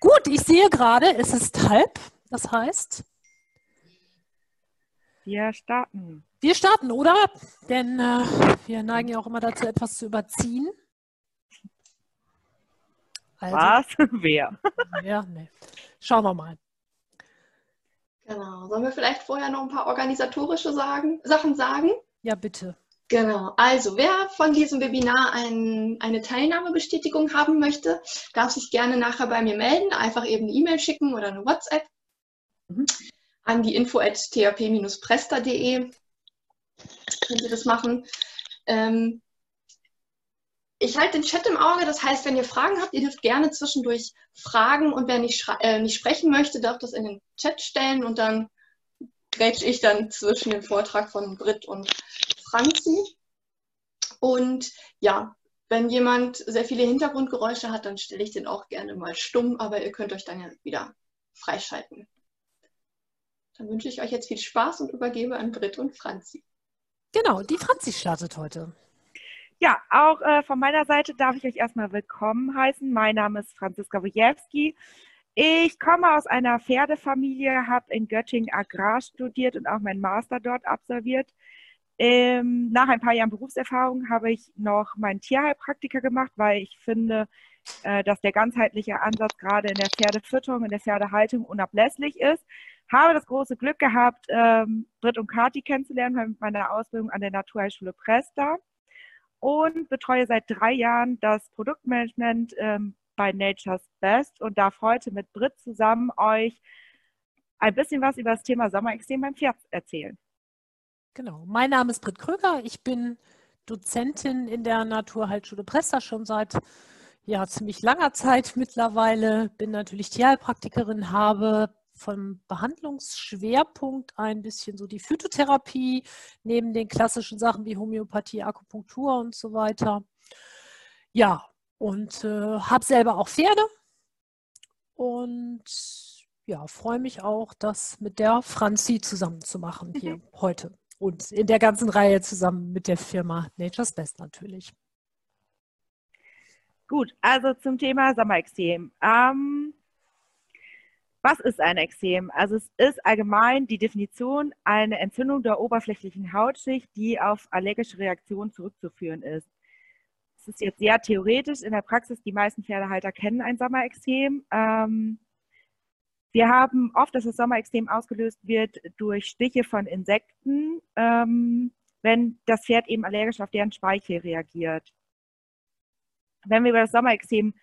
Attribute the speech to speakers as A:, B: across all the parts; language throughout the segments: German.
A: Gut, ich sehe gerade, es ist halb. Das heißt,
B: wir starten.
A: Wir starten, oder? Denn äh, wir neigen ja auch immer dazu, etwas zu überziehen.
B: Also, Was? Wer?
A: Ja, nee. Schauen wir mal.
C: Genau. Sollen wir vielleicht vorher noch ein paar organisatorische sagen, Sachen sagen?
A: Ja, bitte.
C: Genau. Also, wer von diesem Webinar ein, eine Teilnahmebestätigung haben möchte, darf sich gerne nachher bei mir melden. Einfach eben eine E-Mail schicken oder eine WhatsApp mhm. an die info at thp-presta.de. Könnt ihr das machen. Ähm, ich halte den Chat im Auge, das heißt, wenn ihr Fragen habt, ihr dürft gerne zwischendurch fragen und wer nicht, äh, nicht sprechen möchte, darf das in den Chat stellen und dann grätsch ich dann zwischen dem Vortrag von Britt und Franzi. Und ja, wenn jemand sehr viele Hintergrundgeräusche hat, dann stelle ich den auch gerne mal stumm, aber ihr könnt euch dann ja wieder freischalten. Dann wünsche ich euch jetzt viel Spaß und übergebe an Britt und Franzi.
A: Genau, die Franzi startet heute.
B: Ja, auch äh, von meiner Seite darf ich euch erstmal willkommen heißen. Mein Name ist Franziska Wojewski. Ich komme aus einer Pferdefamilie, habe in Göttingen Agrar studiert und auch meinen Master dort absolviert. Ähm, nach ein paar Jahren Berufserfahrung habe ich noch meinen Tierheilpraktiker gemacht, weil ich finde, äh, dass der ganzheitliche Ansatz gerade in der Pferdefütterung, in der Pferdehaltung unablässlich ist. Habe das große Glück gehabt, ähm, Britt und Kati kennenzulernen mit meiner Ausbildung an der Naturheilschule Presta und betreue seit drei Jahren das Produktmanagement ähm, bei Nature's Best und darf heute mit Brit zusammen euch ein bisschen was über das Thema Sommerextrem beim Pferd erzählen.
A: Genau. Mein Name ist Brit Kröger. Ich bin Dozentin in der Naturheilschule Presta schon seit ja, ziemlich langer Zeit mittlerweile. Bin natürlich Tierheilpraktikerin, habe vom Behandlungsschwerpunkt ein bisschen so die Phytotherapie neben den klassischen Sachen wie Homöopathie, Akupunktur und so weiter. Ja, und äh, habe selber auch Pferde und ja, freue mich auch, das mit der Franzi zusammen zu machen hier heute und in der ganzen Reihe zusammen mit der Firma Nature's Best natürlich.
B: Gut, also zum Thema Sommerextrem. Ähm, was ist ein Ekzem? Also es ist allgemein die Definition eine Entzündung der oberflächlichen Hautschicht, die auf allergische Reaktionen zurückzuführen ist. Es ist jetzt sehr theoretisch. In der Praxis, die meisten Pferdehalter kennen ein Sommerextrem. Ähm, wir haben oft, dass das Sommerextrem ausgelöst wird durch Stiche von Insekten, ähm, wenn das Pferd eben allergisch auf deren Speichel reagiert. Wenn wir über das Sommerextrem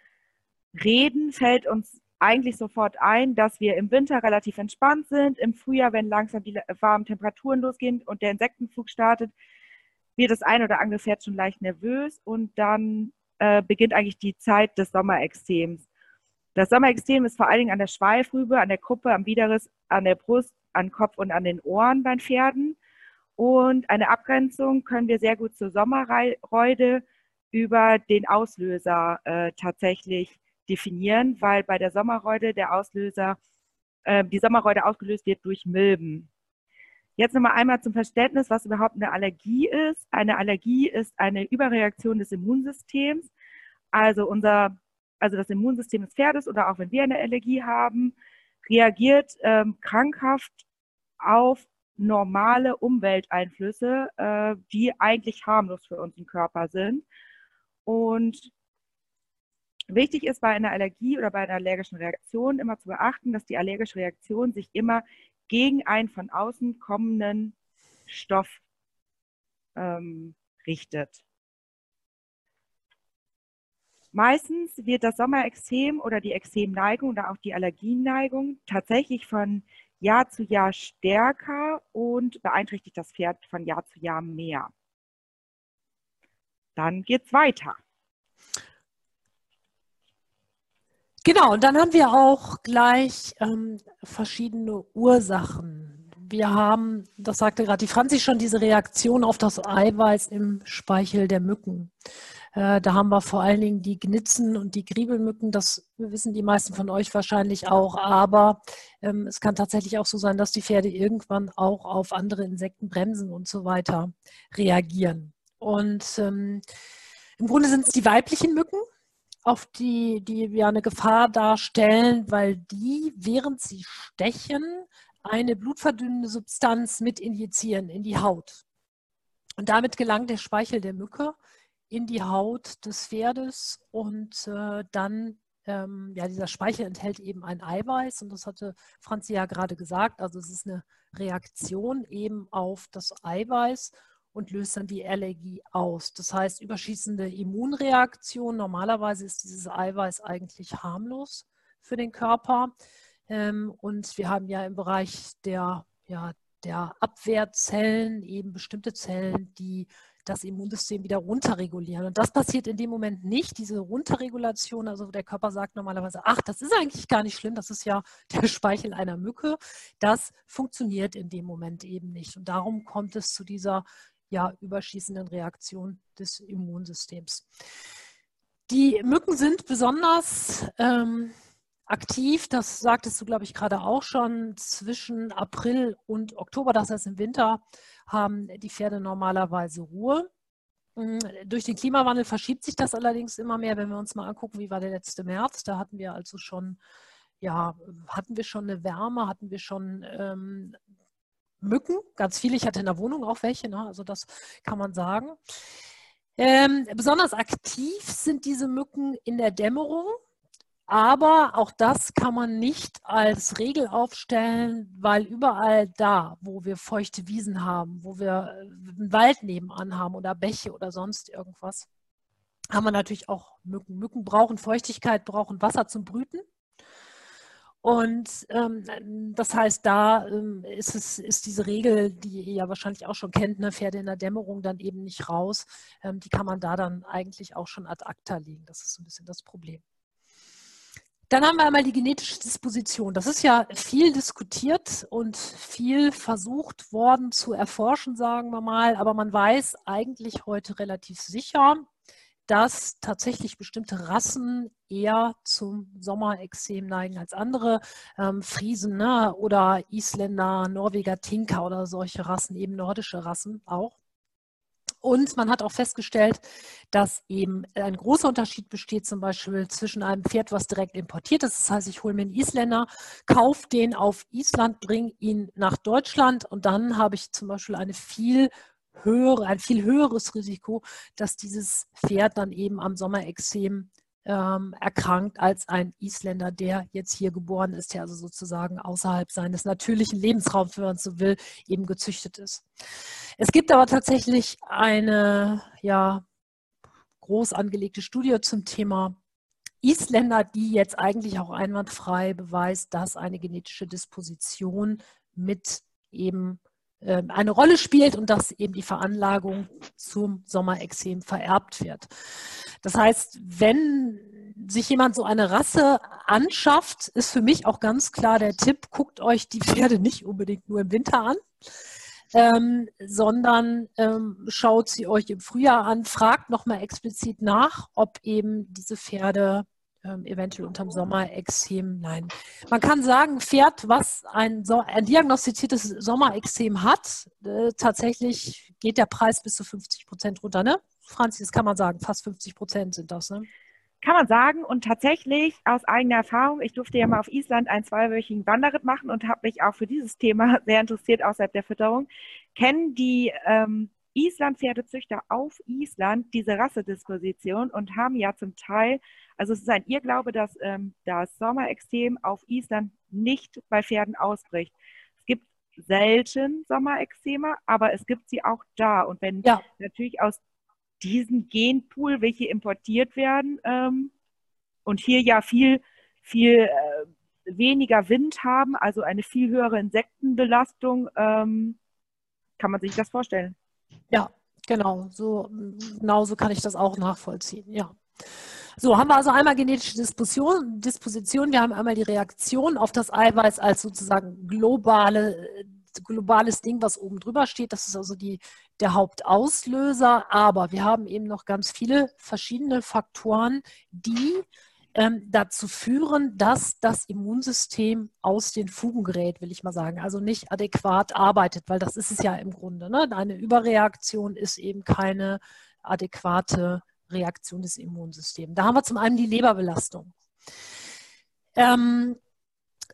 B: reden, fällt uns eigentlich sofort ein, dass wir im Winter relativ entspannt sind. Im Frühjahr, wenn langsam die warmen Temperaturen losgehen und der Insektenflug startet, wird das ein oder andere Pferd schon leicht nervös und dann äh, beginnt eigentlich die Zeit des Sommerextrems. Das Sommerextrem ist vor allen Dingen an der Schweifrübe, an der Kuppe, am Widerriss, an der Brust, an Kopf und an den Ohren beim Pferden. Und eine Abgrenzung können wir sehr gut zur Sommerreude über den Auslöser äh, tatsächlich definieren, weil bei der Sommerreude der Auslöser, äh, die Sommerreude ausgelöst wird durch Milben. Jetzt nochmal einmal zum Verständnis, was überhaupt eine Allergie ist. Eine Allergie ist eine Überreaktion des Immunsystems. Also unser, also das Immunsystem des Pferdes oder auch wenn wir eine Allergie haben, reagiert ähm, krankhaft auf normale Umwelteinflüsse, äh, die eigentlich harmlos für unseren Körper sind. Und Wichtig ist bei einer Allergie oder bei einer allergischen Reaktion immer zu beachten, dass die allergische Reaktion sich immer gegen einen von außen kommenden Stoff ähm, richtet. Meistens wird das Sommerextrem oder die Extremneigung oder auch die Allergienneigung tatsächlich von Jahr zu Jahr stärker und beeinträchtigt das Pferd von Jahr zu Jahr mehr. Dann geht es weiter.
A: Genau, und dann haben wir auch gleich ähm, verschiedene Ursachen. Wir haben, das sagte gerade die Franzi schon, diese Reaktion auf das Eiweiß im Speichel der Mücken. Äh, da haben wir vor allen Dingen die Gnitzen und die Griebelmücken, das wissen die meisten von euch wahrscheinlich auch, aber ähm, es kann tatsächlich auch so sein, dass die Pferde irgendwann auch auf andere Insekten, Bremsen und so weiter reagieren. Und ähm, im Grunde sind es die weiblichen Mücken, auf die, die ja eine Gefahr darstellen, weil die, während sie stechen, eine blutverdünnende Substanz mit injizieren in die Haut. Und damit gelangt der Speichel der Mücke in die Haut des Pferdes und äh, dann, ähm, ja, dieser Speichel enthält eben ein Eiweiß und das hatte Franzi ja gerade gesagt, also es ist eine Reaktion eben auf das Eiweiß und löst dann die Allergie aus. Das heißt, überschießende Immunreaktion. Normalerweise ist dieses Eiweiß eigentlich harmlos für den Körper. Ähm, und wir haben ja im Bereich der, ja, der Abwehrzellen eben bestimmte Zellen, die das Immunsystem wieder runterregulieren. Und das passiert in dem Moment nicht, diese Runterregulation. Also der Körper sagt normalerweise, ach, das ist eigentlich gar nicht schlimm, das ist ja der Speichel einer Mücke. Das funktioniert in dem Moment eben nicht. Und darum kommt es zu dieser ja, überschießenden Reaktion des Immunsystems. Die Mücken sind besonders ähm, aktiv, das sagtest du, glaube ich, gerade auch schon, zwischen April und Oktober, das heißt im Winter, haben die Pferde normalerweise Ruhe. Mm, durch den Klimawandel verschiebt sich das allerdings immer mehr, wenn wir uns mal angucken, wie war der letzte März. Da hatten wir also schon, ja, hatten wir schon eine Wärme, hatten wir schon ähm, Mücken, ganz viele. Ich hatte in der Wohnung auch welche, ne? also das kann man sagen. Ähm, besonders aktiv sind diese Mücken in der Dämmerung. Aber auch das kann man nicht als Regel aufstellen, weil überall da, wo wir feuchte Wiesen haben, wo wir äh, einen Wald nebenan haben oder Bäche oder sonst irgendwas, haben wir natürlich auch Mücken. Mücken brauchen Feuchtigkeit, brauchen Wasser zum Brüten. Und ähm, das heißt, da ähm, ist, es, ist diese Regel, die ihr ja wahrscheinlich auch schon kennt, ne, Pferde in der Dämmerung dann eben nicht raus. Ähm, die kann man da dann eigentlich auch schon ad acta legen. Das ist so ein bisschen das Problem. Dann haben wir einmal die genetische Disposition. Das ist ja viel diskutiert und viel versucht worden zu erforschen, sagen wir mal. Aber man weiß eigentlich heute relativ sicher, dass tatsächlich bestimmte Rassen eher zum Sommerexem neigen als andere. Ähm, Friesen ne? oder Isländer, Norweger, Tinker oder solche Rassen, eben nordische Rassen auch. Und man hat auch festgestellt, dass eben ein großer Unterschied besteht, zum Beispiel zwischen einem Pferd, was direkt importiert ist. Das heißt, ich hole mir einen Isländer, kaufe den auf Island, bringe ihn nach Deutschland und dann habe ich zum Beispiel eine viel höhere, ein viel höheres Risiko, dass dieses Pferd dann eben am Sommerexem ähm, erkrankt als ein Isländer, der jetzt hier geboren ist, der also sozusagen außerhalb seines natürlichen Lebensraums, wenn man so will, eben gezüchtet ist. Es gibt aber tatsächlich eine ja, groß angelegte Studie zum Thema Isländer, die jetzt eigentlich auch einwandfrei beweist, dass eine genetische Disposition mit eben eine Rolle spielt und dass eben die Veranlagung zum Sommerexem vererbt wird. Das heißt, wenn sich jemand so eine Rasse anschafft, ist für mich auch ganz klar der Tipp, guckt euch die Pferde nicht unbedingt nur im Winter an, ähm, sondern ähm, schaut sie euch im Frühjahr an, fragt nochmal explizit nach, ob eben diese Pferde ähm, eventuell unterm Sommerexem. Nein. Man kann sagen, Pferd, was ein, so ein diagnostiziertes Sommerexem hat, äh, tatsächlich geht der Preis bis zu 50 Prozent runter. Ne? Franzi, das kann man sagen, fast 50 Prozent sind das. Ne?
B: Kann man sagen und tatsächlich aus eigener Erfahrung, ich durfte ja mal auf Island einen zweiwöchigen Wanderritt machen und habe mich auch für dieses Thema sehr interessiert außerhalb der Fütterung, kennen die ähm, Island-Pferdezüchter auf Island diese Rassedisposition und haben ja zum Teil, also es ist ein Irrglaube, dass ähm, das Sommerextrem auf Island nicht bei Pferden ausbricht. Es gibt selten Sommerextreme, aber es gibt sie auch da. Und wenn ja. natürlich aus diesem Genpool, welche importiert werden, ähm, und hier ja viel, viel äh, weniger Wind haben, also eine viel höhere Insektenbelastung, ähm, kann man sich das vorstellen.
A: Ja, genau. So, genau so kann ich das auch nachvollziehen. Ja. So, haben wir also einmal genetische Disposition, Disposition. Wir haben einmal die Reaktion auf das Eiweiß als sozusagen globale, globales Ding, was oben drüber steht. Das ist also die, der Hauptauslöser. Aber wir haben eben noch ganz viele verschiedene Faktoren, die ähm, dazu führen, dass das Immunsystem aus den Fugen gerät, will ich mal sagen. Also nicht adäquat arbeitet, weil das ist es ja im Grunde. Ne? Eine Überreaktion ist eben keine adäquate Reaktion des Immunsystems. Da haben wir zum einen die Leberbelastung. Ähm,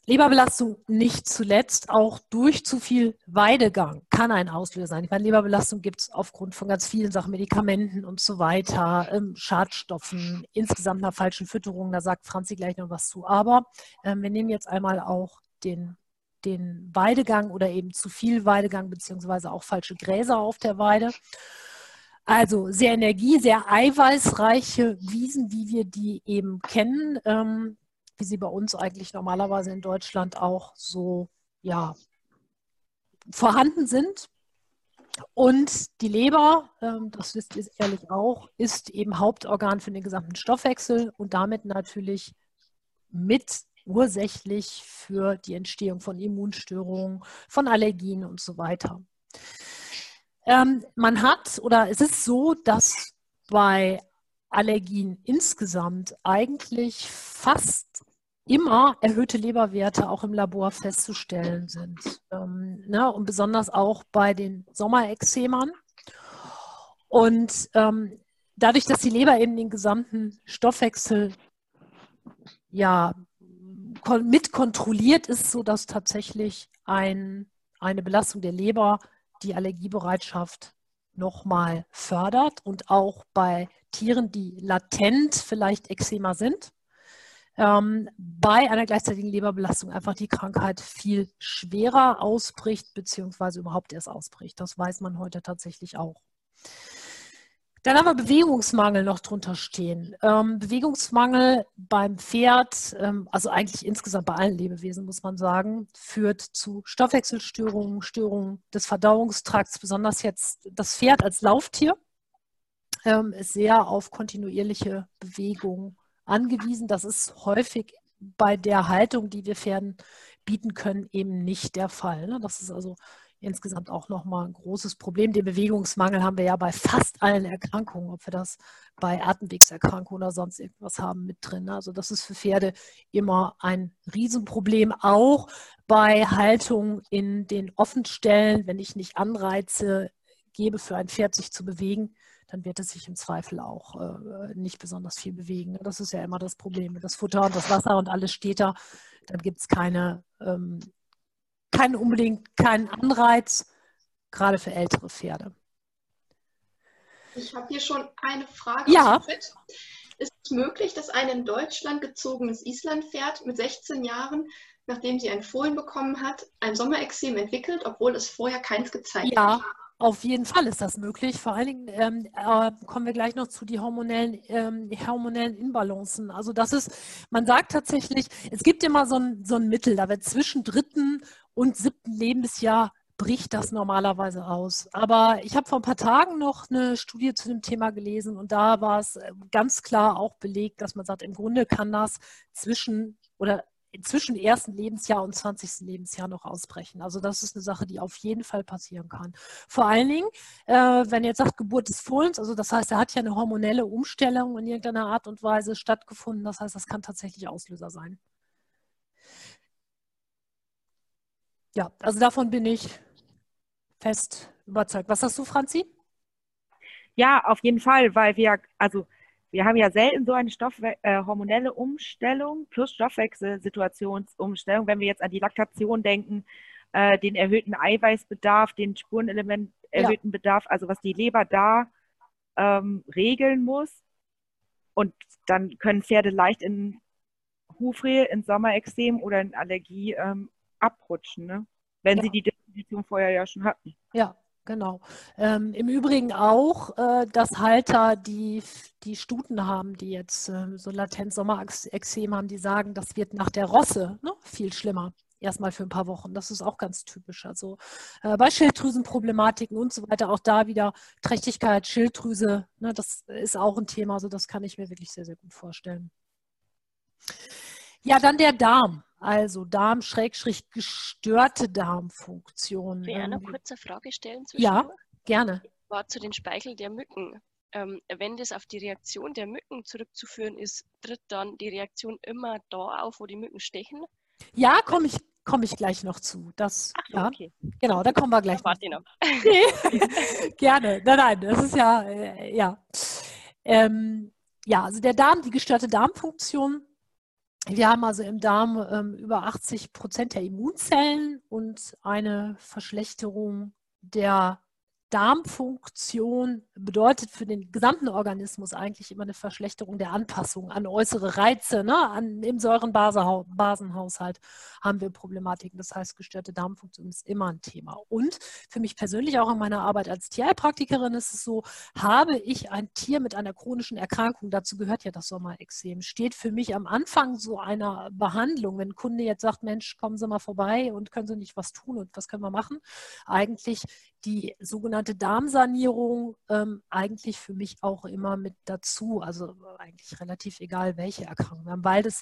A: Leberbelastung nicht zuletzt auch durch zu viel Weidegang kann ein Auslöser sein. Ich meine, Leberbelastung gibt es aufgrund von ganz vielen Sachen, Medikamenten und so weiter, ähm, Schadstoffen, insgesamt einer falschen Fütterung, da sagt Franzi gleich noch was zu. Aber ähm, wir nehmen jetzt einmal auch den, den Weidegang oder eben zu viel Weidegang beziehungsweise auch falsche Gräser auf der Weide. Also sehr energie-, sehr eiweißreiche Wiesen, wie wir die eben kennen. Ähm, wie sie bei uns eigentlich normalerweise in Deutschland auch so ja, vorhanden sind. Und die Leber, ähm, das wisst ihr ehrlich auch, ist eben Hauptorgan für den gesamten Stoffwechsel und damit natürlich mit ursächlich für die Entstehung von Immunstörungen, von Allergien und so weiter. Ähm, man hat oder es ist so, dass bei Allergien insgesamt eigentlich fast immer erhöhte Leberwerte auch im Labor festzustellen sind. Ähm, ne, und besonders auch bei den Sommerexemern. Und ähm, dadurch, dass die Leber eben den gesamten Stoffwechsel ja mit kontrolliert ist, so dass tatsächlich ein, eine Belastung der Leber die Allergiebereitschaft nochmal fördert und auch bei Tieren, die latent vielleicht Eczema sind, ähm, bei einer gleichzeitigen Leberbelastung einfach die Krankheit viel schwerer ausbricht, beziehungsweise überhaupt erst ausbricht. Das weiß man heute tatsächlich auch. Dann haben wir Bewegungsmangel noch drunter stehen. Ähm, Bewegungsmangel beim Pferd, ähm, also eigentlich insgesamt bei allen Lebewesen, muss man sagen, führt zu Stoffwechselstörungen, Störungen des Verdauungstrakts, besonders jetzt das Pferd als Lauftier ähm, ist sehr auf kontinuierliche Bewegung angewiesen. Das ist häufig bei der Haltung, die wir Pferden bieten können, eben nicht der Fall. Ne? Das ist also insgesamt auch nochmal ein großes Problem. Den Bewegungsmangel haben wir ja bei fast allen Erkrankungen, ob wir das bei Atemwegserkrankungen oder sonst irgendwas haben mit drin. Ne? Also das ist für Pferde immer ein Riesenproblem, auch bei Haltung in den Offenstellen, wenn ich nicht Anreize gebe für ein Pferd, sich zu bewegen, dann wird es sich im Zweifel auch äh, nicht besonders viel bewegen. Das ist ja immer das Problem. Das Futter und das Wasser und alles steht da, dann gibt es keine, ähm, keinen unbedingt keinen Anreiz, gerade für ältere Pferde.
C: Ich habe hier schon eine Frage.
A: Ja.
C: Ist es möglich, dass ein in Deutschland gezogenes Islandpferd mit 16 Jahren, nachdem sie ein Fohlen bekommen hat, ein Sommerexem entwickelt, obwohl es vorher keins gezeigt
A: ja. hat? Auf jeden Fall ist das möglich. Vor allen Dingen ähm, äh, kommen wir gleich noch zu die hormonellen, ähm, hormonellen Inbalancen. Also das ist, man sagt tatsächlich, es gibt immer so ein, so ein Mittel, da wird zwischen dritten und siebten Lebensjahr bricht das normalerweise aus. Aber ich habe vor ein paar Tagen noch eine Studie zu dem Thema gelesen und da war es äh, ganz klar auch belegt, dass man sagt, im Grunde kann das zwischen oder zwischen ersten Lebensjahr und 20. Lebensjahr noch ausbrechen. Also das ist eine Sache, die auf jeden Fall passieren kann. Vor allen Dingen, äh, wenn ihr jetzt sagt Geburt des Fohlens, also das heißt, er hat ja eine hormonelle Umstellung in irgendeiner Art und Weise stattgefunden. Das heißt, das kann tatsächlich Auslöser sein. Ja, also davon bin ich fest überzeugt. Was hast du, Franzi?
B: Ja, auf jeden Fall, weil wir, also wir haben ja selten so eine Stoffwe äh, hormonelle Umstellung plus Stoffwechselsituationsumstellung, wenn wir jetzt an die Laktation denken, äh, den erhöhten Eiweißbedarf, den Spurenelement erhöhten ja. Bedarf, also was die Leber da ähm, regeln muss. Und dann können Pferde leicht in Hufrehe, in Sommerexem oder in Allergie ähm, abrutschen, ne? wenn ja. sie die Definition vorher ja schon hatten.
A: Ja, Genau. Ähm, Im Übrigen auch, äh, dass Halter, die, die Stuten haben, die jetzt äh, so latent Sommerexem haben, die sagen, das wird nach der Rosse ne, viel schlimmer. Erstmal für ein paar Wochen. Das ist auch ganz typisch. Also äh, bei Schilddrüsenproblematiken und so weiter, auch da wieder Trächtigkeit, Schilddrüse, ne, das ist auch ein Thema. Also das kann ich mir wirklich sehr, sehr gut vorstellen. Ja, dann der Darm. Also Darm-gestörte Darmfunktion.
D: Ich eine kurze Frage stellen?
A: Ja, gerne.
D: War zu den Speichel der Mücken. Ähm, wenn das auf die Reaktion der Mücken zurückzuführen ist, tritt dann die Reaktion immer da auf, wo die Mücken stechen?
A: Ja, komme ich, komm ich gleich noch zu. Das,
D: Ach,
A: ja,
D: okay.
A: Genau, da kommen wir gleich.
D: Warte noch.
A: Nee, gerne. Nein, nein, das ist ja, äh, ja. Ähm, ja, also der Darm, die gestörte Darmfunktion. Wir haben also im Darm ähm, über 80 Prozent der Immunzellen und eine Verschlechterung der Darmfunktion bedeutet für den gesamten Organismus eigentlich immer eine Verschlechterung der Anpassung an äußere Reize. Ne? An, Im Säurenbasenhaushalt haben wir Problematiken. Das heißt, gestörte Darmfunktion ist immer ein Thema. Und für mich persönlich auch in meiner Arbeit als Tierheilpraktikerin ist es so, habe ich ein Tier mit einer chronischen Erkrankung, dazu gehört ja das Sommerexem, steht für mich am Anfang so einer Behandlung, wenn ein Kunde jetzt sagt, Mensch, kommen Sie mal vorbei und können Sie nicht was tun und was können wir machen? Eigentlich die sogenannte Darmsanierung ähm, eigentlich für mich auch immer mit dazu. Also eigentlich relativ egal, welche Erkrankung haben, weil das,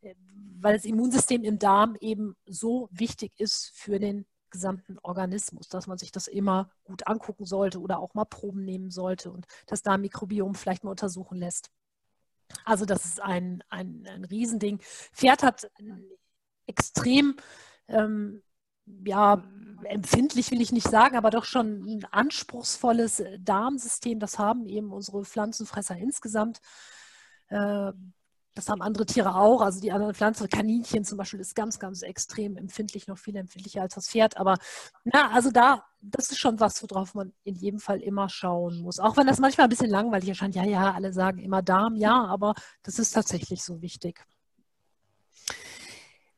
A: äh, weil das Immunsystem im Darm eben so wichtig ist für den gesamten Organismus, dass man sich das immer gut angucken sollte oder auch mal Proben nehmen sollte und das Darmmikrobiom vielleicht mal untersuchen lässt. Also das ist ein, ein, ein Riesending. Pferd hat extrem ähm, ja, empfindlich will ich nicht sagen, aber doch schon ein anspruchsvolles Darmsystem. Das haben eben unsere Pflanzenfresser insgesamt. Äh, das haben andere Tiere auch. Also die anderen Pflanzen, Kaninchen zum Beispiel, ist ganz, ganz extrem empfindlich, noch viel empfindlicher als das Pferd. Aber na, also da, das ist schon was, worauf man in jedem Fall immer schauen muss. Auch wenn das manchmal ein bisschen langweilig erscheint. Ja, ja, alle sagen immer Darm, ja, aber das ist tatsächlich so wichtig.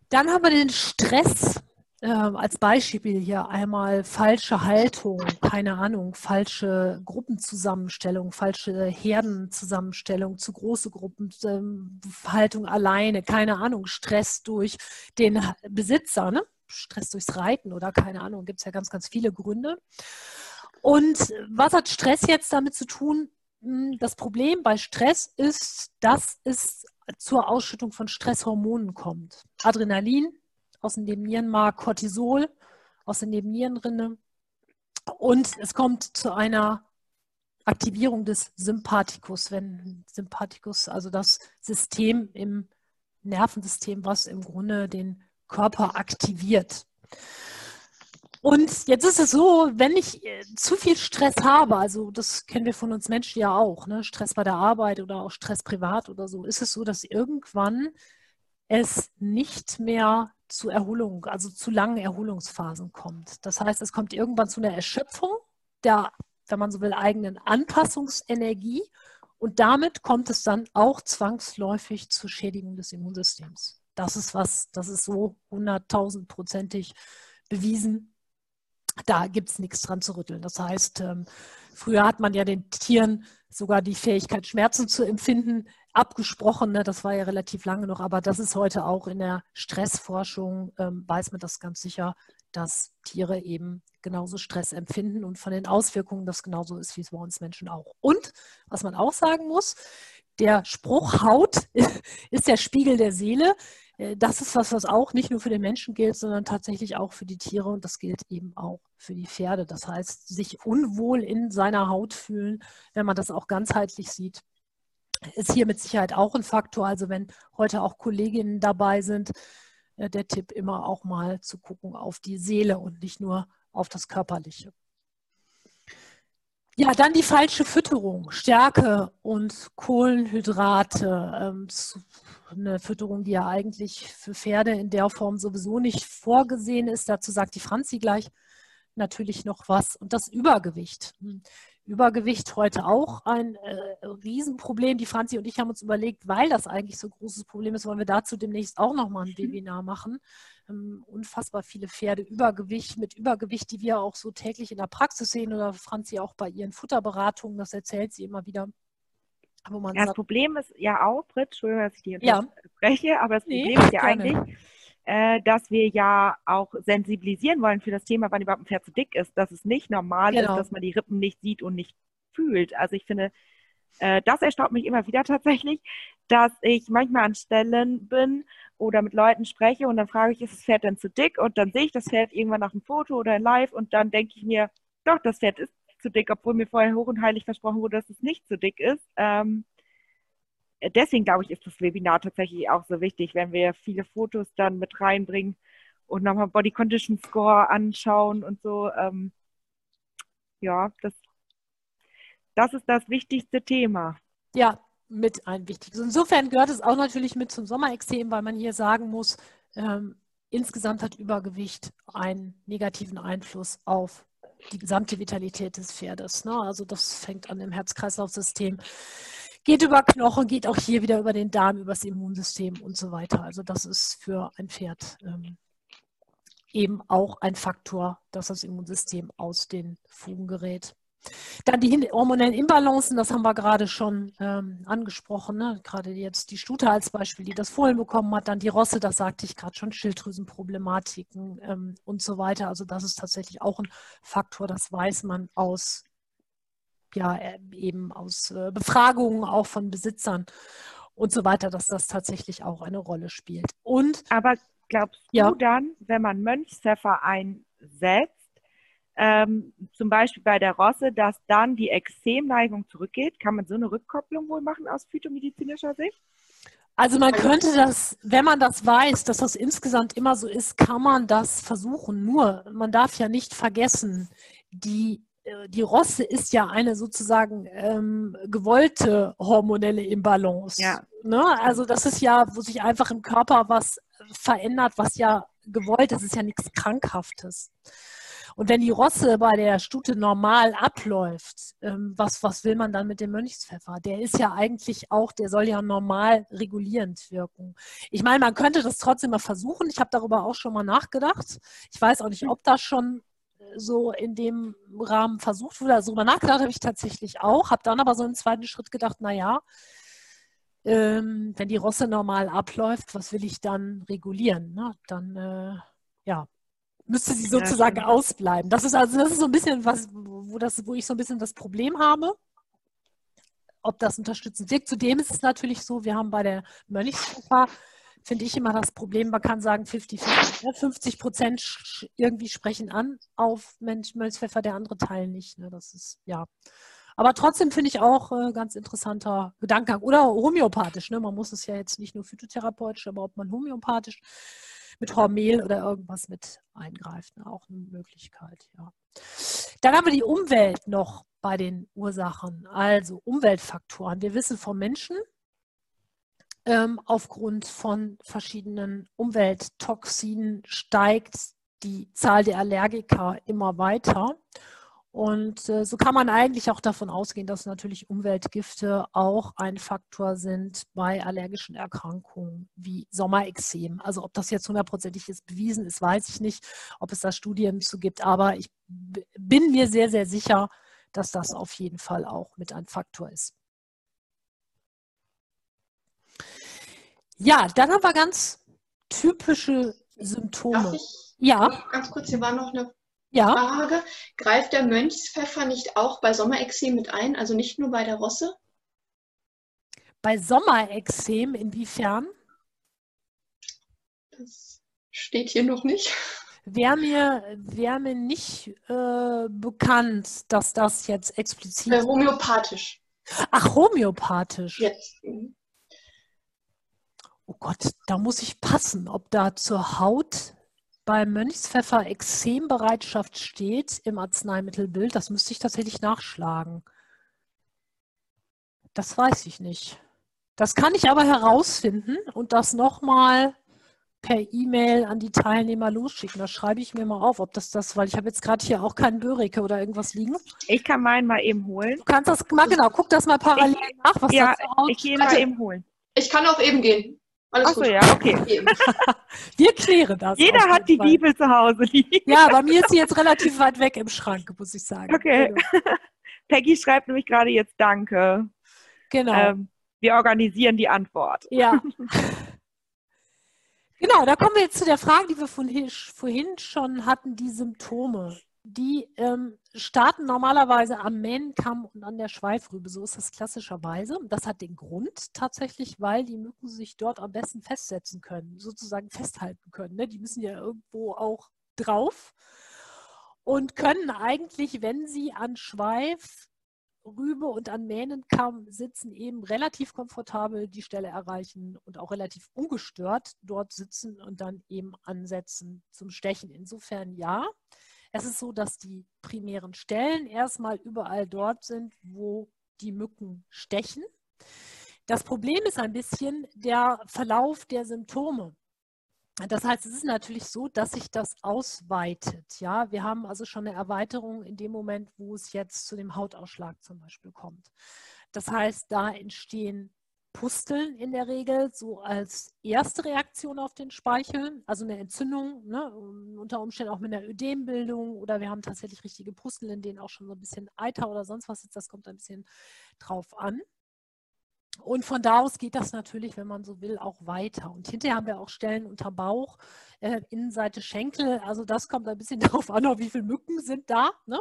A: Dann haben wir den Stress äh, als Beispiel hier einmal falsche Haltung, keine Ahnung, falsche Gruppenzusammenstellung, falsche Herdenzusammenstellung, zu große Gruppenhaltung ähm, alleine, keine Ahnung, Stress durch den Besitzer, ne? Stress durchs Reiten oder keine Ahnung, gibt es ja ganz, ganz viele Gründe. Und was hat Stress jetzt damit zu tun? Hm, das Problem bei Stress ist, dass es zur Ausschüttung von Stresshormonen kommt. Adrenalin, aus dem Nebennierenmark, Cortisol aus der Nebennierenrinne. Und es kommt zu einer Aktivierung des Sympathikus, wenn Sympathikus, also das System im Nervensystem, was im Grunde den Körper aktiviert. Und jetzt ist es so, wenn ich äh, zu viel Stress habe, also das kennen wir von uns Menschen ja auch, ne? Stress bei der Arbeit oder auch Stress privat oder so, ist es so, dass irgendwann es nicht mehr zu Erholung, also zu langen Erholungsphasen kommt. Das heißt, es kommt irgendwann zu einer Erschöpfung der, wenn man so will, eigenen Anpassungsenergie und damit kommt es dann auch zwangsläufig zur Schädigung des Immunsystems. Das ist was, das ist so hunderttausendprozentig bewiesen. Da gibt es nichts dran zu rütteln. Das heißt, ähm, früher hat man ja den Tieren sogar die Fähigkeit, Schmerzen zu empfinden, abgesprochen. Ne? Das war ja relativ lange noch, aber das ist heute auch in der Stressforschung, ähm, weiß man das ganz sicher, dass Tiere eben genauso Stress empfinden und von den Auswirkungen das genauso ist wie es bei uns Menschen auch. Und was man auch sagen muss, der Spruch Haut ist der Spiegel der Seele. Äh, das ist was, was auch nicht nur für den Menschen gilt, sondern tatsächlich auch für die Tiere und das gilt eben auch für die Pferde. Das heißt, sich unwohl in seiner Haut fühlen, wenn man das auch ganzheitlich sieht, ist hier mit Sicherheit auch ein Faktor. Also wenn heute auch Kolleginnen dabei sind, äh, der Tipp immer auch mal zu gucken auf die Seele und nicht nur auf das Körperliche. Ja, dann die falsche Fütterung, Stärke und Kohlenhydrate. Ähm, eine Fütterung, die ja eigentlich für Pferde in der Form sowieso nicht vorgesehen ist. Dazu sagt die Franzi gleich natürlich noch was. Und das Übergewicht. Übergewicht heute auch ein äh, Riesenproblem. Die Franzi und ich haben uns überlegt, weil das eigentlich so ein großes Problem ist, wollen wir dazu demnächst auch nochmal ein mhm. Webinar machen. Ähm, unfassbar viele Pferde, Übergewicht, mit Übergewicht, die wir auch so täglich in der Praxis sehen oder Franzi auch bei ihren Futterberatungen, das erzählt sie immer wieder.
B: ja, das sagt, Problem ist ja auch, Britt, Entschuldigung, dass ich dir ja. spreche, aber das Problem nee, ist ja gerne. eigentlich, äh, dass wir ja auch sensibilisieren wollen für das Thema, wann überhaupt ein Pferd zu dick ist, dass es nicht normal genau. ist, dass man die Rippen nicht sieht und nicht fühlt. Also ich finde, äh, das erstaunt mich immer wieder tatsächlich, dass ich manchmal an Stellen bin oder mit Leuten spreche und dann frage ich, ist das Pferd denn zu dick? Und dann sehe ich das Pferd irgendwann nach einem Foto oder in Live und dann denke ich mir, doch, das Pferd ist zu dick, obwohl mir vorher hoch und heilig versprochen wurde, dass es nicht zu dick ist. Ähm, deswegen glaube ich, ist das Webinar tatsächlich auch so wichtig, wenn wir viele Fotos dann mit reinbringen und nochmal Body Condition Score anschauen und so. Ähm, ja, das, das ist das wichtigste Thema.
A: Ja, mit ein wichtiges. Insofern gehört es auch natürlich mit zum Sommerextrem, weil man hier sagen muss, ähm, insgesamt hat Übergewicht einen negativen Einfluss auf die gesamte Vitalität des Pferdes. Ne? Also das fängt an im Herz-Kreislauf-System, geht über Knochen, geht auch hier wieder über den Darm, über das Immunsystem und so weiter. Also das ist für ein Pferd ähm, eben auch ein Faktor, dass das Immunsystem aus den Fugen gerät. Dann die hormonellen Imbalancen, das haben wir gerade schon ähm, angesprochen. Ne? Gerade jetzt die Stute als Beispiel, die das Fohlen bekommen hat, dann die Rosse, das sagte ich gerade schon, Schilddrüsenproblematiken ähm, und so weiter. Also das ist tatsächlich auch ein Faktor, das weiß man aus, ja, äh, eben aus äh, Befragungen auch von Besitzern und so weiter, dass das tatsächlich auch eine Rolle spielt. Und
B: aber glaubst ja. du dann, wenn man Mönchspfeffer einsetzt, ähm, zum Beispiel bei der Rosse, dass dann die Extremneigung zurückgeht. Kann man so eine Rückkopplung wohl machen aus phytomedizinischer Sicht?
A: Also man könnte das, wenn man das weiß, dass das insgesamt immer so ist, kann man das versuchen. Nur, man darf ja nicht vergessen, die, die Rosse ist ja eine sozusagen ähm, gewollte hormonelle Imbalance. Ja. Ne? Also das ist ja, wo sich einfach im Körper was verändert, was ja gewollt ist, ist ja nichts Krankhaftes. Und wenn die Rosse bei der Stute normal abläuft, ähm, was, was will man dann mit dem Mönchspfeffer? Der ist ja eigentlich auch, der soll ja normal regulierend wirken. Ich meine, man könnte das trotzdem mal versuchen. Ich habe darüber auch schon mal nachgedacht. Ich weiß auch nicht, ob das schon äh, so in dem Rahmen versucht wurde. Also darüber nachgedacht habe ich tatsächlich auch, habe dann aber so im zweiten Schritt gedacht, naja, ähm, wenn die Rosse normal abläuft, was will ich dann regulieren? Ne? Dann, äh, ja, müsste sie sozusagen ja, ausbleiben. Das ist also das ist so ein bisschen was, wo, das, wo ich so ein bisschen das Problem habe, ob das unterstützend wirkt. Zudem ist es natürlich so, wir haben bei der Mönchspfeffer, finde ich immer das Problem, man kann sagen 50, 50, 50 Prozent irgendwie sprechen an auf Mönchspfeffer, der andere Teil nicht. Ne? Das ist, ja. Aber trotzdem finde ich auch äh, ganz interessanter Gedankengang. Oder homöopathisch. Ne? Man muss es ja jetzt nicht nur phytotherapeutisch, aber ob man homöopathisch mit Hormel oder irgendwas mit eingreift. Ne? Auch eine Möglichkeit, ja. Dann haben wir die Umwelt noch bei den Ursachen. Also Umweltfaktoren. Wir wissen vom Menschen, ähm, aufgrund von verschiedenen Umwelttoxinen steigt die Zahl der Allergiker immer weiter. Und äh, so kann man eigentlich auch davon ausgehen, dass natürlich Umweltgifte auch ein Faktor sind bei allergischen Erkrankungen wie Sommerexem. Also ob das jetzt hundertprozentig ist, bewiesen ist, weiß ich nicht, ob es da Studien zu gibt. Aber ich bin mir sehr, sehr sicher, dass das auf jeden Fall auch mit ein Faktor ist. Ja, dann haben wir ganz typische Symptome.
C: Ich ja. Ganz kurz, hier war noch eine ja. Frage, greift der Mönchspfeffer nicht auch bei Sommerexem mit ein, also nicht nur bei der Rosse?
A: Bei Sommerexem inwiefern?
C: Das steht hier noch nicht.
A: Wäre mir, wär mir nicht äh, bekannt, dass das jetzt explizit.
C: Äh, homöopathisch.
A: Ach, homöopathisch.
C: Jetzt.
A: Oh Gott, da muss ich passen, ob da zur Haut beim Mönchspfeffer Exembereitschaft steht im Arzneimittelbild, das müsste ich tatsächlich nachschlagen. Das weiß ich nicht. Das kann ich aber herausfinden und das nochmal per E-Mail an die Teilnehmer losschicken. Das schreibe ich mir mal auf, ob das das, weil ich habe jetzt gerade hier auch keinen Börike oder irgendwas liegen.
B: Ich kann meinen mal eben holen.
A: Du kannst das mal genau, guck das mal parallel ich, nach,
B: was ja, ich gehe mal eben holen.
C: Ich kann auch eben gehen.
B: Alles Achso, ja, okay.
A: Wir klären das.
B: Jeder hat die Fall. Bibel zu Hause.
A: Ja, bei mir ist sie jetzt relativ weit weg im Schrank, muss ich sagen.
B: Okay. Genau. Peggy schreibt nämlich gerade jetzt Danke.
A: Genau. Ähm,
B: wir organisieren die Antwort.
A: Ja. genau, da kommen wir jetzt zu der Frage, die wir vorhin schon hatten, die Symptome die ähm, starten normalerweise am Mähnenkamm und an der Schweifrübe. So ist das klassischerweise. Das hat den Grund tatsächlich, weil die Mücken sich dort am besten festsetzen können, sozusagen festhalten können. Ne? Die müssen ja irgendwo auch drauf und können eigentlich, wenn sie an Schweif, Rübe und an Mähnenkamm sitzen, eben relativ komfortabel die Stelle erreichen und auch relativ ungestört dort sitzen und dann eben ansetzen zum Stechen. Insofern ja. Es ist so, dass die primären Stellen erstmal überall dort sind, wo die Mücken stechen. Das Problem ist ein bisschen der Verlauf der Symptome. Das heißt, es ist natürlich so, dass sich das ausweitet. Ja, wir haben also schon eine Erweiterung in dem Moment, wo es jetzt zu dem Hautausschlag zum Beispiel kommt. Das heißt, da entstehen Pusteln in der Regel so als erste Reaktion auf den Speichel, also eine Entzündung, ne, unter Umständen auch mit einer Ödembildung oder wir haben tatsächlich richtige Pusteln, in denen auch schon so ein bisschen Eiter oder sonst was ist. Das kommt ein bisschen drauf an. Und von da aus geht das natürlich, wenn man so will, auch weiter. Und hinterher haben wir auch Stellen unter Bauch, äh, Innenseite Schenkel. Also das kommt ein bisschen darauf an, wie viele Mücken sind da. Ne?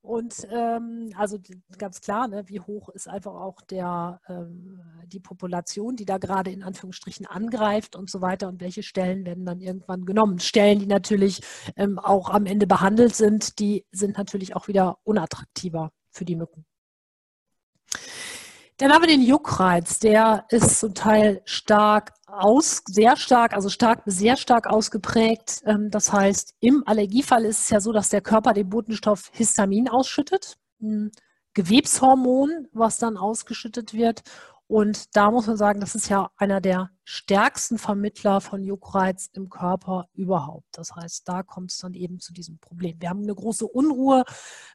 A: Und ähm, also ganz klar, ne, wie hoch ist einfach auch der, ähm, die Population, die da gerade in Anführungsstrichen angreift und so weiter und welche Stellen werden dann irgendwann genommen. Stellen, die natürlich ähm, auch am Ende behandelt sind, die sind natürlich auch wieder unattraktiver für die Mücken. Dann haben wir den Juckreiz, der ist zum Teil stark aus, sehr stark, also stark bis sehr stark ausgeprägt. Ähm, das heißt, im Allergiefall ist es ja so, dass der Körper den Botenstoff Histamin ausschüttet, ein Gewebshormon, was dann ausgeschüttet wird. Und da muss man sagen, das ist ja einer der stärksten Vermittler von Juckreiz im Körper überhaupt. Das heißt, da kommt es dann eben zu diesem Problem. Wir haben eine große Unruhe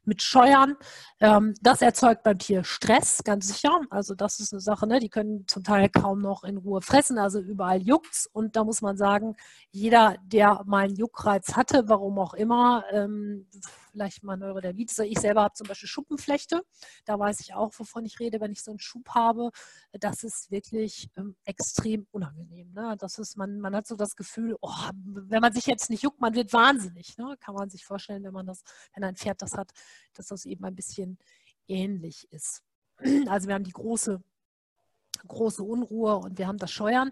A: mit Scheuern. Ähm, das erzeugt beim Tier Stress, ganz sicher. Also das ist eine Sache, ne? die können zum Teil kaum noch in Ruhe fressen, also überall juckt's. Und da muss man sagen, jeder, der mal einen Juckreiz hatte, warum auch immer, ähm, vielleicht mal Neurodermitis. Ich selber habe zum Beispiel Schuppenflechte. Da weiß ich auch, wovon ich rede, wenn ich so einen Schub habe. Das ist wirklich ähm, extrem unangenehm. Ne? Das ist, man, man hat so das Gefühl, oh, wenn man sich jetzt nicht juckt, man wird wahnsinnig. Ne? Kann man sich vorstellen, wenn man das, wenn ein Pferd das hat, dass das eben ein bisschen ähnlich ist. Also wir haben die große, große Unruhe und wir haben das Scheuern.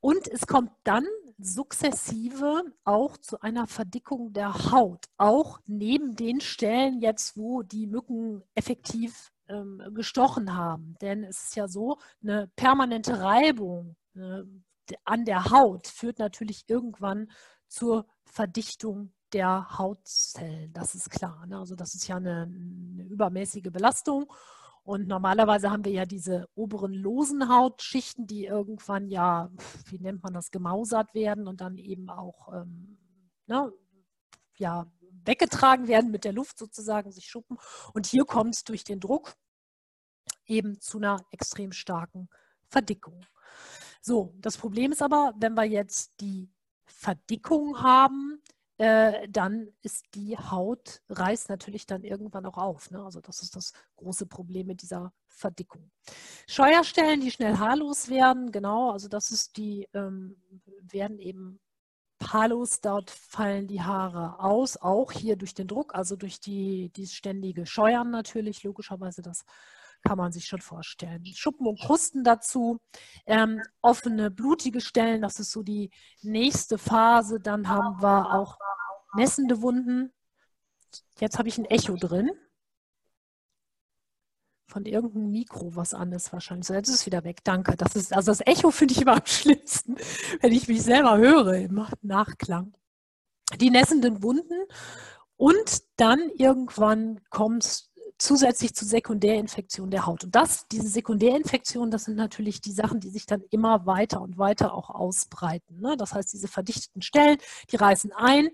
A: Und es kommt dann sukzessive auch zu einer Verdickung der Haut, auch neben den Stellen jetzt, wo die Mücken effektiv ähm, gestochen haben. Denn es ist ja so, eine permanente Reibung äh, an der Haut führt natürlich irgendwann zur Verdichtung der Hautzellen. Das ist klar. Ne? Also das ist ja eine, eine übermäßige Belastung. Und normalerweise haben wir ja diese oberen losen Hautschichten, die irgendwann ja, wie nennt man das, gemausert werden und dann eben auch ähm, ne, ja, weggetragen werden mit der Luft sozusagen, sich schuppen. Und hier kommt es durch den Druck eben zu einer extrem starken Verdickung. So, das Problem ist aber, wenn wir jetzt die Verdickung haben, äh, dann ist die Haut, reißt natürlich dann irgendwann auch auf. Ne? Also das ist das große Problem mit dieser Verdickung. Scheuerstellen, die schnell haarlos werden, genau, also das ist die, ähm, werden eben haarlos, dort fallen die Haare aus, auch hier durch den Druck, also durch die, die ständige Scheuern natürlich, logischerweise das kann man sich schon vorstellen. Schuppen und Krusten dazu, ähm, offene, blutige Stellen, das ist so die nächste Phase. Dann haben wir auch nässende Wunden. Jetzt habe ich ein Echo drin. Von irgendeinem Mikro was anderes wahrscheinlich. So, jetzt ist es wieder weg. Danke. Das ist, also das Echo finde ich immer am schlimmsten, wenn ich mich selber höre im Nachklang. Die nässenden Wunden und dann irgendwann kommt zusätzlich zu Sekundärinfektionen der Haut. Und das, diese Sekundärinfektionen, das sind natürlich die Sachen, die sich dann immer weiter und weiter auch ausbreiten. Ne? Das heißt, diese verdichteten Stellen, die reißen ein.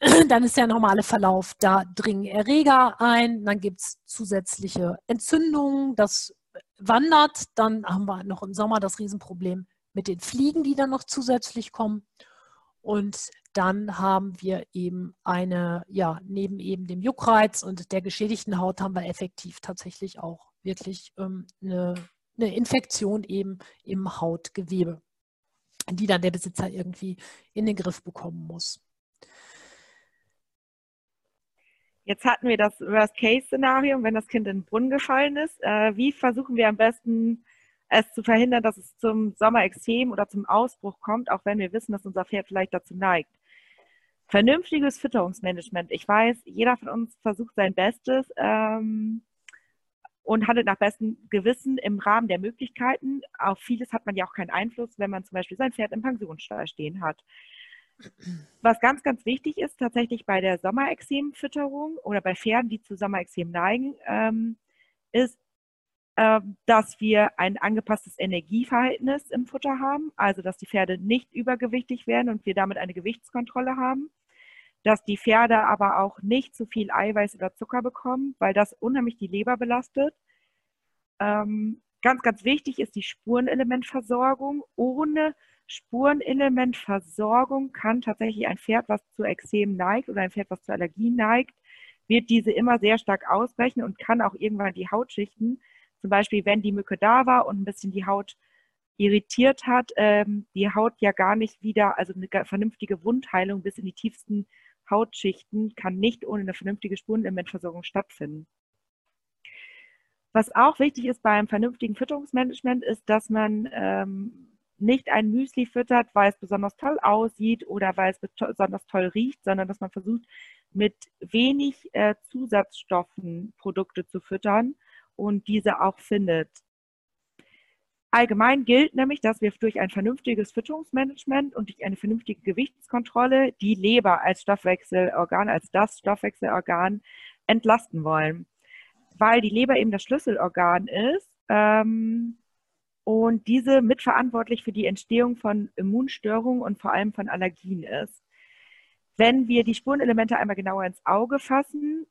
A: Dann ist der normale Verlauf, da dringen Erreger ein, dann gibt es zusätzliche Entzündungen, das wandert, dann haben wir noch im Sommer das Riesenproblem mit den Fliegen, die dann noch zusätzlich kommen. Und dann haben wir eben eine, ja, neben eben dem Juckreiz und der geschädigten Haut haben wir effektiv tatsächlich auch wirklich ähm, eine, eine Infektion eben im Hautgewebe, die dann der Besitzer irgendwie in den Griff bekommen muss.
B: Jetzt hatten wir das Worst-Case-Szenario, wenn das Kind in den Brunnen gefallen ist. Äh, wie versuchen wir am besten es zu verhindern, dass es zum Sommerextrem oder zum Ausbruch kommt, auch wenn wir wissen, dass unser Pferd vielleicht dazu neigt. Vernünftiges Fütterungsmanagement. Ich weiß, jeder von uns versucht sein Bestes ähm, und handelt nach bestem Gewissen im Rahmen der Möglichkeiten. Auf vieles hat man ja auch keinen Einfluss, wenn man zum Beispiel sein Pferd im Pensionsstall stehen hat. Was ganz, ganz wichtig ist, tatsächlich bei der Sommerexemfütterung oder bei Pferden, die zu Sommerexem neigen, ähm, ist ähm, dass wir ein angepasstes Energieverhältnis im Futter haben, also dass die Pferde nicht übergewichtig werden und wir damit eine Gewichtskontrolle haben, dass die Pferde aber auch nicht zu viel Eiweiß oder Zucker bekommen, weil das unheimlich die Leber belastet. Ähm, ganz, ganz wichtig ist die Spurenelementversorgung. Ohne Spurenelementversorgung kann tatsächlich ein Pferd, was zu Ekzem neigt oder ein Pferd, was zu Allergien neigt, wird diese immer sehr stark ausbrechen und kann auch irgendwann die Hautschichten zum Beispiel, wenn die Mücke da war und ein bisschen die Haut irritiert hat, ähm, die Haut ja gar nicht wieder, also eine vernünftige Wundheilung bis in die tiefsten Hautschichten kann nicht ohne eine vernünftige Spurenelementversorgung stattfinden. Was auch wichtig ist beim vernünftigen Fütterungsmanagement, ist, dass man ähm, nicht ein Müsli füttert, weil es besonders toll aussieht oder weil es besonders toll riecht, sondern dass man versucht, mit wenig äh, Zusatzstoffen Produkte zu füttern und diese auch findet. Allgemein gilt nämlich, dass wir durch ein vernünftiges Fütterungsmanagement und durch eine vernünftige Gewichtskontrolle die Leber als Stoffwechselorgan, als das Stoffwechselorgan entlasten wollen. Weil die Leber eben das Schlüsselorgan ist ähm, und diese mitverantwortlich für die Entstehung von Immunstörungen und vor allem von Allergien ist. Wenn wir die Spurenelemente einmal genauer ins Auge fassen,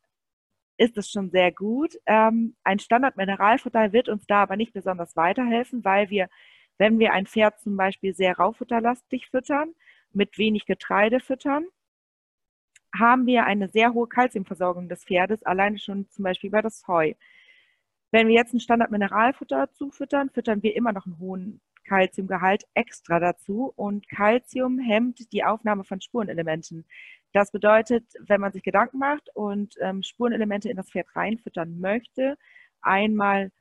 B: ist es schon sehr gut. Ähm, ein Standard-Mineralfutter wird uns da aber nicht besonders weiterhelfen, weil wir, wenn wir ein Pferd zum Beispiel sehr raufutterlastig füttern, mit wenig Getreide füttern, haben wir eine sehr hohe Kalziumversorgung des Pferdes, alleine schon zum Beispiel über das Heu. Wenn wir jetzt ein Standard-Mineralfutter zufüttern, füttern wir immer noch einen hohen Kalziumgehalt extra dazu und Kalzium hemmt die Aufnahme von Spurenelementen. Das bedeutet, wenn man sich Gedanken macht und ähm, Spurenelemente in das Pferd reinfüttern möchte, einmal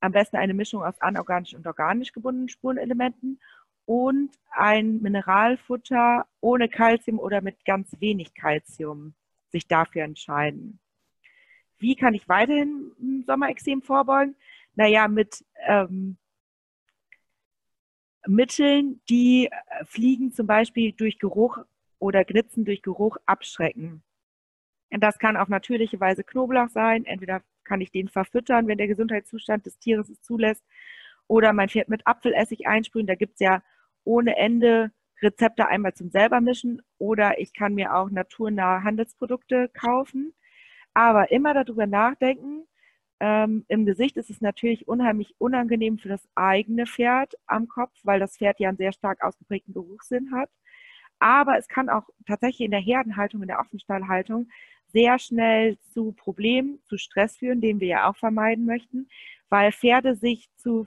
B: am besten eine Mischung aus anorganisch und organisch gebundenen Spurenelementen und ein Mineralfutter ohne Kalzium oder mit ganz wenig Kalzium sich dafür entscheiden. Wie kann ich weiterhin Sommerexem vorbeugen? Naja, mit ähm, Mitteln, die äh, Fliegen zum Beispiel durch Geruch oder Glitzen durch Geruch abschrecken. Das kann auf natürliche Weise Knoblauch sein. Entweder kann ich den verfüttern, wenn der Gesundheitszustand des Tieres es zulässt, oder mein Pferd mit Apfelessig einsprühen. Da gibt es ja ohne Ende Rezepte einmal zum selbermischen oder ich kann mir auch naturnahe Handelsprodukte kaufen. Aber immer darüber nachdenken. Ähm, Im Gesicht ist es natürlich unheimlich unangenehm für das eigene Pferd am Kopf, weil das Pferd ja einen sehr stark ausgeprägten Geruchssinn hat. Aber es kann auch tatsächlich in der Herdenhaltung, in der Offenstallhaltung sehr schnell zu Problemen, zu Stress führen, den wir ja auch vermeiden möchten, weil Pferde sich zu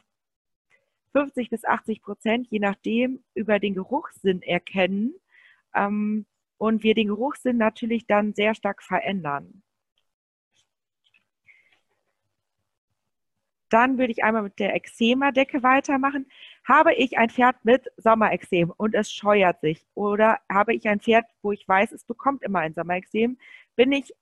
B: 50 bis 80 Prozent, je nachdem, über den Geruchssinn erkennen ähm, und wir den Geruchssinn natürlich dann sehr stark verändern. Dann würde ich einmal mit der Eczema-Decke weitermachen. Habe ich ein Pferd mit Sommerexem und es scheuert sich oder habe ich ein Pferd, wo ich weiß, es bekommt immer ein Sommerexem, bin ich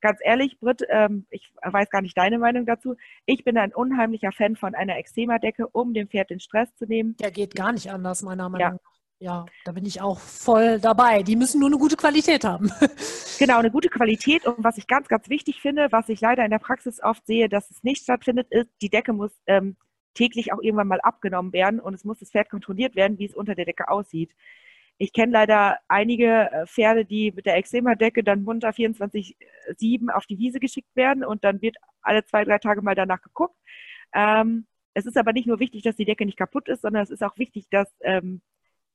B: ganz ehrlich, Britt, ähm, ich weiß gar nicht deine Meinung dazu. Ich bin ein unheimlicher Fan von einer Eczema-Decke, um dem Pferd den Stress zu nehmen.
A: Der geht gar nicht anders, meiner Meinung nach. Ja. Ja, da bin ich auch voll dabei. Die müssen nur eine gute Qualität haben.
B: Genau, eine gute Qualität. Und was ich ganz, ganz wichtig finde, was ich leider in der Praxis oft sehe, dass es nicht stattfindet, ist, die Decke muss ähm, täglich auch irgendwann mal abgenommen werden und es muss das Pferd kontrolliert werden, wie es unter der Decke aussieht. Ich kenne leider einige äh, Pferde, die mit der Eczema-Decke dann munter 24-7 auf die Wiese geschickt werden und dann wird alle zwei, drei Tage mal danach geguckt. Ähm, es ist aber nicht nur wichtig, dass die Decke nicht kaputt ist, sondern es ist auch wichtig, dass ähm,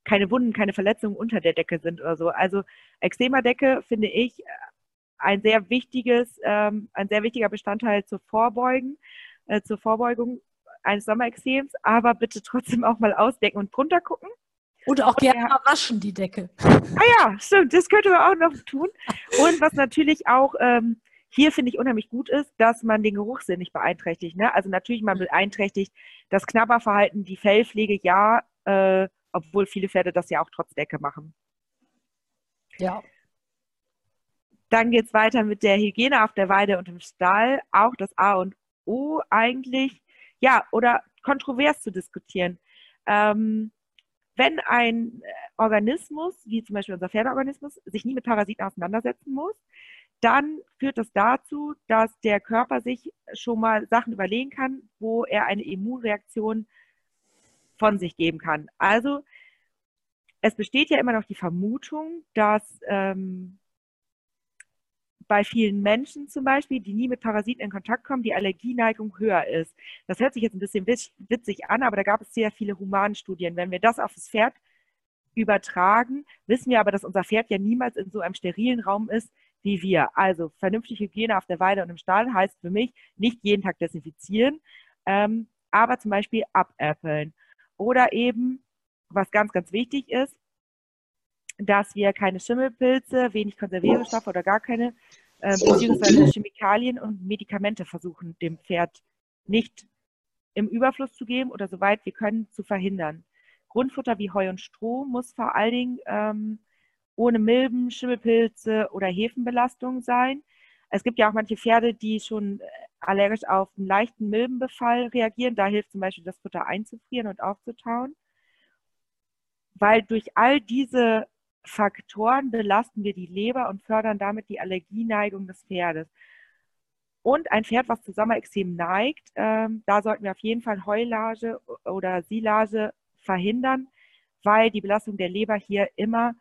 B: keine Wunden, keine Verletzungen unter der Decke sind oder so. Also Eczema-Decke finde ich ein sehr wichtiges, ähm, ein sehr wichtiger Bestandteil zur Vorbeugen, äh, zur Vorbeugung eines Sommerexems, aber bitte trotzdem auch mal ausdecken und drunter gucken.
A: Und auch gerne mal waschen, die Decke.
B: Ah ja, stimmt, das könnte man auch noch tun. Und was natürlich auch ähm, hier finde ich unheimlich gut ist, dass man den Geruchssinn nicht beeinträchtigt. Ne? Also natürlich, man beeinträchtigt das Knabberverhalten, die Fellpflege, ja, äh, obwohl viele Pferde das ja auch trotz Decke machen.
A: Ja.
B: Dann geht es weiter mit der Hygiene auf der Weide und im Stall. Auch das A und O eigentlich, ja, oder kontrovers zu diskutieren. Ähm, wenn ein Organismus, wie zum Beispiel unser Pferdeorganismus, sich nie mit Parasiten auseinandersetzen muss, dann führt das dazu, dass der Körper sich schon mal Sachen überlegen kann, wo er eine Immunreaktion von sich geben kann. Also es besteht ja immer noch die Vermutung, dass ähm, bei vielen Menschen zum Beispiel, die nie mit Parasiten in Kontakt kommen, die Allergieneigung höher ist. Das hört sich jetzt ein bisschen witzig an, aber da gab es sehr viele Humanstudien. Wenn wir das auf das Pferd übertragen, wissen wir aber, dass unser Pferd ja niemals in so einem sterilen Raum ist wie wir. Also vernünftige Hygiene auf der Weide und im Stall heißt für mich nicht jeden Tag desinfizieren, ähm, aber zum Beispiel abäppeln. Oder eben, was ganz, ganz wichtig ist, dass wir keine Schimmelpilze, wenig Konservierungsstoffe oder gar keine, äh, beziehungsweise Chemikalien und Medikamente versuchen, dem Pferd nicht im Überfluss zu geben oder soweit wir können zu verhindern. Grundfutter wie Heu und Stroh muss vor allen Dingen ähm, ohne Milben, Schimmelpilze oder Hefenbelastung sein. Es gibt ja auch manche Pferde, die schon äh, allergisch auf einen leichten Milbenbefall reagieren. Da hilft zum Beispiel das Futter einzufrieren und aufzutauen. Weil durch all diese Faktoren belasten wir die Leber und fördern damit die Allergieneigung des Pferdes. Und ein Pferd, was zu Sommerexem neigt, ähm, da sollten wir auf jeden Fall Heulage oder Silage verhindern, weil die Belastung der Leber hier immer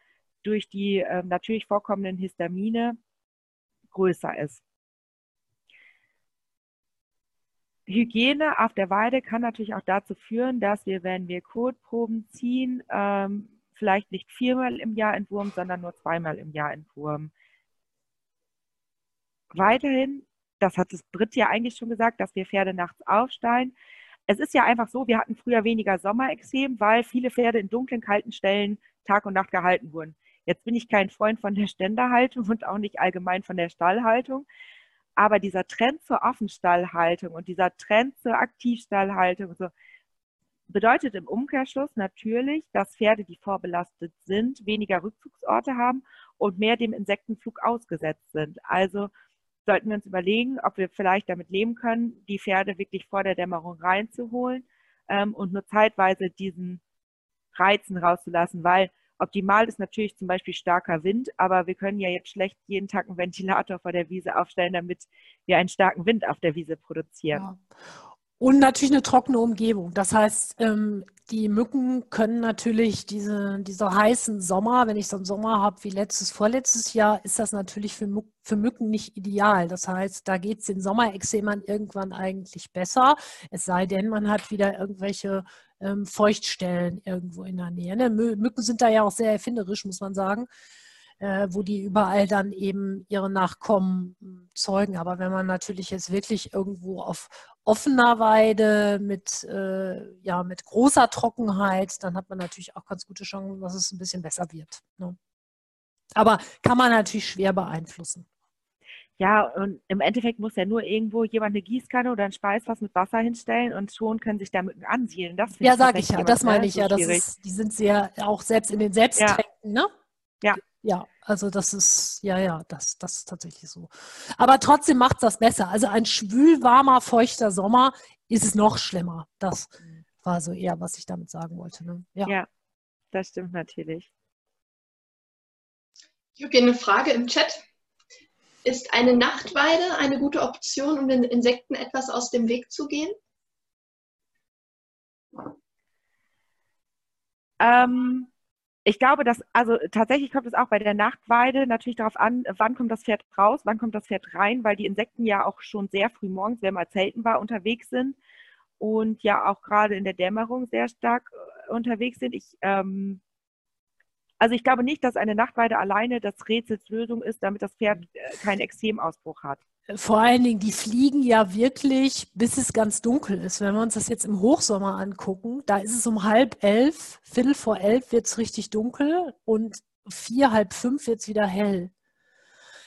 B: durch die äh, natürlich vorkommenden Histamine größer ist. Hygiene auf der Weide kann natürlich auch dazu führen, dass wir, wenn wir Kotproben ziehen, ähm, vielleicht nicht viermal im Jahr entwurmen, sondern nur zweimal im Jahr entwurmen. Weiterhin, das hat das Brit ja eigentlich schon gesagt, dass wir Pferde nachts aufsteigen. Es ist ja einfach so, wir hatten früher weniger Sommerexem, weil viele Pferde in dunklen, kalten Stellen Tag und Nacht gehalten wurden. Jetzt bin ich kein Freund von der Ständerhaltung und auch nicht allgemein von der Stallhaltung. Aber dieser Trend zur Offenstallhaltung und dieser Trend zur Aktivstallhaltung, so, bedeutet im Umkehrschluss natürlich, dass Pferde, die vorbelastet sind, weniger Rückzugsorte haben und mehr dem Insektenflug ausgesetzt sind. Also sollten wir uns überlegen, ob wir vielleicht damit leben können, die Pferde wirklich vor der Dämmerung reinzuholen ähm, und nur zeitweise diesen Reizen rauszulassen, weil optimal ist natürlich zum Beispiel starker Wind, aber wir können ja jetzt schlecht jeden Tag einen Ventilator vor der Wiese aufstellen, damit wir einen starken Wind auf der Wiese produzieren. Ja.
A: Und natürlich eine trockene Umgebung. Das heißt, ähm, die Mücken können natürlich diese, diese heißen Sommer, wenn ich so einen Sommer habe wie letztes, vorletztes Jahr, ist das natürlich für, für Mücken nicht ideal. Das heißt, da geht es den Sommerexemern irgendwann eigentlich besser. Es sei denn, man hat wieder irgendwelche ähm, Feuchtstellen irgendwo in der Nähe. Ne? Mücken sind da ja auch sehr erfinderisch, muss man sagen wo die überall dann eben ihre Nachkommen hm, zeugen. Aber wenn man natürlich jetzt wirklich irgendwo auf offener Weide mit, äh, ja, mit großer Trockenheit, dann hat man natürlich auch ganz gute Chancen, dass es ein bisschen besser wird. Ne? Aber kann man natürlich schwer beeinflussen.
B: Ja, und im Endeffekt muss ja nur irgendwo jemand eine Gießkanne oder ein Speisfass mit Wasser hinstellen und schon können sich da Mücken ansiedeln.
A: Das ja, sage ich ja, das meine ich ja. Das ist, die sind sehr auch selbst in den Selbsttränken, ja. ne?
B: Ja.
A: Ja, also das ist, ja, ja, das, das ist tatsächlich so. Aber trotzdem macht es das besser. Also ein schwül, warmer, feuchter Sommer ist es noch schlimmer. Das war so eher, was ich damit sagen wollte. Ne?
B: Ja. ja, das stimmt natürlich.
C: Ich habe hier eine Frage im Chat. Ist eine Nachtweide eine gute Option, um den Insekten etwas aus dem Weg zu gehen?
B: Ähm, ich glaube, dass, also tatsächlich kommt es auch bei der Nachtweide natürlich darauf an, wann kommt das Pferd raus, wann kommt das Pferd rein, weil die Insekten ja auch schon sehr früh morgens, wenn mal Zelten war, unterwegs sind und ja auch gerade in der Dämmerung sehr stark äh, unterwegs sind. Ich, ähm, also ich glaube nicht, dass eine Nachtweide alleine das Rätsels Lösung ist, damit das Pferd äh, keinen Extremausbruch hat
A: vor allen Dingen, die fliegen ja wirklich, bis es ganz dunkel ist. Wenn wir uns das jetzt im Hochsommer angucken, da ist es um halb elf, Viertel vor elf wird es richtig dunkel und vier, halb fünf wird es wieder hell.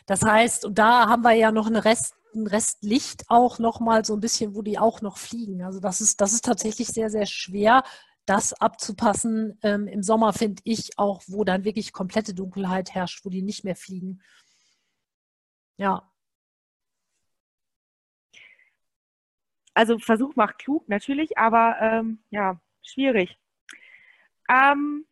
A: Das heißt, und da haben wir ja noch eine Rest, ein Restlicht auch noch mal so ein bisschen, wo die auch noch fliegen. Also das ist, das ist tatsächlich sehr, sehr schwer, das abzupassen. Ähm, Im Sommer finde ich auch, wo dann wirklich komplette Dunkelheit herrscht, wo die nicht mehr fliegen. Ja,
B: also Versuch macht klug, natürlich, aber ähm, ja, schwierig. Ähm,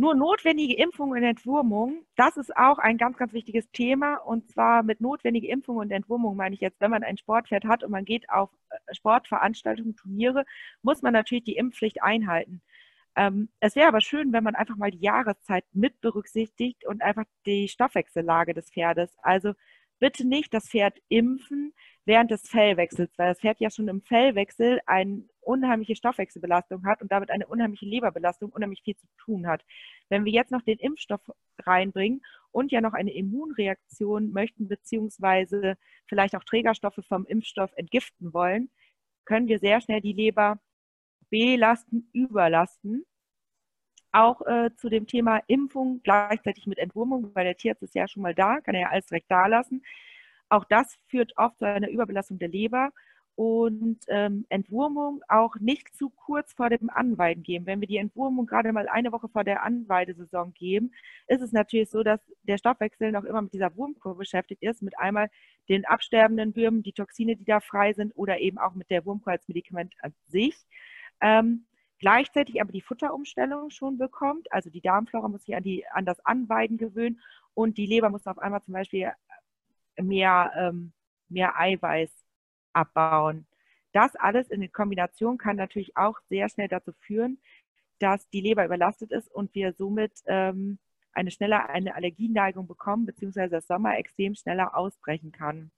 B: Nur notwendige Impfung und Entwurmung, das ist auch ein ganz, ganz wichtiges Thema. Und zwar mit notwendige Impfung und Entwurmung meine ich jetzt, wenn man ein Sportpferd hat und man geht auf äh, Sportveranstaltungen, Turniere, muss man natürlich die Impfpflicht einhalten. Ähm, es wäre aber schön, wenn man einfach mal die Jahreszeit mit berücksichtigt und einfach die Stoffwechsellage des Pferdes. Also bitte nicht das Pferd impfen während des Fellwechsels, weil das Pferd ja schon im Fellwechsel eine unheimliche Stoffwechselbelastung hat und damit eine unheimliche Leberbelastung, unheimlich viel zu tun hat. Wenn wir jetzt noch den Impfstoff reinbringen und ja noch eine Immunreaktion möchten, beziehungsweise vielleicht auch Trägerstoffe vom Impfstoff entgiften wollen, können wir sehr schnell die Leber belasten, überlasten. Auch äh, zu dem Thema Impfung gleichzeitig mit Entwurmung, weil der Tierarzt ist ja schon mal da, kann er ja alles direkt da lassen. Auch das führt oft zu einer Überbelastung der Leber und ähm, Entwurmung auch nicht zu kurz vor dem Anweiden geben. Wenn wir die Entwurmung gerade mal eine Woche vor der Anweidesaison geben, ist es natürlich so, dass der Stoffwechsel noch immer mit dieser Wurmkur beschäftigt ist, mit einmal den absterbenden Würmen, die Toxine, die da frei sind oder eben auch mit der Wurmkur als Medikament an sich. Ähm, gleichzeitig aber die Futterumstellung schon bekommt, also die Darmflora muss sich an, die, an das Anweiden gewöhnen und die Leber muss auf einmal zum Beispiel mehr, ähm, mehr Eiweiß abbauen. Das alles in Kombination kann natürlich auch sehr schnell dazu führen, dass die Leber überlastet ist und wir somit ähm, eine schneller eine Allergieneigung bekommen, beziehungsweise das Sommerextrem schneller ausbrechen kann.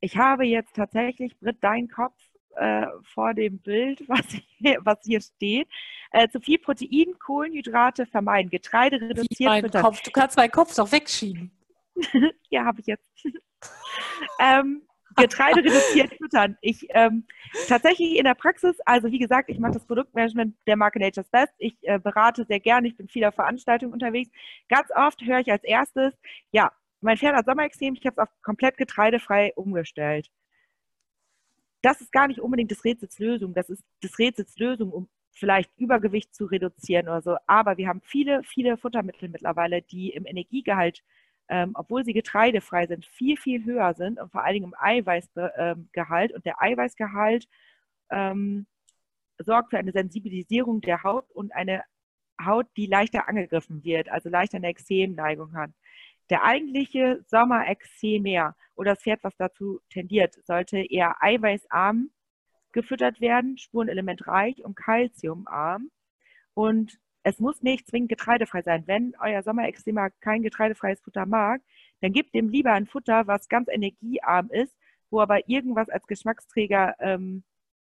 B: Ich habe jetzt tatsächlich, Britt, deinen Kopf äh, vor dem Bild, was hier, was hier steht. Äh, zu viel Protein, Kohlenhydrate vermeiden, Getreide reduziert.
A: Kopf. Du kannst meinen Kopf doch wegschieben.
B: ja, habe ich jetzt. ähm, Getreide reduziert füttern. Ich ähm, tatsächlich in der Praxis, also wie gesagt, ich mache das Produktmanagement der Marke Nature's Best. Ich äh, berate sehr gerne, ich bin viel auf Veranstaltungen unterwegs. Ganz oft höre ich als erstes, ja, mein Pferd hat Sommerextrem, ich habe es auf komplett getreidefrei umgestellt. Das ist gar nicht unbedingt das Rätsels Lösung. Das ist das Rätsels Lösung, um vielleicht Übergewicht zu reduzieren oder so. Aber wir haben viele, viele Futtermittel mittlerweile, die im Energiegehalt ähm, obwohl sie getreidefrei sind, viel, viel höher sind und vor allen Dingen im Eiweißgehalt. Und der Eiweißgehalt ähm, sorgt für eine Sensibilisierung der Haut und eine Haut, die leichter angegriffen wird, also leichter eine Extremneigung hat. Der eigentliche Sommerexemer oder das Pferd, was dazu tendiert, sollte eher eiweißarm gefüttert werden, spurenelementreich und kalziumarm. Und es muss nicht zwingend getreidefrei sein. Wenn euer Sommerextrema kein getreidefreies Futter mag, dann gebt dem lieber ein Futter, was ganz energiearm ist, wo aber irgendwas als Geschmacksträger ähm,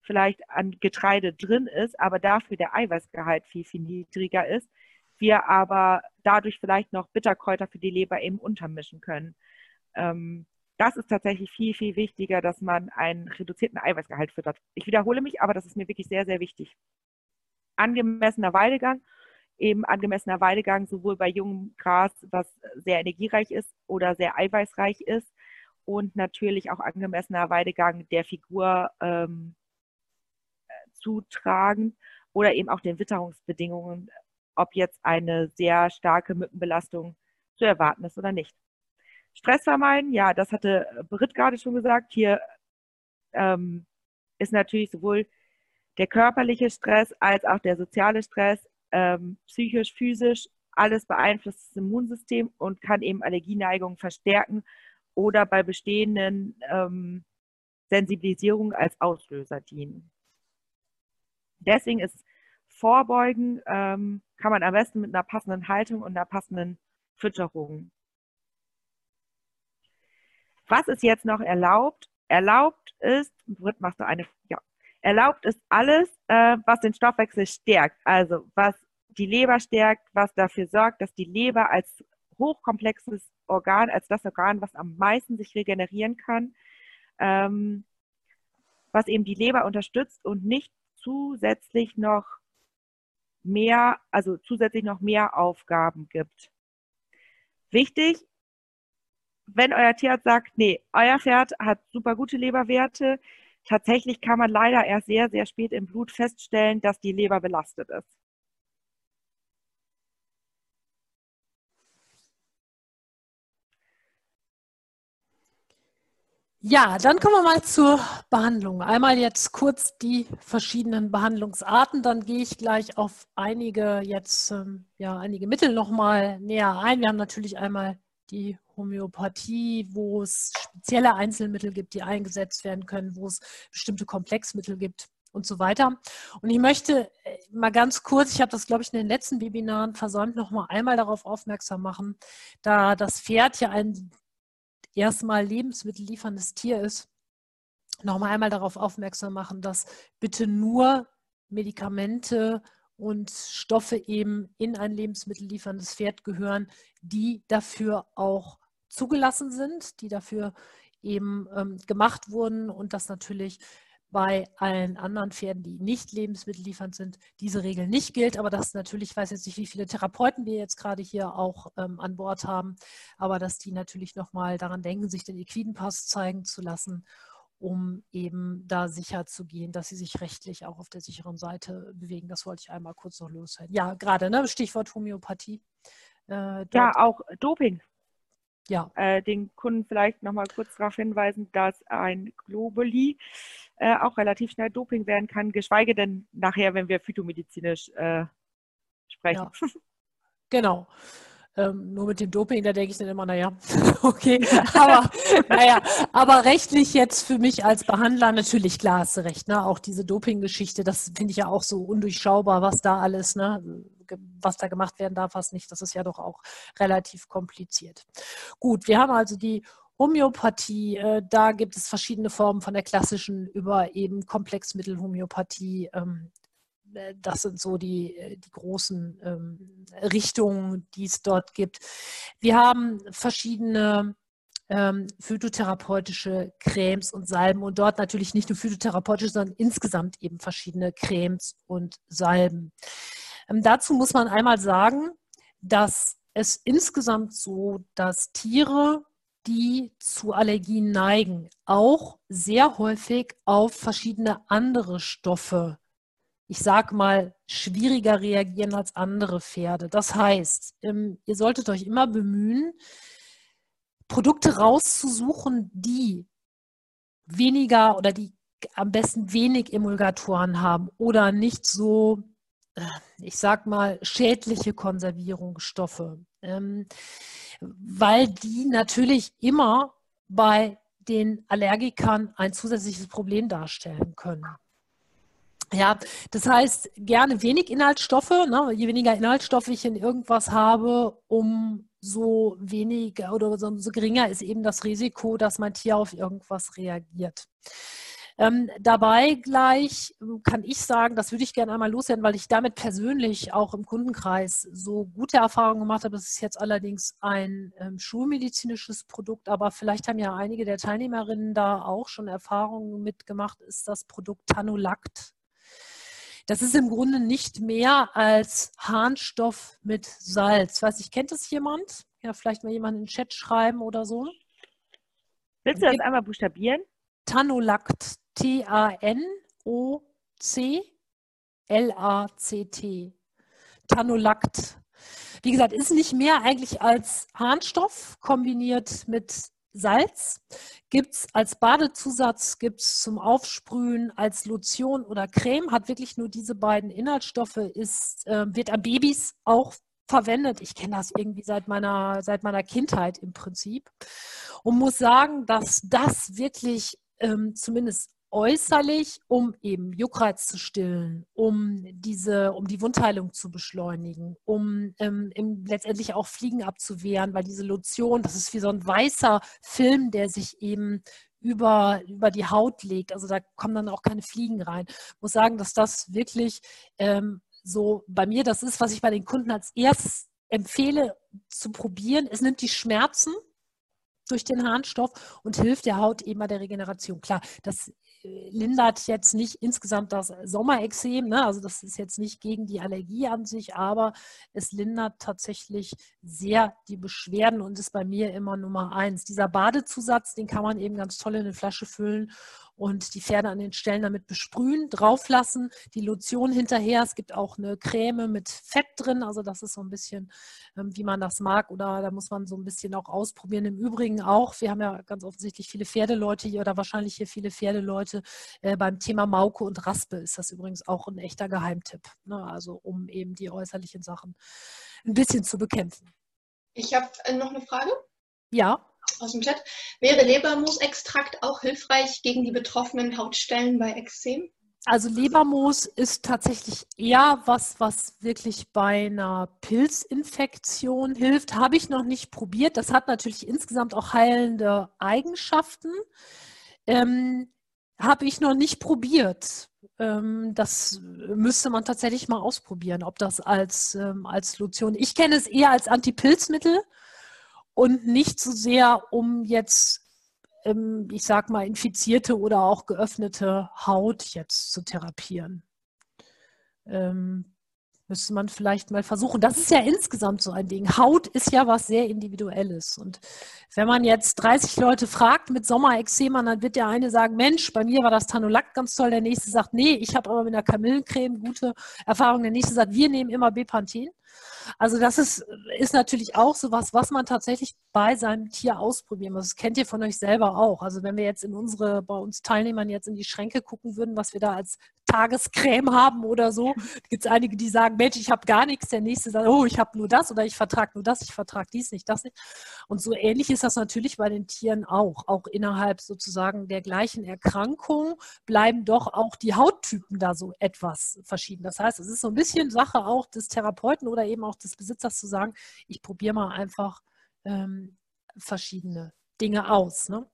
B: vielleicht an Getreide drin ist, aber dafür der Eiweißgehalt viel, viel niedriger ist. Wir aber dadurch vielleicht noch Bitterkräuter für die Leber eben untermischen können. Ähm, das ist tatsächlich viel, viel wichtiger, dass man einen reduzierten Eiweißgehalt füttert. Ich wiederhole mich, aber das ist mir wirklich sehr, sehr wichtig. Angemessener Weidegang eben angemessener Weidegang sowohl bei jungem Gras, was sehr energiereich ist oder sehr eiweißreich ist und natürlich auch angemessener Weidegang der Figur ähm, zutragen oder eben auch den Witterungsbedingungen, ob jetzt eine sehr starke Mückenbelastung zu erwarten ist oder nicht. Stress vermeiden, ja, das hatte Britt gerade schon gesagt. Hier ähm, ist natürlich sowohl der körperliche Stress als auch der soziale Stress ähm, psychisch, physisch, alles beeinflusst das Immunsystem und kann eben Allergieneigungen verstärken oder bei bestehenden ähm, Sensibilisierungen als Auslöser dienen. Deswegen ist Vorbeugen, ähm, kann man am besten mit einer passenden Haltung und einer passenden Fütterung. Was ist jetzt noch erlaubt? Erlaubt ist, Britt, machst du eine, ja, Erlaubt ist alles, äh, was den Stoffwechsel stärkt, also was die Leber stärkt, was dafür sorgt, dass die Leber als hochkomplexes Organ, als das Organ, was am meisten sich regenerieren kann, ähm, was eben die Leber unterstützt und nicht zusätzlich noch mehr, also zusätzlich noch mehr Aufgaben gibt. Wichtig, wenn euer Tierarzt sagt, nee, euer Pferd hat super gute Leberwerte, Tatsächlich kann man leider erst sehr, sehr spät im Blut feststellen, dass die Leber belastet ist.
A: Ja, dann kommen wir mal zur Behandlung. Einmal jetzt kurz die verschiedenen Behandlungsarten, dann gehe ich gleich auf einige jetzt ähm, ja einige Mittel noch mal näher ein. Wir haben natürlich einmal die Homöopathie, wo es spezielle Einzelmittel gibt, die eingesetzt werden können, wo es bestimmte Komplexmittel gibt und so weiter. Und ich möchte äh, mal ganz kurz, ich habe das, glaube ich, in den letzten Webinaren versäumt, noch mal einmal darauf aufmerksam machen, da das Pferd ja ein erstmal Lebensmittel lieferndes Tier ist, noch mal einmal darauf aufmerksam machen, dass bitte nur Medikamente und Stoffe eben in ein Lebensmittel lieferndes Pferd gehören, die dafür auch zugelassen sind, die dafür eben ähm, gemacht wurden und das natürlich bei allen anderen Pferden, die nicht lebensmittelliefernd sind, diese Regel nicht gilt. Aber das natürlich, ich weiß jetzt nicht, wie viele Therapeuten wir jetzt gerade hier auch ähm, an Bord haben, aber dass die natürlich nochmal daran denken, sich den Equidenpass zeigen zu lassen, um eben da sicher zu gehen, dass sie sich rechtlich auch auf der sicheren Seite bewegen. Das wollte ich einmal kurz noch loswerden. Ja, gerade, ne? Stichwort Homöopathie.
B: Äh, ja, auch Doping ja. äh, den Kunden vielleicht nochmal kurz darauf hinweisen, dass ein Globuli äh, auch relativ schnell Doping werden kann, geschweige denn nachher, wenn wir phytomedizinisch äh, sprechen. Ja.
A: Genau. Ähm, nur mit dem Doping, da denke ich dann immer, naja, okay, aber naja, aber rechtlich jetzt für mich als Behandler natürlich klar hast du recht, ne? Auch diese Doping-Geschichte, das finde ich ja auch so undurchschaubar, was da alles, ne? was da gemacht werden darf, was nicht. Das ist ja doch auch relativ kompliziert. Gut, wir haben also die Homöopathie, äh, da gibt es verschiedene Formen von der klassischen über eben Komplexmittelhomöopathie. Ähm, äh, das sind so die, äh, die großen ähm, Richtungen, die es dort gibt. Wir haben verschiedene ähm, phytotherapeutische Cremes und Salben und dort natürlich nicht nur phytotherapeutische, sondern insgesamt eben verschiedene Cremes und Salben. Ähm, dazu muss man einmal sagen, dass es insgesamt so, dass Tiere, die zu Allergien neigen, auch sehr häufig auf verschiedene andere Stoffe, ich sag mal, schwieriger reagieren als andere Pferde. Das heißt, ähm, ihr solltet euch immer bemühen, Produkte rauszusuchen, die weniger oder die am besten wenig Emulgatoren haben oder nicht so äh, ich sag mal, schädliche Konservierungsstoffe, ähm, weil die natürlich immer bei den Allergikern ein zusätzliches Problem darstellen können. Ja, das heißt, gerne wenig Inhaltsstoffe. Ne? Je weniger Inhaltsstoffe ich in irgendwas habe, umso weniger oder umso geringer ist eben das Risiko, dass mein Tier auf irgendwas reagiert. Ähm, dabei gleich kann ich sagen, das würde ich gerne einmal loswerden, weil ich damit persönlich auch im Kundenkreis so gute Erfahrungen gemacht habe. Das ist jetzt allerdings ein ähm, schulmedizinisches Produkt, aber vielleicht haben ja einige der Teilnehmerinnen da auch schon Erfahrungen mitgemacht, ist das Produkt Tanulakt. Das ist im Grunde nicht mehr als Harnstoff mit Salz. Weiß ich, kennt das jemand? Ja, vielleicht mal jemand in den Chat schreiben oder so.
B: Willst du das einmal buchstabieren?
A: Tanolakt. T-A-N-O-C-L-A-C-T. Tanolakt. Wie gesagt, ist nicht mehr eigentlich als Harnstoff kombiniert mit Salz. Gibt es als Badezusatz, gibt es zum Aufsprühen, als Lotion oder Creme, hat wirklich nur diese beiden Inhaltsstoffe, ist, äh, wird an Babys auch verwendet. Ich kenne das irgendwie seit meiner, seit meiner Kindheit im Prinzip und muss sagen, dass das wirklich ähm, zumindest äußerlich, um eben Juckreiz zu stillen, um diese, um die Wundheilung zu beschleunigen, um ähm, letztendlich auch Fliegen abzuwehren, weil diese Lotion, das ist wie so ein weißer Film, der sich eben über, über die Haut legt. Also da kommen dann auch keine Fliegen rein. Ich muss sagen, dass das wirklich ähm, so bei mir das ist, was ich bei den Kunden als erstes empfehle zu probieren. Es nimmt die Schmerzen durch den Harnstoff und hilft der Haut eben bei der Regeneration. Klar, das lindert jetzt nicht insgesamt das Sommerexem, ne? also das ist jetzt nicht gegen die Allergie an sich, aber es lindert tatsächlich sehr die Beschwerden und ist bei mir immer Nummer eins. Dieser Badezusatz, den kann man eben ganz toll in eine Flasche füllen und die Pferde an den Stellen damit besprühen, drauflassen, die Lotion hinterher. Es gibt auch eine Creme mit Fett drin, also das ist so ein bisschen, ähm, wie man das mag oder da muss man so ein bisschen auch ausprobieren. Im Übrigen auch, wir haben ja ganz offensichtlich viele Pferdeleute hier oder wahrscheinlich hier viele Pferdeleute. Äh, beim Thema Mauke und Raspe ist das übrigens auch ein echter Geheimtipp, ne? also um eben die äußerlichen Sachen ein bisschen zu bekämpfen.
C: Ich habe äh, noch eine Frage.
A: Ja
C: aus dem Chat. Wäre Lebermoosextrakt auch hilfreich gegen die betroffenen Hautstellen bei Ekzem?
A: Also Lebermoos ist tatsächlich eher was, was wirklich bei einer Pilzinfektion hilft. Habe ich noch nicht probiert. Das hat natürlich insgesamt auch heilende Eigenschaften. Ähm, Habe ich noch nicht probiert. Ähm, das müsste man tatsächlich mal ausprobieren, ob das als, ähm, als Lotion. Ich kenne es eher als Antipilzmittel und nicht so sehr, um jetzt, ähm, ich sag mal, infizierte oder auch geöffnete Haut jetzt zu therapieren. Ähm, müsste man vielleicht mal versuchen. Das ist ja insgesamt so ein Ding. Haut ist ja was sehr Individuelles. Und wenn man jetzt 30 Leute fragt mit Sommerexema, dann wird der eine sagen, Mensch, bei mir war das Tanolac ganz toll. Der nächste sagt, nee, ich habe aber mit der Kamillencreme gute Erfahrungen. Der nächste sagt, wir nehmen immer Bepanthen. Also das ist, ist natürlich auch so was, was man tatsächlich bei seinem Tier ausprobieren muss. Das kennt ihr von euch selber auch. Also wenn wir jetzt in unsere, bei uns Teilnehmern jetzt in die Schränke gucken würden, was wir da als Tagescreme haben oder so, gibt es einige, die sagen, Mensch, ich habe gar nichts. Der nächste sagt, oh, ich habe nur das oder ich vertrage nur das, ich vertrage dies nicht, das nicht. Und so ähnlich ist das natürlich bei den Tieren auch. Auch innerhalb sozusagen der gleichen Erkrankung bleiben doch auch die Hauttypen da so etwas verschieden. Das heißt, es ist so ein bisschen Sache auch des Therapeuten oder eben auch des Besitzers zu sagen, ich probiere mal einfach ähm, verschiedene Dinge aus. Ne?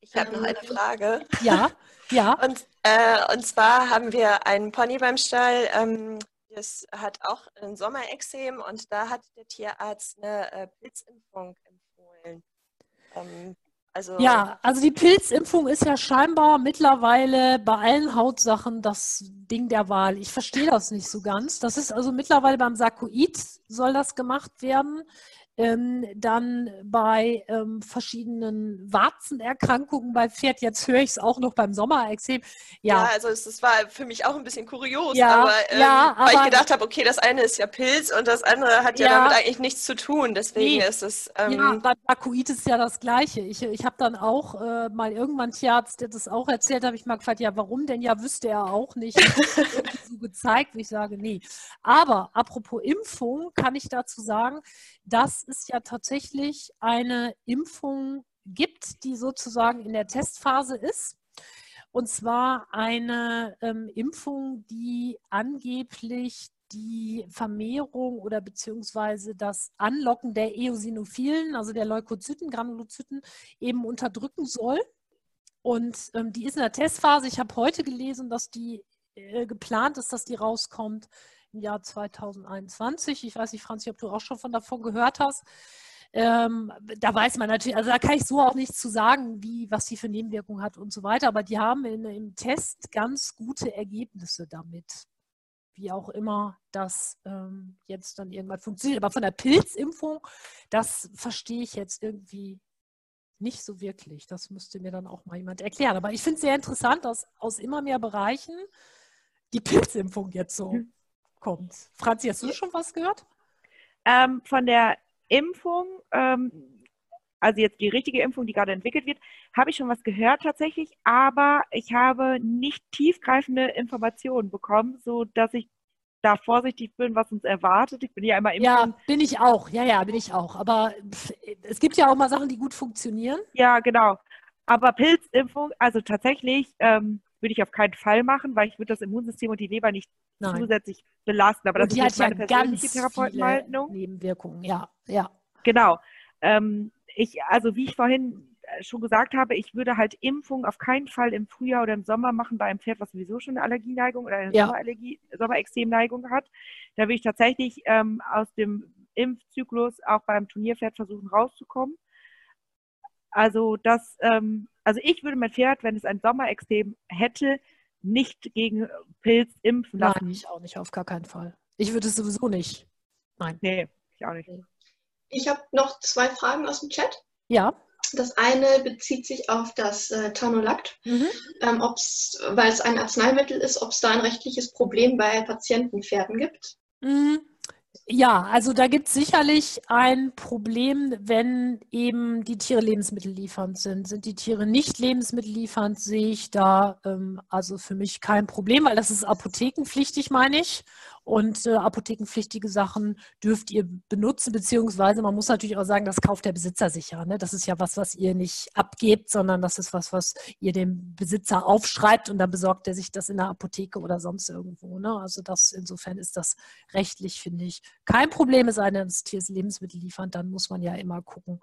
E: Ich habe noch eine Frage.
A: Ja, ja.
E: Und, äh, und zwar haben wir einen Pony beim Stall, ähm, das hat auch ein Sommerexem und da hat der Tierarzt eine äh, Pilzimpfung empfohlen.
A: Ähm, also ja, also die Pilzimpfung ist ja scheinbar mittlerweile bei allen Hautsachen das Ding der Wahl. Ich verstehe das nicht so ganz. Das ist also mittlerweile beim Sarkoid soll das gemacht werden ähm, dann bei ähm, verschiedenen Warzenerkrankungen bei Pferd. Jetzt höre ich es auch noch beim Sommerexem.
E: Ja. ja, also es, es, war für mich auch ein bisschen kurios, ja, aber, ähm, ja, weil ich gedacht habe, okay, das eine ist ja Pilz und das andere hat ja, damit eigentlich nichts zu tun. Deswegen nee. ist es.
A: Ähm, ja, beim Akuit ist ja das Gleiche. Ich, ich habe dann auch äh, mal irgendwann Tierarzt, der das auch erzählt, habe ich mal gefragt, ja, warum denn? Ja, wüsste er auch nicht. so gezeigt, wie ich sage, nee. Aber apropos Impfung, kann ich dazu sagen, dass es ja tatsächlich eine Impfung gibt, die sozusagen in der Testphase ist. Und zwar eine ähm, Impfung, die angeblich die Vermehrung oder beziehungsweise das Anlocken der Eosinophilen, also der Leukozyten, Granulozyten, eben unterdrücken soll. Und ähm, die ist in der Testphase. Ich habe heute gelesen, dass die äh, geplant ist, dass die rauskommt Jahr 2021. Ich weiß nicht, Franzi, ob du auch schon von davon gehört hast. Ähm, da weiß man natürlich, also da kann ich so auch nichts zu sagen, wie, was die für Nebenwirkungen hat und so weiter, aber die haben in, im Test ganz gute Ergebnisse damit. Wie auch immer das ähm, jetzt dann irgendwann funktioniert. Aber von der Pilzimpfung, das verstehe ich jetzt irgendwie nicht so wirklich. Das müsste mir dann auch mal jemand erklären. Aber ich finde es sehr interessant, dass aus immer mehr Bereichen die Pilzimpfung jetzt so hm kommt. Franzi, hast du schon was gehört?
B: Ähm, von der Impfung, ähm, also jetzt die richtige Impfung, die gerade entwickelt wird, habe ich schon was gehört tatsächlich, aber ich habe nicht tiefgreifende Informationen bekommen, sodass ich da vorsichtig bin, was uns erwartet. Ich bin ja immer
A: impfen. Ja, bin ich auch. Ja, ja, bin ich auch. Aber es gibt ja auch mal Sachen, die gut funktionieren.
B: Ja, genau. Aber Pilzimpfung, also tatsächlich ähm, würde ich auf keinen Fall machen, weil ich würde das Immunsystem und die Leber nicht Nein. zusätzlich belasten. Aber
A: und das ist meine ja persönliche Therapeutenhaltung. Nebenwirkungen, ja, ja.
B: Genau. Ähm, ich, also wie ich vorhin äh, schon gesagt habe, ich würde halt Impfungen auf keinen Fall im Frühjahr oder im Sommer machen bei einem Pferd, was sowieso schon eine Allergieneigung oder eine ja. Sommerallergie, Sommerextremneigung hat. Da würde ich tatsächlich ähm, aus dem Impfzyklus auch beim Turnierpferd versuchen rauszukommen. Also das, ähm, also ich würde mein Pferd, wenn es ein Sommerextrem hätte, nicht gegen Pilz impfen lassen.
A: Nein, ich auch nicht, auf gar keinen Fall. Ich würde es sowieso nicht. Nein.
B: Nee, ich auch nicht.
C: Ich habe noch zwei Fragen aus dem Chat.
A: Ja.
C: Das eine bezieht sich auf das äh, Tanolakt, mhm. ähm, ob's, weil es ein Arzneimittel ist, ob es da ein rechtliches Problem bei Patientenpferden gibt.
A: Mhm. Ja, also da gibt es sicherlich ein Problem, wenn eben die Tiere lebensmittelliefernd sind. Sind die Tiere nicht lebensmittelliefernd, sehe ich da ähm, also für mich kein Problem, weil das ist apothekenpflichtig, meine ich. Und äh, apothekenpflichtige Sachen dürft ihr benutzen, beziehungsweise man muss natürlich auch sagen, das kauft der Besitzer sicher. Ne? Das ist ja was, was ihr nicht abgebt, sondern das ist was, was ihr dem Besitzer aufschreibt und dann besorgt er sich das in der Apotheke oder sonst irgendwo. Ne? Also das insofern ist das rechtlich, finde ich, kein Problem. Es sei denn, das Tier ist lebensmittelliefernd, dann muss man ja immer gucken,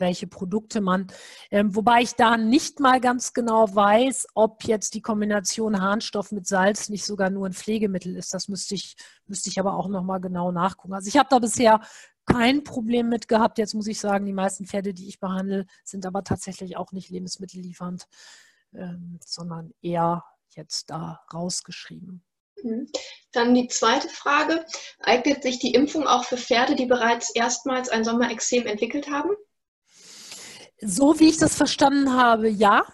A: welche Produkte man, ähm, wobei ich da nicht mal ganz genau weiß, ob jetzt die Kombination Harnstoff mit Salz nicht sogar nur ein Pflegemittel ist. Das müsste ich, müsste ich aber auch nochmal genau nachgucken. Also ich habe da bisher kein Problem mit gehabt. Jetzt muss ich sagen, die meisten Pferde, die ich behandle, sind aber tatsächlich auch nicht lebensmittelliefernd, ähm, sondern eher jetzt da rausgeschrieben.
C: Mhm. Dann die zweite Frage. Eignet sich die Impfung auch für Pferde, die bereits erstmals ein Sommerexem entwickelt haben?
A: So wie ich das verstanden habe, ja.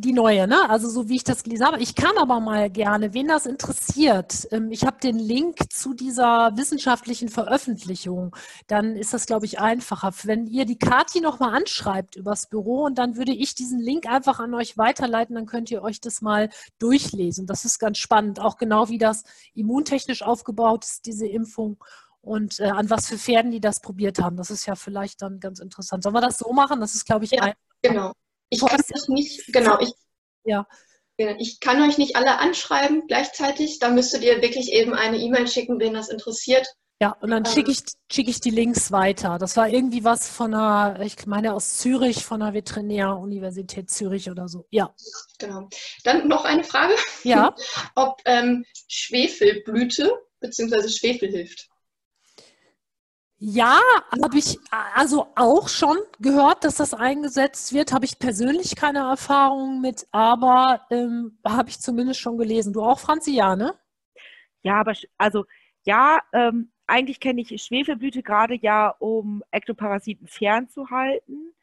A: Die neue, ne? Also so wie ich das gelesen habe. Ich kann aber mal gerne, wen das interessiert, ähm, ich habe den Link zu dieser wissenschaftlichen Veröffentlichung. Dann ist das, glaube ich, einfacher. Wenn ihr die Kati nochmal anschreibt übers Büro und dann würde ich diesen Link einfach an euch weiterleiten, dann könnt ihr euch das mal durchlesen. Das ist ganz spannend. Auch genau wie das immuntechnisch aufgebaut ist, diese Impfung und äh, an was für Pferden die das probiert haben. Das ist ja vielleicht dann ganz interessant. Sollen wir das so machen? Das ist, glaube ich,
C: ja, ein, genau. Ich kann euch nicht, genau, ich, ja. ich kann euch nicht alle anschreiben gleichzeitig. Da müsstet ihr wirklich eben eine E-Mail schicken, wen das interessiert.
A: Ja, und dann ähm, schicke ich, schick ich die Links weiter. Das war irgendwie was von einer, ich meine aus Zürich, von der Veterinäruniversität Zürich oder so. Ja.
C: Genau. Dann noch eine Frage.
A: Ja.
C: Ob ähm, Schwefelblüte bzw. Schwefel hilft.
A: Ja, habe ich also auch schon gehört, dass das eingesetzt wird. Habe ich persönlich keine Erfahrung mit, aber ähm, habe ich zumindest schon gelesen. Du auch, Franzi, ja, ne?
B: Ja, aber also ja, ähm, eigentlich kenne ich Schwefelblüte gerade ja, um Ektoparasiten fernzuhalten.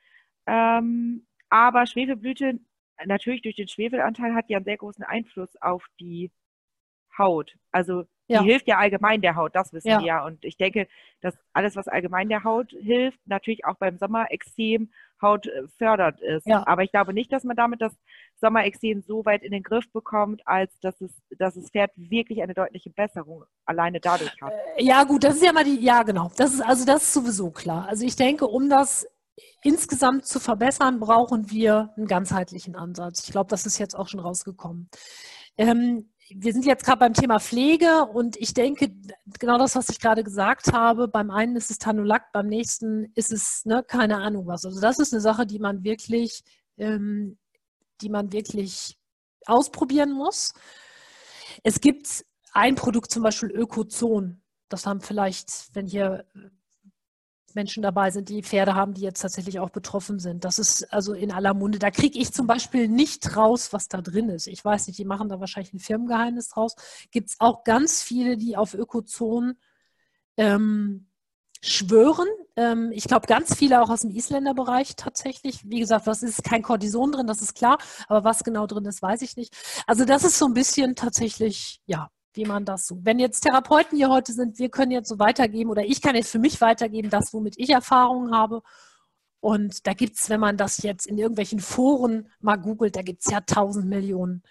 B: Ähm, aber Schwefelblüte, natürlich durch den Schwefelanteil, hat ja einen sehr großen Einfluss auf die Haut. Also ja. Die hilft ja allgemein der Haut, das wissen ja. wir ja. Und ich denke, dass alles, was allgemein der Haut hilft, natürlich auch beim Sommerexem Haut äh, fördert ist. Ja. Aber ich glaube nicht, dass man damit das Sommerexem so weit in den Griff bekommt, als dass es, dass das Pferd wirklich eine deutliche Besserung alleine dadurch hat.
A: Äh, ja, gut, das ist ja mal die, ja genau. Das ist, also das ist sowieso klar. Also ich denke, um das insgesamt zu verbessern, brauchen wir einen ganzheitlichen Ansatz. Ich glaube, das ist jetzt auch schon rausgekommen. Ähm, wir sind jetzt gerade beim Thema Pflege und ich denke, genau das, was ich gerade gesagt habe, beim einen ist es Tanulakt, beim nächsten ist es ne, keine Ahnung was. Also das ist eine Sache, die man wirklich, ähm, die man wirklich ausprobieren muss. Es gibt ein Produkt, zum Beispiel Ökozon. Das haben vielleicht, wenn hier Menschen dabei sind, die Pferde haben, die jetzt tatsächlich auch betroffen sind. Das ist also in aller Munde. Da kriege ich zum Beispiel nicht raus, was da drin ist. Ich weiß nicht, die machen da wahrscheinlich ein Firmengeheimnis draus. Gibt es auch ganz viele, die auf Ökozonen ähm, schwören. Ähm, ich glaube, ganz viele auch aus dem Isländerbereich tatsächlich. Wie gesagt, was ist kein Cortison drin, das ist klar. Aber was genau drin ist, weiß ich nicht. Also das ist so ein bisschen tatsächlich, ja, wie man das so. Wenn jetzt Therapeuten hier heute sind, wir können jetzt so weitergeben oder ich kann jetzt für mich weitergeben, das, womit ich Erfahrungen habe. Und da gibt es, wenn man das jetzt in irgendwelchen Foren mal googelt, da gibt es ja tausend Millionen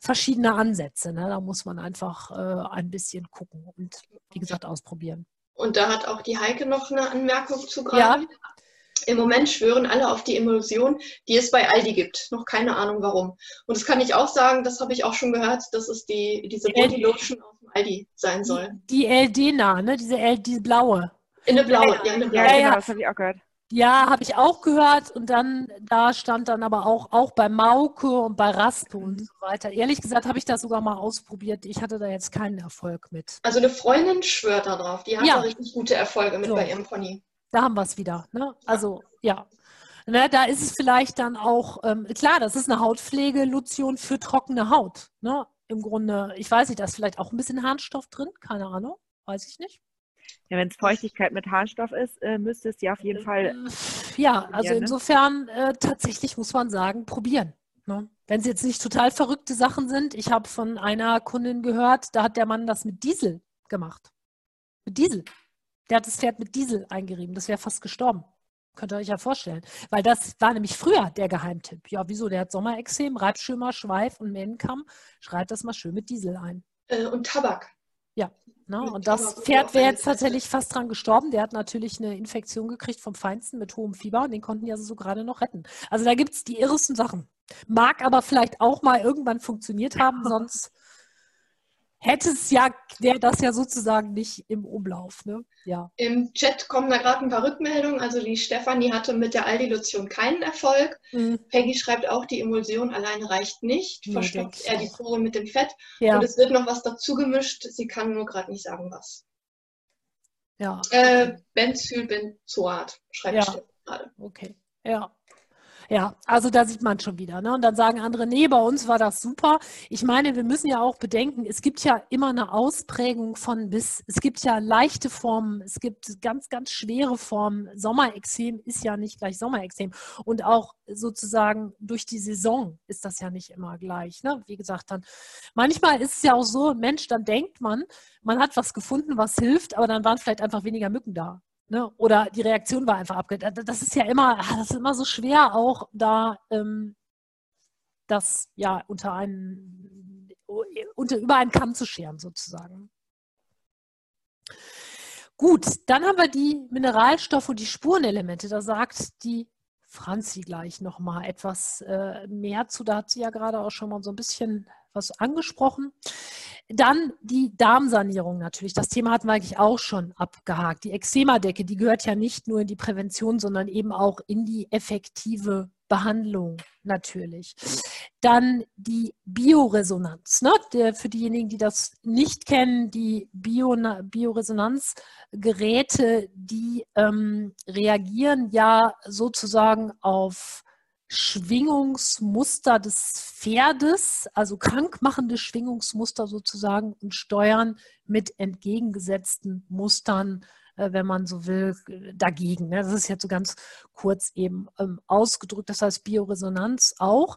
A: verschiedene Ansätze. Ne? Da muss man einfach äh, ein bisschen gucken und, wie gesagt, ausprobieren.
C: Und da hat auch die Heike noch eine Anmerkung zu gerade. Ja. Im Moment schwören alle auf die Emulsion, die es bei Aldi gibt. Noch keine Ahnung warum. Und das kann ich auch sagen, das habe ich auch schon gehört, dass es die, diese Body Lotion aus dem Aldi sein soll.
A: Die, LD-nah, ne? Diese, L, diese blaue.
C: In eine blaue, ja, ja, in eine blaue.
B: Ja, ja, das habe ich auch gehört.
A: Ja, habe ich auch gehört. Und dann, da stand dann aber auch, auch bei Mauke und bei Rasto und so weiter. Ehrlich gesagt habe ich das sogar mal ausprobiert. Ich hatte da jetzt keinen Erfolg mit.
C: Also eine Freundin schwört da drauf. Die hat ja. richtig gute Erfolge mit so. bei ihrem Pony.
A: Da haben wir es wieder. Ne? Also ja. Ne, da ist es vielleicht dann auch, ähm, klar, das ist eine Hautpflegelotion für trockene Haut. Ne? Im Grunde, ich weiß nicht, da ist vielleicht auch ein bisschen Harnstoff drin, keine Ahnung, weiß ich nicht.
B: Ja, wenn es Feuchtigkeit mit Harnstoff ist, äh, müsste es ja auf jeden Fall
A: ja, also ne? insofern äh, tatsächlich muss man sagen, probieren. Ne? Wenn es jetzt nicht total verrückte Sachen sind. Ich habe von einer Kundin gehört, da hat der Mann das mit Diesel gemacht. Mit Diesel. Der hat das Pferd mit Diesel eingerieben. Das wäre fast gestorben. Könnt ihr euch ja vorstellen. Weil das war nämlich früher der Geheimtipp. Ja, wieso? Der hat Sommerexem, Reibschimmer, Schweif und Mähnenkamm. Schreibt das mal schön mit Diesel ein.
C: Äh, und Tabak.
A: Ja, ne? und das Pferd wäre jetzt tatsächlich fast dran gestorben. Der hat natürlich eine Infektion gekriegt vom Feinsten mit hohem Fieber und den konnten die also so gerade noch retten. Also da gibt es die irresten Sachen. Mag aber vielleicht auch mal irgendwann funktioniert haben, sonst hätte es ja, wäre das ja sozusagen nicht im Umlauf. Ne? Ja.
C: Im Chat kommen da gerade ein paar Rückmeldungen. Also die Stefanie hatte mit der Aldi-Lotion keinen Erfolg. Mhm. Peggy schreibt auch, die Emulsion alleine reicht nicht. Nee, Verstopft er die Pore mit dem Fett. Ja. Und es wird noch was dazu gemischt. Sie kann nur gerade nicht sagen, was.
A: Ja.
C: Äh, Benzylbenzoat schreibt
A: ja. gerade. Okay. Ja. Ja, also da sieht man schon wieder. Ne? Und dann sagen andere, nee, bei uns war das super. Ich meine, wir müssen ja auch bedenken, es gibt ja immer eine Ausprägung von bis. Es gibt ja leichte Formen, es gibt ganz, ganz schwere Formen. Sommerexem ist ja nicht gleich Sommerexem. Und auch sozusagen durch die Saison ist das ja nicht immer gleich. Ne? Wie gesagt, dann manchmal ist es ja auch so, Mensch, dann denkt man, man hat was gefunden, was hilft, aber dann waren vielleicht einfach weniger Mücken da. Ne? Oder die Reaktion war einfach abgedreht. Das ist ja immer, ah, das ist immer so schwer, auch da ähm, das ja unter einen, unter, über einen Kamm zu scheren, sozusagen. Gut, dann haben wir die Mineralstoffe und die Spurenelemente. Da sagt die Franzi gleich nochmal etwas äh, mehr zu. Da hat sie ja gerade auch schon mal so ein bisschen was angesprochen. Dann die Darmsanierung natürlich. Das Thema hatten wir eigentlich auch schon abgehakt. Die Eczema-Decke, die gehört ja nicht nur in die Prävention, sondern eben auch in die effektive Behandlung natürlich. Dann die Bioresonanz. Ne? Der, für diejenigen, die das nicht kennen, die Bio, Bioresonanzgeräte, die ähm, reagieren ja sozusagen auf Schwingungsmuster des Pferdes, also krankmachende Schwingungsmuster sozusagen und steuern mit entgegengesetzten Mustern, äh, wenn man so will, dagegen. Ne? Das ist jetzt so ganz kurz eben ähm, ausgedrückt, das heißt Bioresonanz auch.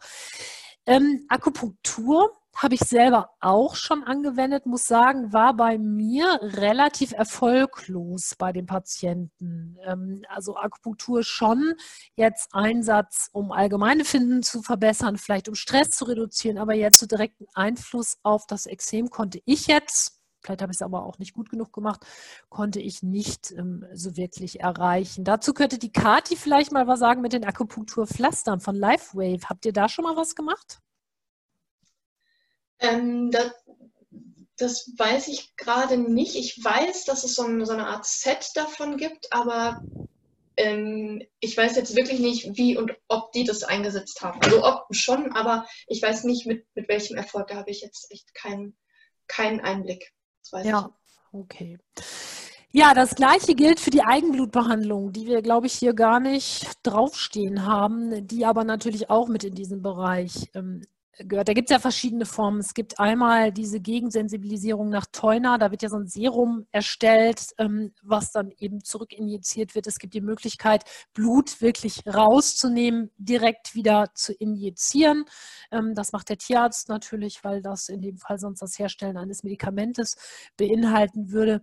A: Ähm, Akupunktur habe ich selber auch schon angewendet, muss sagen, war bei mir relativ erfolglos bei den Patienten. Ähm, also Akupunktur schon jetzt Einsatz, um allgemeine Finden zu verbessern, vielleicht um Stress zu reduzieren, aber jetzt so direkten Einfluss auf das Exem konnte ich jetzt vielleicht habe ich es aber auch nicht gut genug gemacht, konnte ich nicht ähm, so wirklich erreichen. Dazu könnte die Kati vielleicht mal was sagen mit den Akupunkturpflastern von LifeWave. Habt ihr da schon mal was gemacht?
C: Ähm, das, das, weiß ich gerade nicht. Ich weiß, dass es so, ein, so, eine Art Set davon gibt, aber ähm, ich weiß jetzt wirklich nicht, wie und ob die das eingesetzt haben. Also ob schon, aber ich weiß nicht, mit, mit welchem Erfolg. Da habe ich jetzt echt keinen keinen Einblick.
A: ja, ich. okay. Ja, das gleiche gilt für die Eigenblutbehandlung, die wir, glaube ich, hier gar nicht draufstehen haben, die aber natürlich auch mit in diesen Bereich ähm, gehört. Da gibt es ja verschiedene Formen. Es gibt einmal diese Gegensensibilisierung nach Teuna. Da wird ja so ein Serum erstellt, ähm, was dann eben zurückinjiziert wird. Es gibt die Möglichkeit, Blut wirklich rauszunehmen, direkt wieder zu injizieren. Ähm, das macht der Tierarzt natürlich, weil das in dem Fall sonst das Herstellen eines Medikamentes beinhalten würde.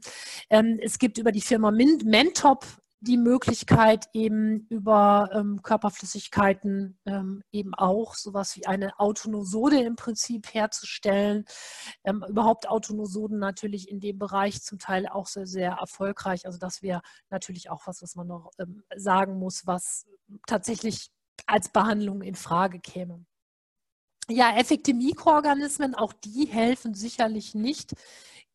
A: Ähm, es gibt über die Firma Mentop die Möglichkeit, eben über ähm, Körperflüssigkeiten ähm, eben auch sowas wie eine Autonosode im Prinzip herzustellen. Ähm, überhaupt Autonosoden natürlich in dem Bereich zum Teil auch sehr, sehr erfolgreich. Also das wäre natürlich auch was, was man noch ähm, sagen muss, was tatsächlich als Behandlung in Frage käme. Ja, effekte Mikroorganismen, auch die helfen sicherlich nicht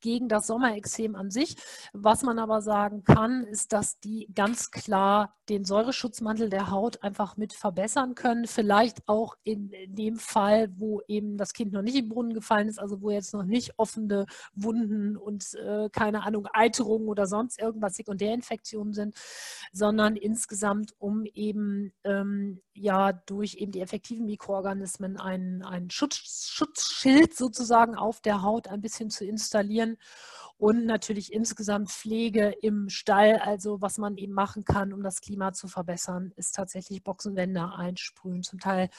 A: gegen das Sommerexem an sich. Was man aber sagen kann, ist, dass die ganz klar den Säureschutzmantel der Haut einfach mit verbessern können. Vielleicht auch in dem Fall, wo eben das Kind noch nicht im Brunnen gefallen ist, also wo jetzt noch nicht offene Wunden und äh, keine Ahnung, Eiterungen oder sonst irgendwas Sekundärinfektionen sind, sondern insgesamt um eben ähm, ja durch eben die effektiven Mikroorganismen ein, ein Schutz, Schutzschild sozusagen auf der Haut ein bisschen zu installieren und natürlich insgesamt Pflege im Stall, also was man eben machen kann, um das Klima zu verbessern, ist tatsächlich Boxenwände einsprühen. Zum Teil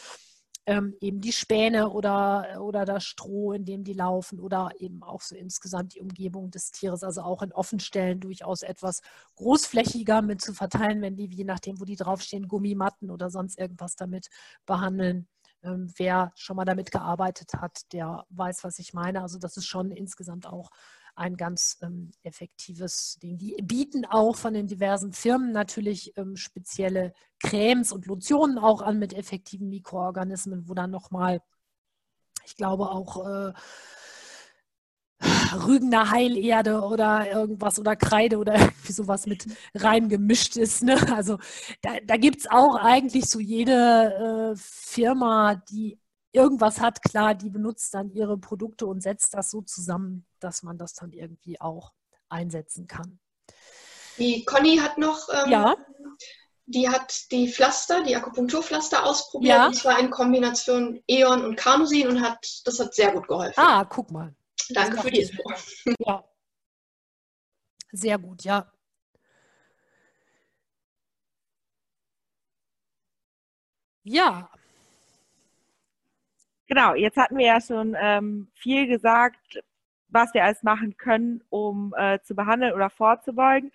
A: ähm, eben die Späne oder, oder das Stroh, in dem die laufen oder eben auch so insgesamt die Umgebung des Tieres, also auch in Offenstellen durchaus etwas großflächiger mit zu verteilen, wenn die, je nachdem, wo die draufstehen, Gummimatten oder sonst irgendwas damit behandeln. Ähm, wer schon mal damit gearbeitet hat, der weiß, was ich meine. Also das ist schon insgesamt auch ein ganz ähm, effektives Ding. Die bieten auch von den diversen Firmen natürlich ähm, spezielle Cremes und Lotionen auch an mit effektiven Mikroorganismen, wo dann nochmal, ich glaube auch äh, Rügener Heilerde oder irgendwas oder Kreide oder irgendwie sowas mit reingemischt ist. Ne? Also da, da gibt es auch eigentlich so jede äh, Firma, die irgendwas hat, klar, die benutzt dann ihre Produkte und setzt das so zusammen, dass man das dann irgendwie auch einsetzen kann.
C: Die Conny hat noch, ähm, ja. die hat die Pflaster, die Akupunkturpflaster ausprobiert, ja. und zwar in Kombination Eon und Carnosin und hat, das hat sehr gut geholfen.
A: Ah, guck mal.
C: Danke für die Info.
A: Ja. Sehr gut, ja. Ja,
B: Genau, jetzt hatten wir ja schon ähm, viel gesagt, was wir alles machen können, um äh, zu behandeln oder vorzubeugen.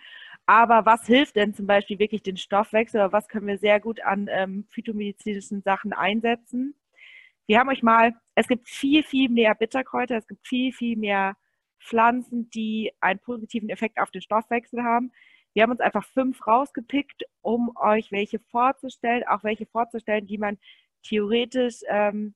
B: Aber was hilft denn zum Beispiel wirklich den Stoffwechsel oder was können wir sehr gut an ähm, phytomedizinischen Sachen einsetzen? Wir haben euch mal, es gibt viel, viel mehr Bitterkräuter, es gibt viel, viel mehr Pflanzen, die einen positiven Effekt auf den Stoffwechsel haben. Wir haben uns einfach fünf rausgepickt, um euch welche vorzustellen, auch welche vorzustellen, die man theoretisch ähm,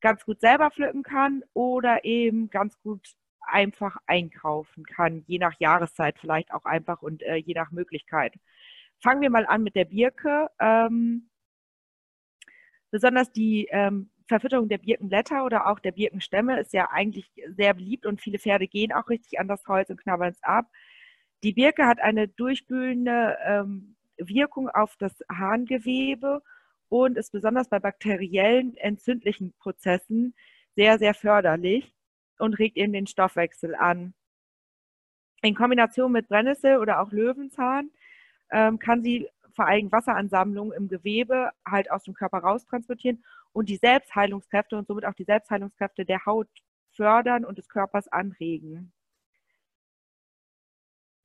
B: ganz gut selber pflücken kann oder eben ganz gut einfach einkaufen kann, je nach Jahreszeit vielleicht auch einfach und äh, je nach Möglichkeit. Fangen wir mal an mit der Birke. Ähm, besonders die ähm, Verfütterung der Birkenblätter oder auch der Birkenstämme ist ja eigentlich sehr beliebt und viele Pferde gehen auch richtig an das Holz und knabbern es ab. Die Birke hat eine durchspülende ähm, Wirkung auf das Harngewebe und ist besonders bei bakteriellen entzündlichen Prozessen sehr, sehr förderlich und regt eben den Stoffwechsel an. In Kombination mit Brennnessel oder auch Löwenzahn ähm, kann sie vor allem Wasseransammlungen im Gewebe halt aus dem Körper raustransportieren und die Selbstheilungskräfte und somit auch die Selbstheilungskräfte der Haut fördern und des Körpers anregen.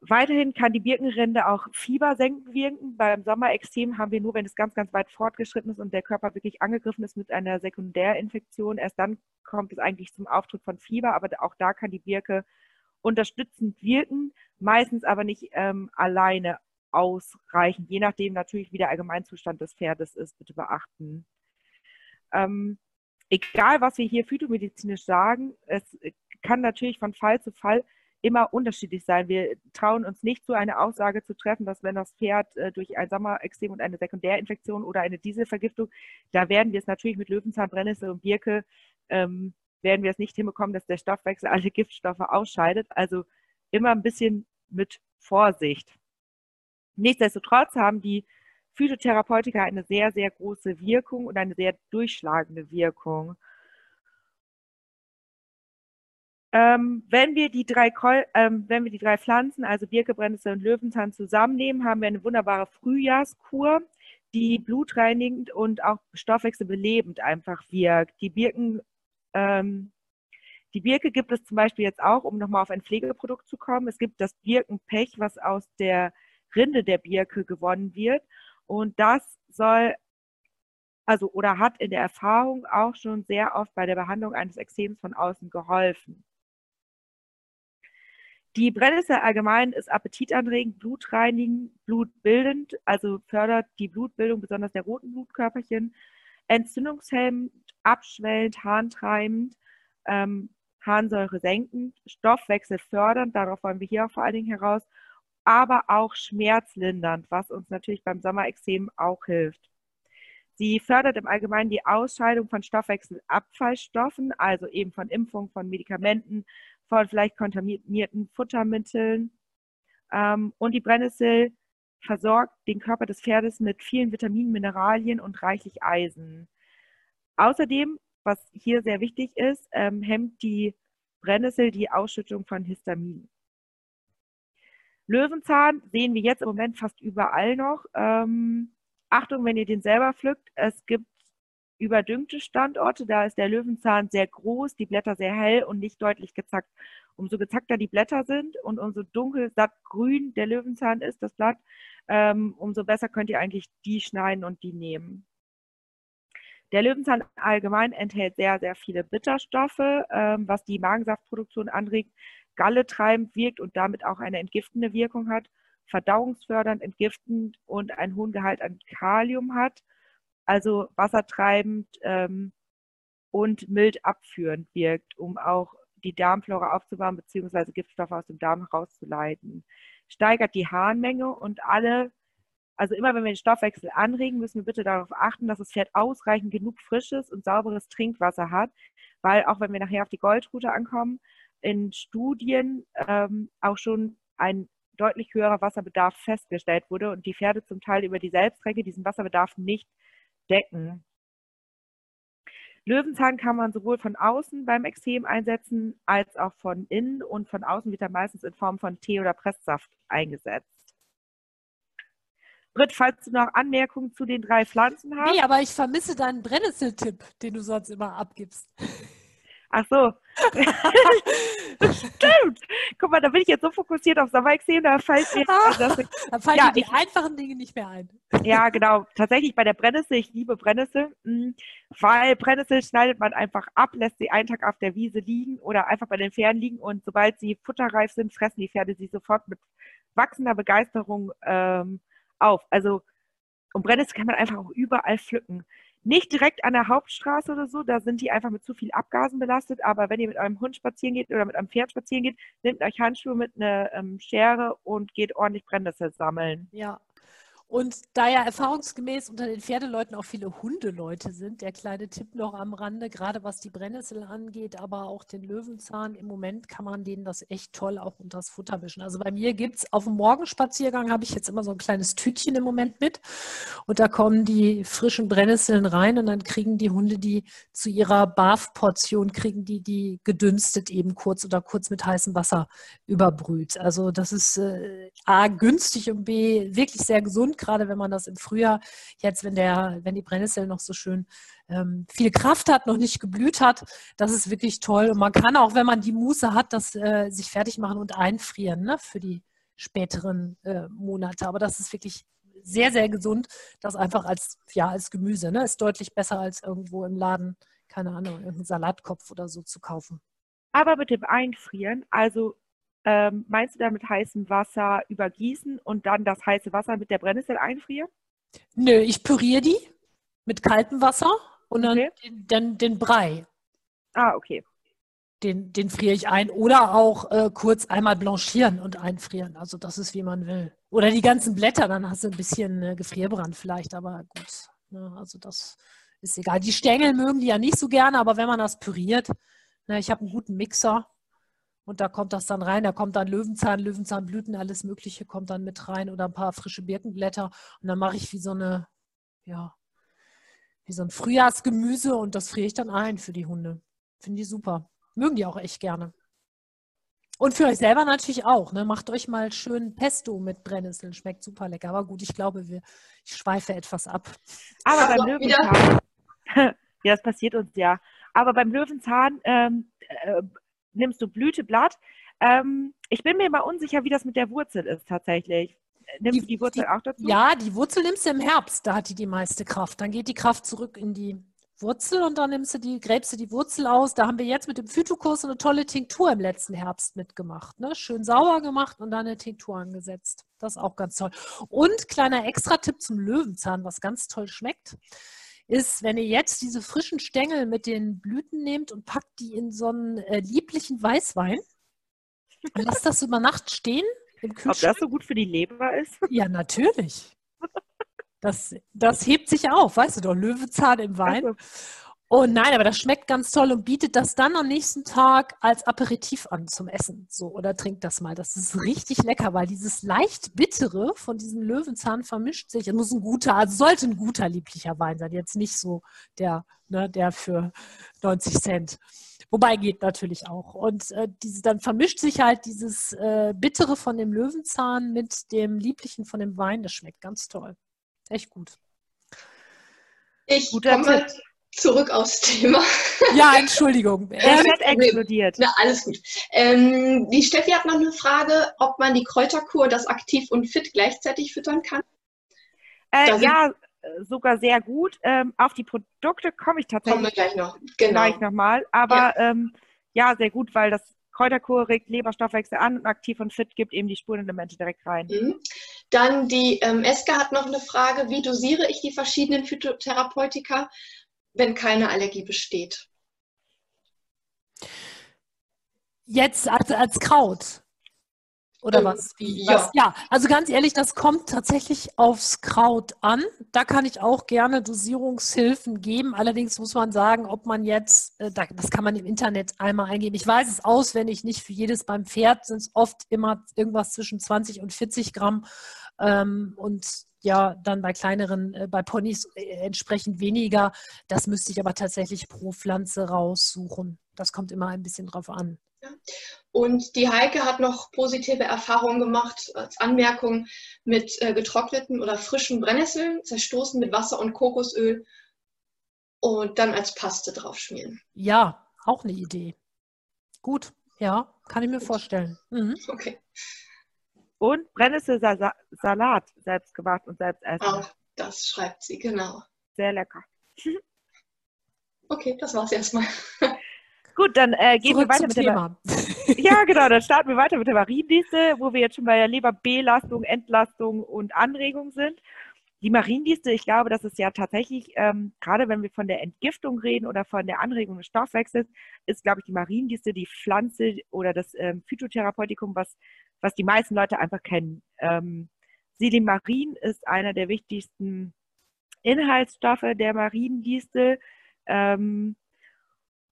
B: Weiterhin kann die Birkenrinde auch fiebersenkend wirken. Beim Sommerextrem haben wir nur, wenn es ganz, ganz weit fortgeschritten ist und der Körper wirklich angegriffen ist mit einer Sekundärinfektion, erst dann kommt es eigentlich zum Auftritt von Fieber, aber auch da kann die Birke unterstützend wirken, meistens aber nicht ähm, alleine ausreichen, je nachdem natürlich, wie der Allgemeinzustand des Pferdes ist, bitte beachten. Ähm, egal, was wir hier phytomedizinisch sagen, es kann natürlich von Fall zu Fall immer unterschiedlich sein. Wir trauen uns nicht so eine Aussage zu treffen, dass wenn das Pferd äh, durch ein Sommerextrem und eine Sekundärinfektion oder eine Dieselvergiftung, da werden wir es natürlich mit Löwenzahn, Brennnessel und Birke, ähm, werden wir es nicht hinbekommen, dass der Stoffwechsel alle Giftstoffe ausscheidet. Also immer ein bisschen mit Vorsicht. Nichtsdestotrotz haben die Phytotherapeutika eine sehr, sehr große Wirkung und eine sehr durchschlagende Wirkung. Ähm, wenn, wir die drei ähm, wenn wir die drei Pflanzen, also Birke, Brennnessel und Löwenzahn zusammennehmen, haben wir eine wunderbare Frühjahrskur, die blutreinigend und auch stoffwechselbelebend einfach wirkt. Die Birken, ähm, die Birke gibt es zum Beispiel jetzt auch, um nochmal auf ein Pflegeprodukt zu kommen. Es gibt das Birkenpech, was aus der Rinde der Birke gewonnen wird. Und das soll also oder hat in der Erfahrung auch schon sehr oft bei der Behandlung eines Extrems von außen geholfen. Die Brennnessel allgemein ist appetitanregend, blutreinigend, blutbildend, also fördert die Blutbildung besonders der roten Blutkörperchen, entzündungshemmend, abschwellend, harntreibend, ähm, Harnsäure senkend, Stoffwechsel fördernd, darauf wollen wir hier auch vor allen Dingen heraus, aber auch schmerzlindernd, was uns natürlich beim Sommerexem auch hilft. Sie fördert im Allgemeinen die Ausscheidung von Stoffwechselabfallstoffen, also eben von Impfungen, von Medikamenten, von vielleicht kontaminierten Futtermitteln. Ähm, und die Brennnessel versorgt den Körper des Pferdes mit vielen Vitaminen, Mineralien und reichlich Eisen. Außerdem, was hier sehr wichtig ist, ähm, hemmt die Brennnessel die Ausschüttung von Histamin. Löwenzahn sehen wir jetzt im Moment fast überall noch. Ähm, Achtung, wenn ihr den selber pflückt, es gibt überdüngte Standorte, da ist der Löwenzahn sehr groß, die Blätter sehr hell und nicht deutlich gezackt. Umso gezackter die Blätter sind und umso dunkel, satt grün der Löwenzahn ist, das Blatt, ähm, umso besser könnt ihr eigentlich die schneiden und die nehmen. Der Löwenzahn allgemein enthält sehr, sehr viele Bitterstoffe, ähm, was die Magensaftproduktion anregt, Galle treibend wirkt und damit auch eine entgiftende Wirkung hat, verdauungsfördernd, entgiftend und einen hohen Gehalt an Kalium hat, also wassertreibend ähm, und mild abführend wirkt, um auch die Darmflora aufzubauen bzw. Giftstoffe aus dem Darm herauszuleiten. Steigert die Harnmenge und alle also immer wenn wir den Stoffwechsel anregen, müssen wir bitte darauf achten, dass das Pferd ausreichend genug frisches und sauberes Trinkwasser hat, weil auch wenn wir nachher auf die Goldroute ankommen, in Studien ähm, auch schon ein deutlich höherer Wasserbedarf festgestellt wurde und die Pferde zum Teil über die Selbststrecke diesen Wasserbedarf nicht decken. Löwenzahn kann man sowohl von außen beim Extrem einsetzen, als auch von innen und von außen wird er meistens in Form von Tee oder Presssaft eingesetzt. Britt, falls du noch Anmerkungen zu den drei Pflanzen hast.
A: Nee, aber ich vermisse deinen Brennnesseltipp, den du sonst immer abgibst.
B: Ach so. Stimmt. Guck mal, da bin ich jetzt so fokussiert auf Sommerexem, da fällt mir
A: das Da fallen ja, die ich, einfachen Dinge nicht mehr ein.
B: Ja, genau. Tatsächlich bei der Brennnessel, ich liebe Brennnessel, hm, weil Brennnessel schneidet man einfach ab, lässt sie einen Tag auf der Wiese liegen oder einfach bei den Pferden liegen und sobald sie futterreif sind, fressen die Pferde sie sofort mit wachsender Begeisterung ähm, auf. Also, und Brennnessel kann man einfach auch überall pflücken. Nicht direkt an der Hauptstraße oder so, da sind die einfach mit zu viel Abgasen belastet, aber wenn ihr mit eurem Hund spazieren geht oder mit einem Pferd spazieren geht, nehmt euch Handschuhe mit einer ähm, Schere und geht ordentlich Brennnessel sammeln.
A: Ja, und da ja erfahrungsgemäß unter den Pferdeleuten auch viele Hundeleute sind, der kleine Tipp noch am Rande, gerade was die Brennnessel angeht, aber auch den Löwenzahn, im Moment kann man denen das echt toll auch unter das Futter mischen. Also bei mir gibt es auf dem Morgenspaziergang, habe ich jetzt immer so ein kleines Tütchen im Moment mit und da kommen die frischen Brennnesseln rein und dann kriegen die Hunde die zu ihrer Barfportion, kriegen die die gedünstet eben kurz oder kurz mit heißem Wasser überbrüht. Also das ist äh, A, günstig und B, wirklich sehr gesund gerade wenn man das im Frühjahr, jetzt wenn der, wenn die Brennnessel noch so schön ähm, viel Kraft hat, noch nicht geblüht hat, das ist wirklich toll. Und man kann auch, wenn man die Muße hat, das äh, sich fertig machen und einfrieren ne, für die späteren äh, Monate. Aber das ist wirklich sehr, sehr gesund, das einfach als, ja, als Gemüse. Ne? Ist deutlich besser als irgendwo im Laden, keine Ahnung, irgendeinen Salatkopf oder so zu kaufen.
B: Aber mit dem Einfrieren, also ähm, meinst du da mit heißem Wasser übergießen und dann das heiße Wasser mit der Brennnessel einfrieren?
A: Nö, ich püriere die mit kaltem Wasser und dann okay. den, den, den, Brei.
B: Ah, okay.
A: Den, den friere ich ein oder auch äh, kurz einmal blanchieren und einfrieren. Also das ist, wie man will. Oder die ganzen Blätter, dann hast du ein bisschen äh, Gefrierbrand vielleicht, aber gut. Ne, also das ist egal. Die Stängel mögen die ja nicht so gerne, aber wenn man das püriert, ne, ich habe einen guten Mixer, und da kommt das dann rein, da kommt dann Löwenzahn, Löwenzahnblüten, alles Mögliche kommt dann mit rein oder ein paar frische Birkenblätter. Und dann mache ich wie so eine, ja, wie so ein Frühjahrsgemüse und das friere ich dann ein für die Hunde. Finde ich super. Mögen die auch echt gerne. Und für euch selber natürlich auch. Ne? Macht euch mal schön Pesto mit Brennnesseln. Schmeckt super lecker. Aber gut, ich glaube, wir, ich schweife etwas ab.
B: Aber beim Löwenzahn, ja, das passiert uns ja. Aber beim Löwenzahn ähm, äh, nimmst du Blüteblatt. Ähm, ich bin mir mal unsicher, wie das mit der Wurzel ist tatsächlich. Nimmst die, du die Wurzel
A: die,
B: auch dazu?
A: Ja, die Wurzel nimmst du im Herbst, da hat die die meiste Kraft. Dann geht die Kraft zurück in die Wurzel und dann nimmst du die, gräbst du die Wurzel aus. Da haben wir jetzt mit dem Phytokurs eine tolle Tinktur im letzten Herbst mitgemacht. Ne? Schön sauer gemacht und dann eine Tinktur angesetzt. Das ist auch ganz toll. Und kleiner Extra-Tipp zum Löwenzahn, was ganz toll schmeckt ist, wenn ihr jetzt diese frischen Stängel mit den Blüten nehmt und packt die in so einen äh, lieblichen Weißwein und lasst das über Nacht stehen
B: im Kühlschrank. Ob das so gut für die Leber ist?
A: Ja, natürlich. Das, das hebt sich auf, weißt du doch, Löwenzahn im Wein. Also. Oh nein, aber das schmeckt ganz toll und bietet das dann am nächsten Tag als Aperitif an zum Essen. So, oder trinkt das mal. Das ist richtig lecker, weil dieses leicht bittere von diesem Löwenzahn vermischt sich. Es muss ein guter, also sollte ein guter lieblicher Wein sein. Jetzt nicht so der, ne, der für 90 Cent. Wobei geht natürlich auch. Und äh, diese, dann vermischt sich halt dieses äh, Bittere von dem Löwenzahn mit dem Lieblichen von dem Wein. Das schmeckt ganz toll. Echt gut.
C: Ich Guter komme Tipp. Zurück aufs Thema.
A: Ja, Entschuldigung.
B: Er hat explodiert.
C: Ja, alles gut. Ähm, die Steffi hat noch eine Frage, ob man die Kräuterkur, das aktiv und fit gleichzeitig füttern kann.
B: Äh, ja, sogar sehr gut. Ähm, auf die Produkte komme ich tatsächlich
C: Kommen wir gleich noch. Genau.
B: Gleich nochmal. Aber ja. Ähm, ja, sehr gut, weil das Kräuterkur regt Leberstoffwechsel an und aktiv und fit gibt eben die Spurenelemente direkt rein. Mhm.
C: Dann die ähm, Eska hat noch eine Frage, wie dosiere ich die verschiedenen Phytotherapeutika, wenn keine Allergie besteht?
A: Jetzt als, als Kraut. Oder ähm, was? Ja. Was? ja, also ganz ehrlich, das kommt tatsächlich aufs Kraut an. Da kann ich auch gerne Dosierungshilfen geben. Allerdings muss man sagen, ob man jetzt, äh, das kann man im Internet einmal eingeben. Ich weiß es auswendig nicht. Für jedes beim Pferd sind es oft immer irgendwas zwischen 20 und 40 Gramm. Ähm, und ja, dann bei kleineren, äh, bei Ponys äh, entsprechend weniger. Das müsste ich aber tatsächlich pro Pflanze raussuchen. Das kommt immer ein bisschen drauf an.
C: Und die Heike hat noch positive Erfahrungen gemacht als Anmerkung mit äh, getrockneten oder frischen Brennnesseln, zerstoßen mit Wasser und Kokosöl und dann als Paste draufschmieren.
A: Ja, auch eine Idee. Gut, ja, kann ich mir Gut. vorstellen.
C: Mhm. Okay.
B: Und Brennnesselsalat selbst gemacht und selbst essen.
C: Auch das schreibt sie, genau.
B: Sehr lecker.
C: Okay, das war's erstmal.
B: Gut, dann äh, gehen Zurück wir weiter mit Thema. der Ja, genau, dann starten wir weiter mit der Mariendienste, wo wir jetzt schon bei der Leberbelastung, Entlastung und Anregung sind. Die Mariendienste, ich glaube, das ist ja tatsächlich, ähm, gerade wenn wir von der Entgiftung reden oder von der Anregung des Stoffwechsels, ist, glaube ich, die Mariendienste die Pflanze oder das ähm, Phytotherapeutikum, was, was die meisten Leute einfach kennen. Ähm, Silimarin ist einer der wichtigsten Inhaltsstoffe der Mariendienste. Ähm,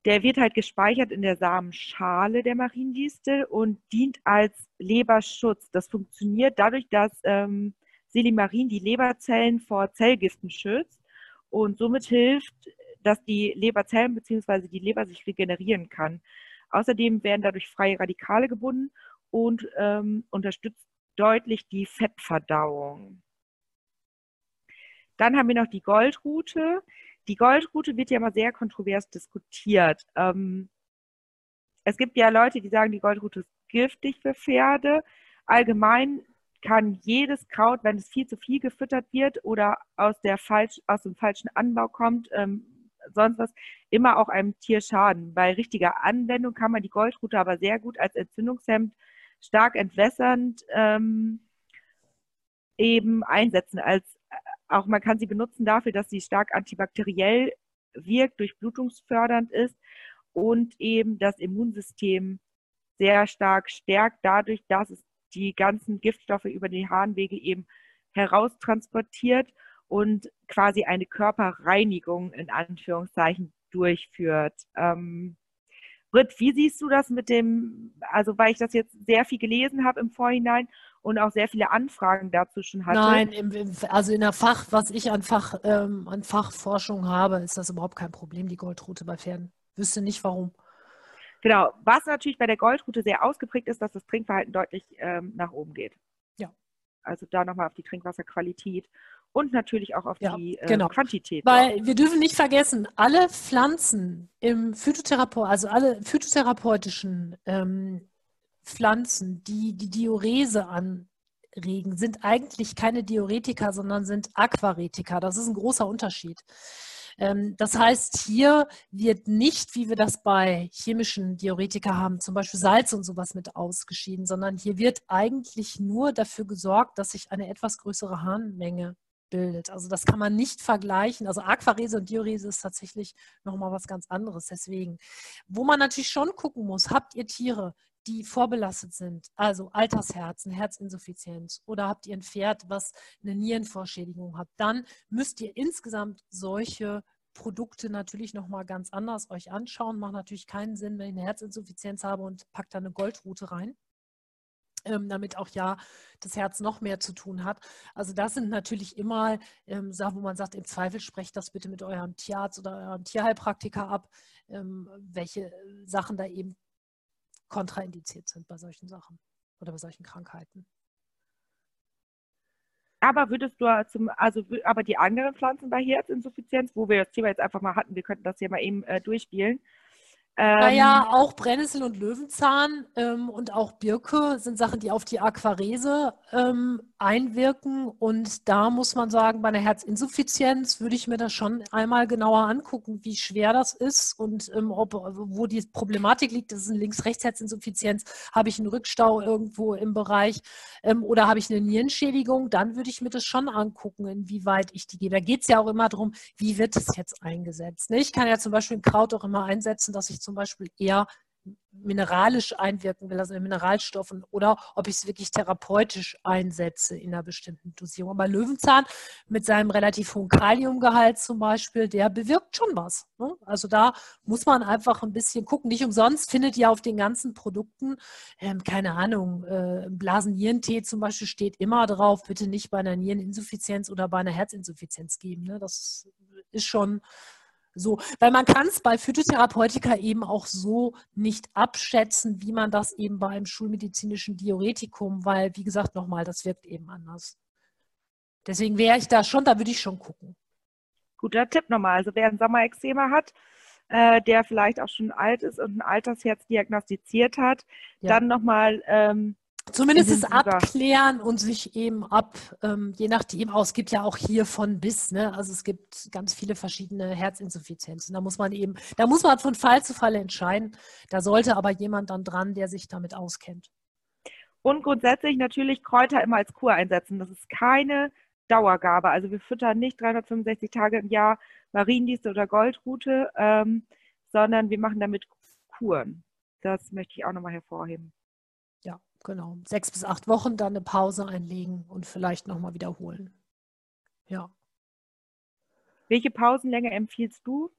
B: der wird halt gespeichert in der Samenschale der Mariendistel und dient als Leberschutz. Das funktioniert dadurch, dass ähm, Silimarin die Leberzellen vor Zellgiften schützt und somit hilft, dass die Leberzellen bzw. die Leber sich regenerieren kann. Außerdem werden dadurch freie Radikale gebunden und ähm, unterstützt deutlich die Fettverdauung. Dann haben wir noch die Goldrute. Die Goldrute wird ja immer sehr kontrovers diskutiert. Ähm, es gibt ja Leute, die sagen, die Goldrute ist giftig für Pferde. Allgemein kann jedes Kraut, wenn es viel zu viel gefüttert wird oder aus, der falsch, aus dem falschen Anbau kommt, ähm, sonst was, immer auch einem Tier schaden. Bei richtiger Anwendung kann man die Goldrute aber sehr gut als Entzündungshemd, stark entwässernd ähm, eben einsetzen als auch man kann sie benutzen dafür, dass sie stark antibakteriell wirkt, durchblutungsfördernd ist und eben das Immunsystem sehr stark stärkt, dadurch, dass es die ganzen Giftstoffe über die Harnwege eben heraustransportiert und quasi eine Körperreinigung in Anführungszeichen durchführt. Ähm, Britt, wie siehst du das mit dem, also weil ich das jetzt sehr viel gelesen habe im Vorhinein und auch sehr viele Anfragen dazu schon hatte.
A: Nein, im, im, also in der Fach, was ich an, Fach, ähm, an Fachforschung habe, ist das überhaupt kein Problem, die Goldrute bei Pferden. Wüsste nicht warum.
B: Genau, was natürlich bei der Goldrute sehr ausgeprägt ist, dass das Trinkverhalten deutlich ähm, nach oben geht.
A: Ja.
B: Also da nochmal auf die Trinkwasserqualität und natürlich auch auf ja, die äh,
A: genau.
B: Quantität.
A: Weil wir dürfen nicht vergessen, alle Pflanzen im Phytotherapeut, also alle phytotherapeutischen ähm, Pflanzen, die die Diurese anregen, sind eigentlich keine Diuretika, sondern sind Aquaretika. Das ist ein großer Unterschied. Ähm, das heißt, hier wird nicht, wie wir das bei chemischen Diuretika haben, zum Beispiel Salz und sowas mit ausgeschieden, sondern hier wird eigentlich nur dafür gesorgt, dass sich eine etwas größere Harnmenge bildet. Also das kann man nicht vergleichen. Also Aquarese und Diurese ist tatsächlich nochmal was ganz anderes. Deswegen, wo man natürlich schon gucken muss, habt ihr Tiere, die vorbelastet sind, also Altersherzen, Herzinsuffizienz oder habt ihr ein Pferd, was eine Nierenvorschädigung hat, dann müsst ihr insgesamt solche Produkte natürlich nochmal ganz anders euch anschauen. Macht natürlich keinen Sinn, wenn ich eine Herzinsuffizienz habe und packt da eine Goldrute rein. ähm, damit auch ja das Herz noch mehr zu tun hat. Also das sind natürlich immer ähm, Sachen, wo man sagt, im Zweifel sprecht das bitte mit eurem Tierarzt oder eurem Tierheilpraktiker ab, ähm, welche Sachen da eben kontraindiziert sind bei solchen Sachen oder bei solchen Krankheiten.
B: Aber würdest du zum, also aber die anderen Pflanzen bei Herzinsuffizienz, wo wir das Thema jetzt einfach mal hatten, wir könnten das hier mal eben äh, durchspielen,
A: ähm, naja, auch Brennnessel und Löwenzahn ähm, und auch Birke sind Sachen, die auf die Aquarese ähm, einwirken. Und da muss man sagen, bei einer Herzinsuffizienz würde ich mir das schon einmal genauer angucken, wie schwer das ist und ähm, ob, wo die Problematik liegt. Das ist eine Links-Rechts-Herzinsuffizienz. Habe ich einen Rückstau irgendwo im Bereich ähm, oder habe ich eine Nierenschädigung? Dann würde ich mir das schon angucken, inwieweit ich die gehe. Da geht es ja auch immer darum, wie wird es jetzt eingesetzt. Ne? Ich kann ja zum Beispiel ein Kraut auch immer einsetzen, dass ich zum Beispiel eher mineralisch einwirken will, also in Mineralstoffen, oder ob ich es wirklich therapeutisch einsetze in einer bestimmten Dosierung. Aber Löwenzahn mit seinem relativ hohen Kaliumgehalt zum Beispiel, der bewirkt schon was. Ne? Also da muss man einfach ein bisschen gucken. Nicht umsonst findet ihr auf den ganzen Produkten, ähm, keine Ahnung, äh, Blasennierentee zum Beispiel steht immer drauf, bitte nicht bei einer Niereninsuffizienz oder bei einer Herzinsuffizienz geben. Ne? Das ist schon so, weil man kann es bei Phytotherapeutika eben auch so nicht abschätzen, wie man das eben bei einem schulmedizinischen Diuretikum, weil, wie gesagt, nochmal, das wirkt eben anders. Deswegen wäre ich da schon, da würde ich schon gucken.
B: Guter Tipp nochmal. Also wer ein Sommerexzema hat, äh, der vielleicht auch schon alt ist und ein Altersherz diagnostiziert hat, ja. dann nochmal ähm,
A: Zumindest es abklären und sich eben ab, ähm, je nachdem aus, es gibt ja auch hier von bis, ne? Also es gibt ganz viele verschiedene Herzinsuffizienzen. Da muss man eben, da muss man von Fall zu Fall entscheiden. Da sollte aber jemand dann dran, der sich damit auskennt.
B: Und grundsätzlich natürlich Kräuter immer als Kur einsetzen. Das ist keine Dauergabe. Also wir füttern nicht 365 Tage im Jahr Mariendieste oder Goldrute, ähm, sondern wir machen damit Kuren. Das möchte ich auch nochmal hervorheben
A: genau. Sechs bis acht Wochen, dann eine Pause einlegen und vielleicht nochmal wiederholen. Ja.
B: Welche Pausenlänge empfiehlst du?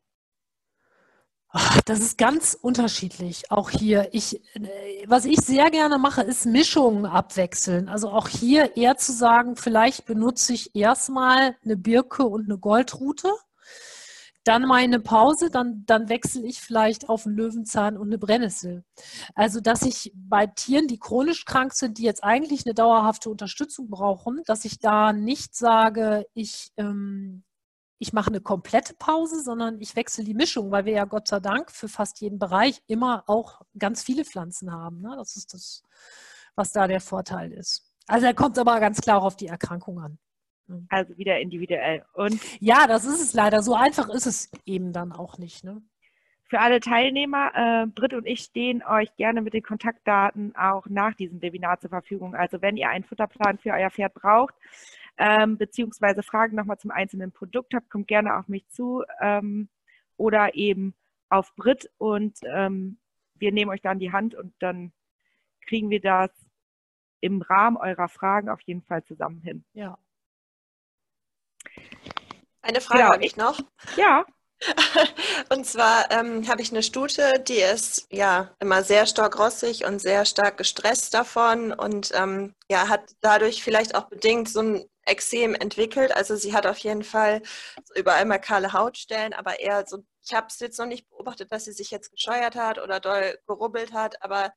A: Ach, das ist ganz unterschiedlich. Auch hier, ich, äh, was ich sehr gerne mache, ist Mischungen abwechseln. Also auch hier eher zu sagen, vielleicht benutze ich erstmal eine Birke und eine Goldrute dann mal eine Pause, dann, dann wechsle ich vielleicht auf einen Löwenzahn und eine Brennnessel. Also, dass ich bei Tieren, die chronisch krank sind, die jetzt eigentlich eine dauerhafte Unterstützung brauchen, dass ich da nicht sage, ich, ähm, ich mache eine komplette Pause, sondern ich wechsle die Mischung, weil wir ja Gott sei Dank für fast jeden Bereich immer auch ganz viele Pflanzen haben. Ne? Das ist das, was da der Vorteil ist. Also er kommt aber ganz klar auch auf die Erkrankung an.
B: Mhm. Also wieder individuell. Und
A: ja, das ist es leider. So einfach ist es eben dann auch nicht. Ne?
B: Für alle Teilnehmer, äh, Britt und ich stehen euch gerne mit den Kontaktdaten auch nach diesem Webinar zur Verfügung. Also wenn ihr einen Futterplan für euer Pferd braucht, ähm, beziehungsweise Fragen nochmal zum einzelnen Produkt habt, kommt gerne auf mich zu ähm, oder eben auf Brit und ähm, wir nehmen euch dann die Hand und dann kriegen wir das im Rahmen eurer Fragen auf jeden Fall zusammen hin.
A: Ja,
E: eine Frage genau. habe ich noch.
B: Ja.
E: Und zwar ähm, habe ich eine Stute, die ist ja immer sehr stark rossig und sehr stark gestresst davon und ähm, ja, hat dadurch vielleicht auch bedingt so ein Exem entwickelt. Also sie hat auf jeden Fall so überall mal kahle Hautstellen, aber eher so, ich habe es jetzt noch nicht beobachtet, dass sie sich jetzt gescheuert hat oder doll gerubbelt hat, aber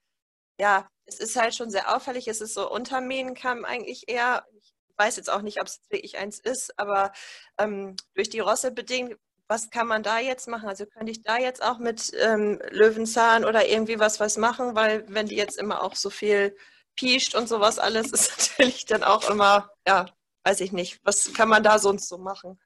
E: ja, es ist halt schon sehr auffällig. Es ist so Untermähnenkamm eigentlich eher. Ich weiß jetzt auch nicht, ob es wirklich eins ist, aber ähm, durch die Rosse bedingt, was kann man da jetzt machen? Also könnte ich da jetzt auch mit ähm, Löwenzahn oder irgendwie was was machen, weil wenn die jetzt immer auch so viel piescht und sowas alles, ist natürlich dann auch immer, ja, weiß ich nicht, was kann man da sonst so machen?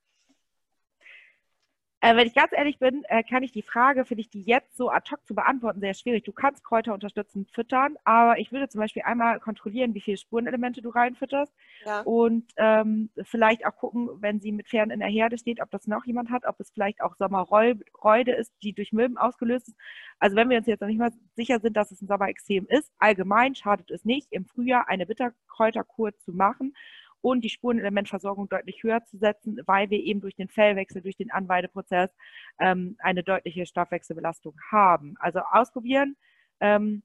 B: Äh, wenn ich ganz ehrlich bin, äh, kann ich die Frage, finde ich die jetzt so ad hoc zu beantworten, sehr schwierig. Du kannst Kräuter unterstützend füttern, aber ich würde zum Beispiel einmal kontrollieren, wie viele Spurenelemente du reinfütterst ja. und ähm, vielleicht auch gucken, wenn sie mit Pferden in der Herde steht, ob das noch jemand hat, ob es vielleicht auch Sommerreude ist, die durch Milben ausgelöst ist. Also wenn wir uns jetzt noch nicht mal sicher sind, dass es ein Sommerexem ist, allgemein schadet es nicht, im Frühjahr eine Bitterkräuterkur zu machen und die Spurenelementversorgung deutlich höher zu setzen, weil wir eben durch den Fellwechsel, durch den Anweideprozess ähm, eine deutliche Stoffwechselbelastung haben. Also ausprobieren. Ähm,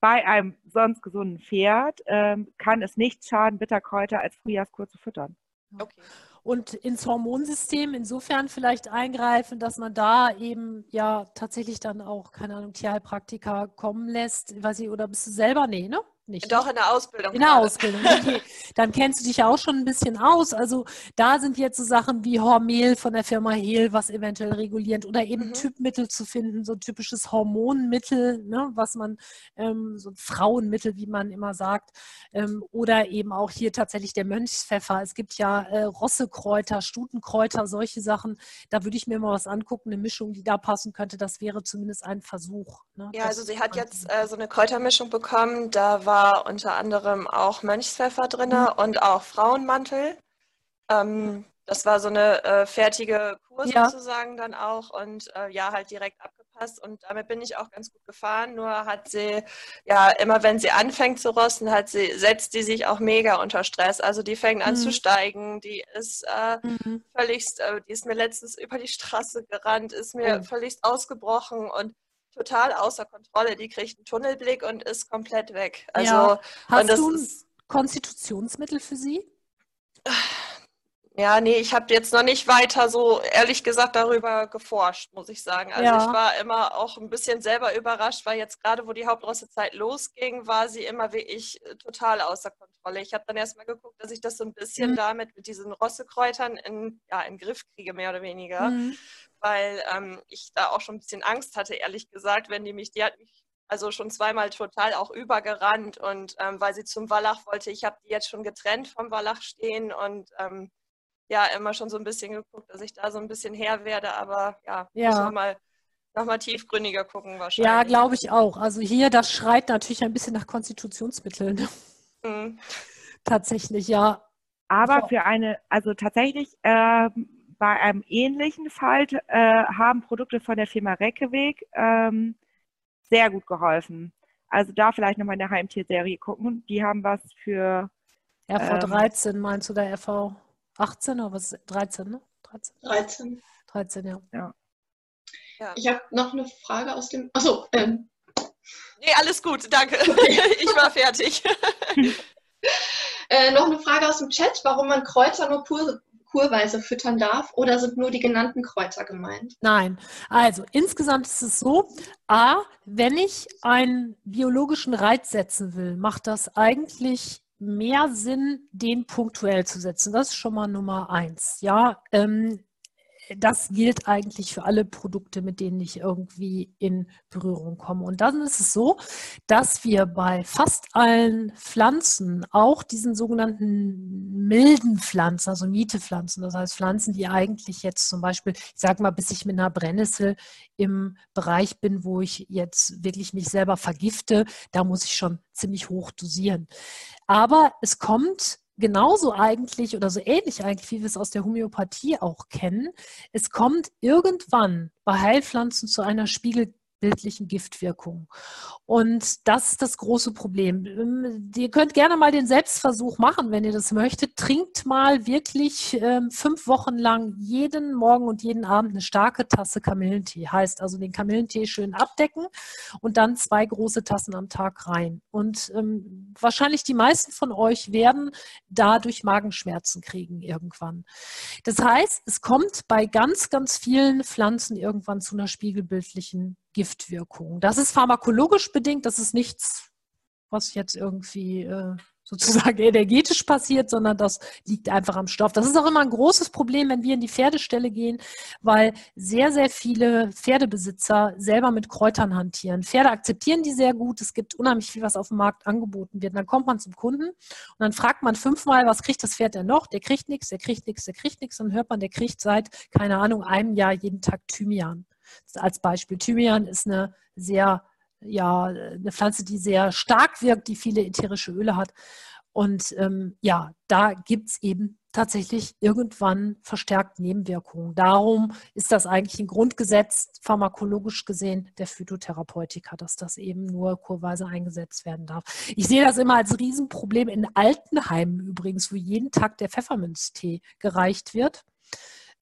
B: bei einem sonst gesunden Pferd ähm, kann es nicht schaden, Bitterkräuter als Frühjahrskur zu füttern.
A: Okay. Und ins Hormonsystem insofern vielleicht eingreifen, dass man da eben ja tatsächlich dann auch, keine Ahnung, Tierheilpraktiker kommen lässt. Weiß ich, oder bist du selber? Nee, ne?
E: Nicht. Doch, in der Ausbildung.
A: In der gerade. Ausbildung, okay. Dann kennst du dich ja auch schon ein bisschen aus. Also da sind jetzt so Sachen wie Hormel von der Firma Hehl, was eventuell regulierend oder eben mhm. Typmittel zu finden, so ein typisches Hormonmittel, ne, was man, ähm, so ein Frauenmittel, wie man immer sagt. Ähm, oder eben auch hier tatsächlich der Mönchspfeffer. Es gibt ja äh, Rossekräuter, Stutenkräuter, solche Sachen. Da würde ich mir mal was angucken, eine Mischung, die da passen könnte. Das wäre zumindest ein Versuch.
E: Ne, ja, also sie hat jetzt äh, so eine Kräutermischung bekommen. Da war war unter anderem auch Mönchspfeffer drin mhm. und auch Frauenmantel. Ähm, das war so eine äh, fertige Kur ja. sozusagen dann auch und äh, ja, halt direkt abgepasst und damit bin ich auch ganz gut gefahren. Nur hat sie, ja, immer wenn sie anfängt zu rosten, hat sie, setzt die sich auch mega unter Stress. Also die fängt an mhm. zu steigen, die ist äh, mhm. völligst, äh, die ist mir letztens über die Straße gerannt, ist mir mhm. völligst ausgebrochen und total außer Kontrolle. Die kriegt einen Tunnelblick und ist komplett weg. Also, ja.
A: Hast du ein Konstitutionsmittel für sie?
E: Ja, nee, ich habe jetzt noch nicht weiter so ehrlich gesagt darüber geforscht, muss ich sagen. Also ja. ich war immer auch ein bisschen selber überrascht, weil jetzt gerade, wo die Hauptrossezeit losging, war sie immer wie ich äh, total außer Kontrolle. Ich habe dann erstmal geguckt, dass ich das so ein bisschen mhm. damit mit diesen Rossekräutern in, ja, in den Griff kriege, mehr oder weniger. Mhm weil ähm, ich da auch schon ein bisschen Angst hatte, ehrlich gesagt, wenn die mich, die hat mich also schon zweimal total auch übergerannt und ähm, weil sie zum Wallach wollte, ich habe die jetzt schon getrennt vom Wallach stehen und ähm, ja, immer schon so ein bisschen geguckt, dass ich da so ein bisschen her werde, aber ja, ja. muss nochmal noch mal tiefgründiger gucken wahrscheinlich.
A: Ja, glaube ich auch. Also hier, das schreit natürlich ein bisschen nach Konstitutionsmitteln. Mhm. Tatsächlich, ja.
B: Aber für eine, also tatsächlich, ähm, bei einem ähnlichen Fall äh, haben Produkte von der Firma Reckeweg ähm, sehr gut geholfen. Also da vielleicht nochmal in der HMT-Serie gucken. Die haben was für
A: RV13 ähm, meinst du der RV 18 oder was? 13, ne?
C: 13. 13.
A: 13, ja.
C: ja. ja. Ich habe noch eine Frage aus dem. Achso, ähm.
E: Nee, alles gut, danke. Okay. ich war fertig.
C: äh, noch eine Frage aus dem Chat, warum man Kreuzer nur pur kurweise füttern darf oder sind nur die genannten Kräuter gemeint?
A: Nein, also insgesamt ist es so, a, wenn ich einen biologischen Reiz setzen will, macht das eigentlich mehr Sinn, den punktuell zu setzen. Das ist schon mal Nummer eins. Ja, ähm, das gilt eigentlich für alle Produkte, mit denen ich irgendwie in Berührung komme. Und dann ist es so, dass wir bei fast allen Pflanzen, auch diesen sogenannten milden Pflanzen, also Mietepflanzen, das heißt Pflanzen, die eigentlich jetzt zum Beispiel, ich sage mal, bis ich mit einer Brennnessel im Bereich bin, wo ich jetzt wirklich mich selber vergifte, da muss ich schon ziemlich hoch dosieren. Aber es kommt genauso eigentlich oder so ähnlich eigentlich, wie wir es aus der Homöopathie auch kennen. Es kommt irgendwann bei Heilpflanzen zu einer Spiegel bildlichen Giftwirkung. Und das ist das große Problem. Ähm, ihr könnt gerne mal den Selbstversuch machen, wenn ihr das möchtet. Trinkt mal wirklich ähm, fünf Wochen lang jeden Morgen und jeden Abend eine starke Tasse Kamillentee. Heißt also den Kamillentee schön abdecken und dann zwei große Tassen am Tag rein. Und ähm, wahrscheinlich die meisten von euch werden dadurch Magenschmerzen kriegen irgendwann. Das heißt, es kommt bei ganz, ganz vielen Pflanzen irgendwann zu einer spiegelbildlichen Giftwirkung. Das ist pharmakologisch bedingt, das ist nichts, was jetzt irgendwie äh, sozusagen energetisch passiert, sondern das liegt einfach am Stoff. Das ist auch immer ein großes Problem, wenn wir in die Pferdestelle gehen, weil sehr, sehr viele Pferdebesitzer selber mit Kräutern hantieren. Pferde akzeptieren die sehr gut. Es gibt unheimlich viel, was auf dem Markt angeboten wird. dann kommt man zum Kunden und dann fragt man fünfmal, was kriegt das Pferd denn noch? Der kriegt nichts, der kriegt nichts, der kriegt nichts. Dann hört man, der kriegt seit, keine Ahnung, einem Jahr jeden Tag Thymian. Als Beispiel. Thymian ist eine sehr, ja, eine Pflanze, die sehr stark wirkt, die viele ätherische Öle hat. Und ähm, ja, da gibt es eben tatsächlich irgendwann verstärkt Nebenwirkungen. Darum ist das eigentlich ein Grundgesetz, pharmakologisch gesehen, der Phytotherapeutika, dass das eben nur kurweise eingesetzt werden darf. Ich sehe das immer als Riesenproblem in Altenheimen übrigens, wo jeden Tag der Pfefferminztee gereicht wird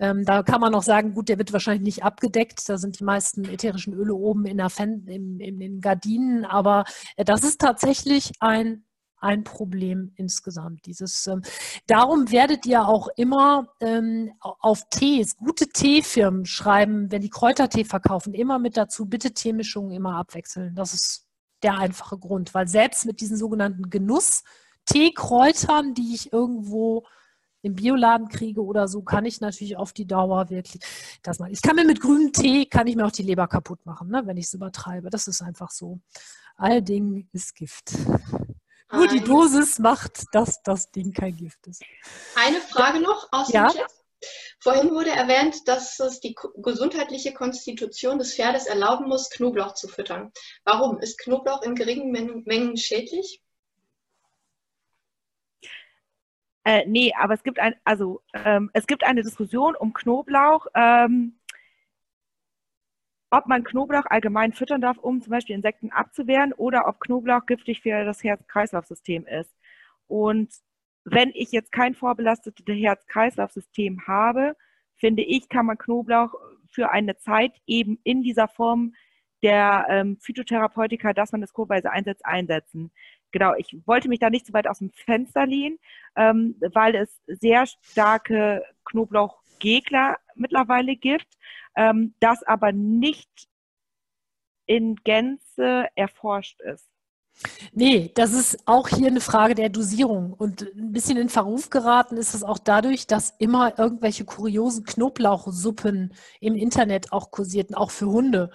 A: Ähm, da kann man noch sagen, gut, der wird wahrscheinlich nicht abgedeckt. Da sind die meisten ätherischen Öle oben in, der Fen in, in den Gardinen. Aber äh, das ist tatsächlich ein ein Problem insgesamt. Dieses, ähm, darum werdet ihr auch immer ähm, auf Tees, gute Teefirmen schreiben, wenn die Kräutertee verkaufen, immer mit dazu, bitte Teemischungen immer abwechseln. Das ist der einfache Grund, weil selbst mit diesen sogenannten Genuss-Teekräutern, die ich irgendwo im Bioladen kriege oder so, kann ich natürlich auf die Dauer wirklich das machen. Ich kann mir mit grünem Tee, kann ich mir auch die Leber kaputt machen, ne, wenn ich es übertreibe. Das ist einfach so. All Ding ist Gift. Nur die Dosis macht, dass das Ding kein Gift ist.
C: Eine Frage noch aus ja? dem Chat. Vorhin wurde erwähnt, dass es die gesundheitliche Konstitution des Pferdes erlauben muss, Knoblauch zu füttern. Warum? Ist Knoblauch in geringen Mengen schädlich?
B: Äh, nee, aber es gibt ein, also ähm, es gibt eine Diskussion um Knoblauch. Ähm, ob man Knoblauch allgemein füttern darf, um zum Beispiel Insekten abzuwehren, oder ob Knoblauch giftig für das Herz-Kreislauf-System ist. Und wenn ich jetzt kein vorbelastetes Herz-Kreislauf-System habe, finde ich, kann man Knoblauch für eine Zeit eben in dieser Form der ähm, Phytotherapeutika, dass man es kurweise einsetzt, einsetzen. Genau, ich wollte mich da nicht zu weit aus dem Fenster lehnen, ähm, weil es sehr starke Knoblauchgegner mittlerweile gibt ähm, das aber nicht in Gänze erforscht ist.
A: Nee, das ist auch hier eine Frage der Dosierung. Und ein bisschen in Verruf geraten ist es auch dadurch, dass immer irgendwelche kuriosen Knoblauchsuppen im Internet auch kursierten, auch für Hunde,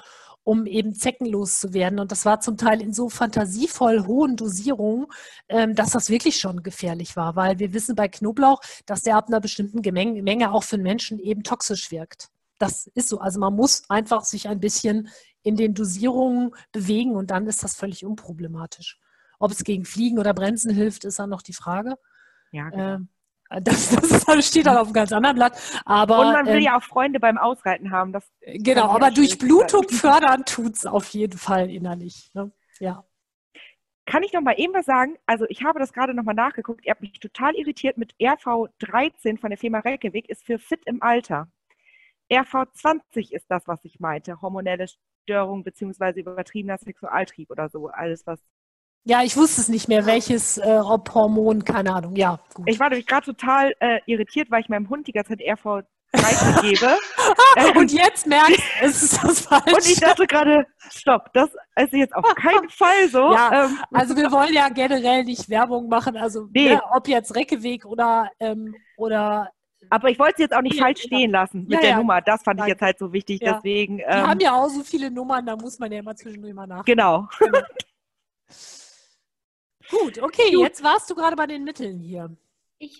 A: um eben zeckenlos zu werden. Und das war zum Teil in so fantasievoll hohen Dosierungen, ähm, dass das wirklich schon gefährlich war, weil wir wissen bei Knoblauch, dass der ab einer bestimmten Menge auch für den Menschen eben toxisch wirkt das ist so. Also man muss einfach sich ein bisschen in den Dosierungen bewegen und dann ist das völlig unproblematisch. Ob es gegen Fliegen oder Bremsen hilft, ist dann noch die Frage.
B: Ja, genau.
A: Äh, das, das, steht dann auf einem ganz anderen Blatt. Aber,
B: und man will ähm, ja auch Freunde beim Ausreiten haben. Das
A: genau, aber durch Blutung fördern tut es auf jeden Fall innerlich. Ne? Ja.
B: Kann ich noch mal eben was sagen? Also ich habe das gerade noch mal nachgeguckt. Ihr habt mich total irritiert mit RV13 von der Firma Reykjavik, ist für fit im Alter. RV20 ist das, was ich meinte. Hormonelle Störung beziehungsweise übertriebener Sexualtrieb oder so. Alles, was.
A: Ja, ich wusste es nicht mehr, welches, äh, ob Hormon, keine Ahnung. Ja,
B: gut. Ich war nämlich gerade total äh, irritiert, weil ich meinem Hund die ganze Zeit RV 30 gebe.
A: und jetzt merkst du, es ist das falsch.
B: Und ich dachte gerade, stopp, das ist jetzt auf keinen Fall so.
A: Ja, ähm, also wir wollen ja generell nicht Werbung machen, also nee. ne, ob jetzt Reckeweg oder, ähm, oder
B: aber ich wollte es jetzt auch nicht ja, falsch stehen lassen mit ja, der ja. Nummer. Das fand ich jetzt halt so wichtig. Deswegen.
A: Die ähm, haben ja auch so viele Nummern, da muss man ja immer zwischendurch mal nach.
B: Genau. genau.
A: Gut, okay, Gut. jetzt warst du gerade bei den Mitteln hier.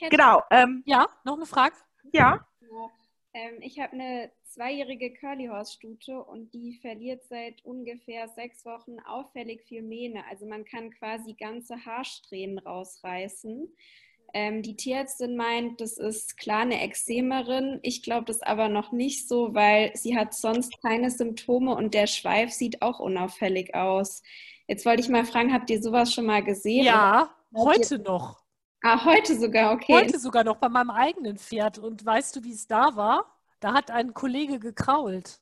B: genau. Ähm,
A: ja, noch eine Frage?
B: Ja.
F: Ähm, ich habe eine zweijährige Curly Horse Stute und die verliert seit ungefähr sechs Wochen auffällig viel Mähne. Also man kann quasi ganze Haarsträhnen rausreißen. Ähm, die Tierärztin meint, das ist klar eine Extremerin. Ich glaube das aber noch nicht so, weil sie hat sonst keine Symptome und der Schweif sieht auch unauffällig aus. Jetzt wollte ich mal fragen, habt ihr sowas schon mal gesehen?
A: Ja, heute noch.
F: Ah, heute sogar, okay.
A: Heute sogar noch bei meinem eigenen Pferd. Und weißt du, wie es da war? Da hat ein Kollege gekrault.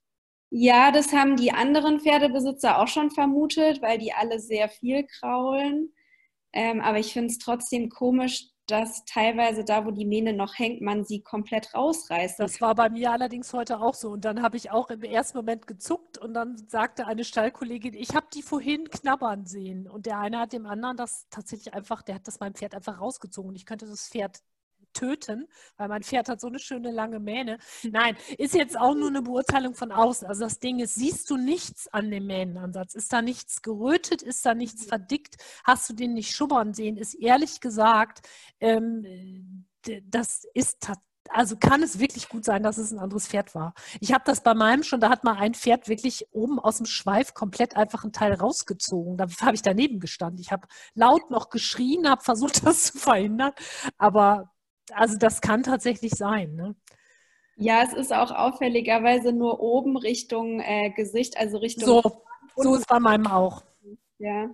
F: Ja, das haben die anderen Pferdebesitzer auch schon vermutet, weil die alle sehr viel kraulen. Ähm, aber ich finde es trotzdem komisch, dass teilweise da, wo die Mähne noch hängt, man sie komplett rausreißt.
A: Das war bei mir allerdings heute auch so. Und dann habe ich auch im ersten Moment gezuckt und dann sagte eine Stallkollegin, ich habe die vorhin knabbern sehen. Und der eine hat dem anderen das tatsächlich einfach, der hat das meinem Pferd einfach rausgezogen. Und ich könnte das Pferd töten, weil mein Pferd hat so eine schöne lange Mähne. Nein, ist jetzt auch nur eine Beurteilung von außen. Also das Ding ist, siehst du nichts an dem Mähnenansatz? Ist da nichts gerötet? Ist da nichts verdickt? Hast du den nicht schubbern sehen? Ist ehrlich gesagt, ähm, das ist also kann es wirklich gut sein, dass es ein anderes Pferd war. Ich habe das bei meinem schon, da hat mal ein Pferd wirklich oben aus dem Schweif komplett einfach einen Teil rausgezogen. Da habe ich daneben gestanden. Ich habe laut noch geschrien, habe versucht, das zu verhindern, aber also das kann tatsächlich sein. Ne?
F: Ja, es ist auch auffälligerweise nur oben Richtung äh, Gesicht, also Richtung.
A: So, so ist bei meinem auch.
F: Ja.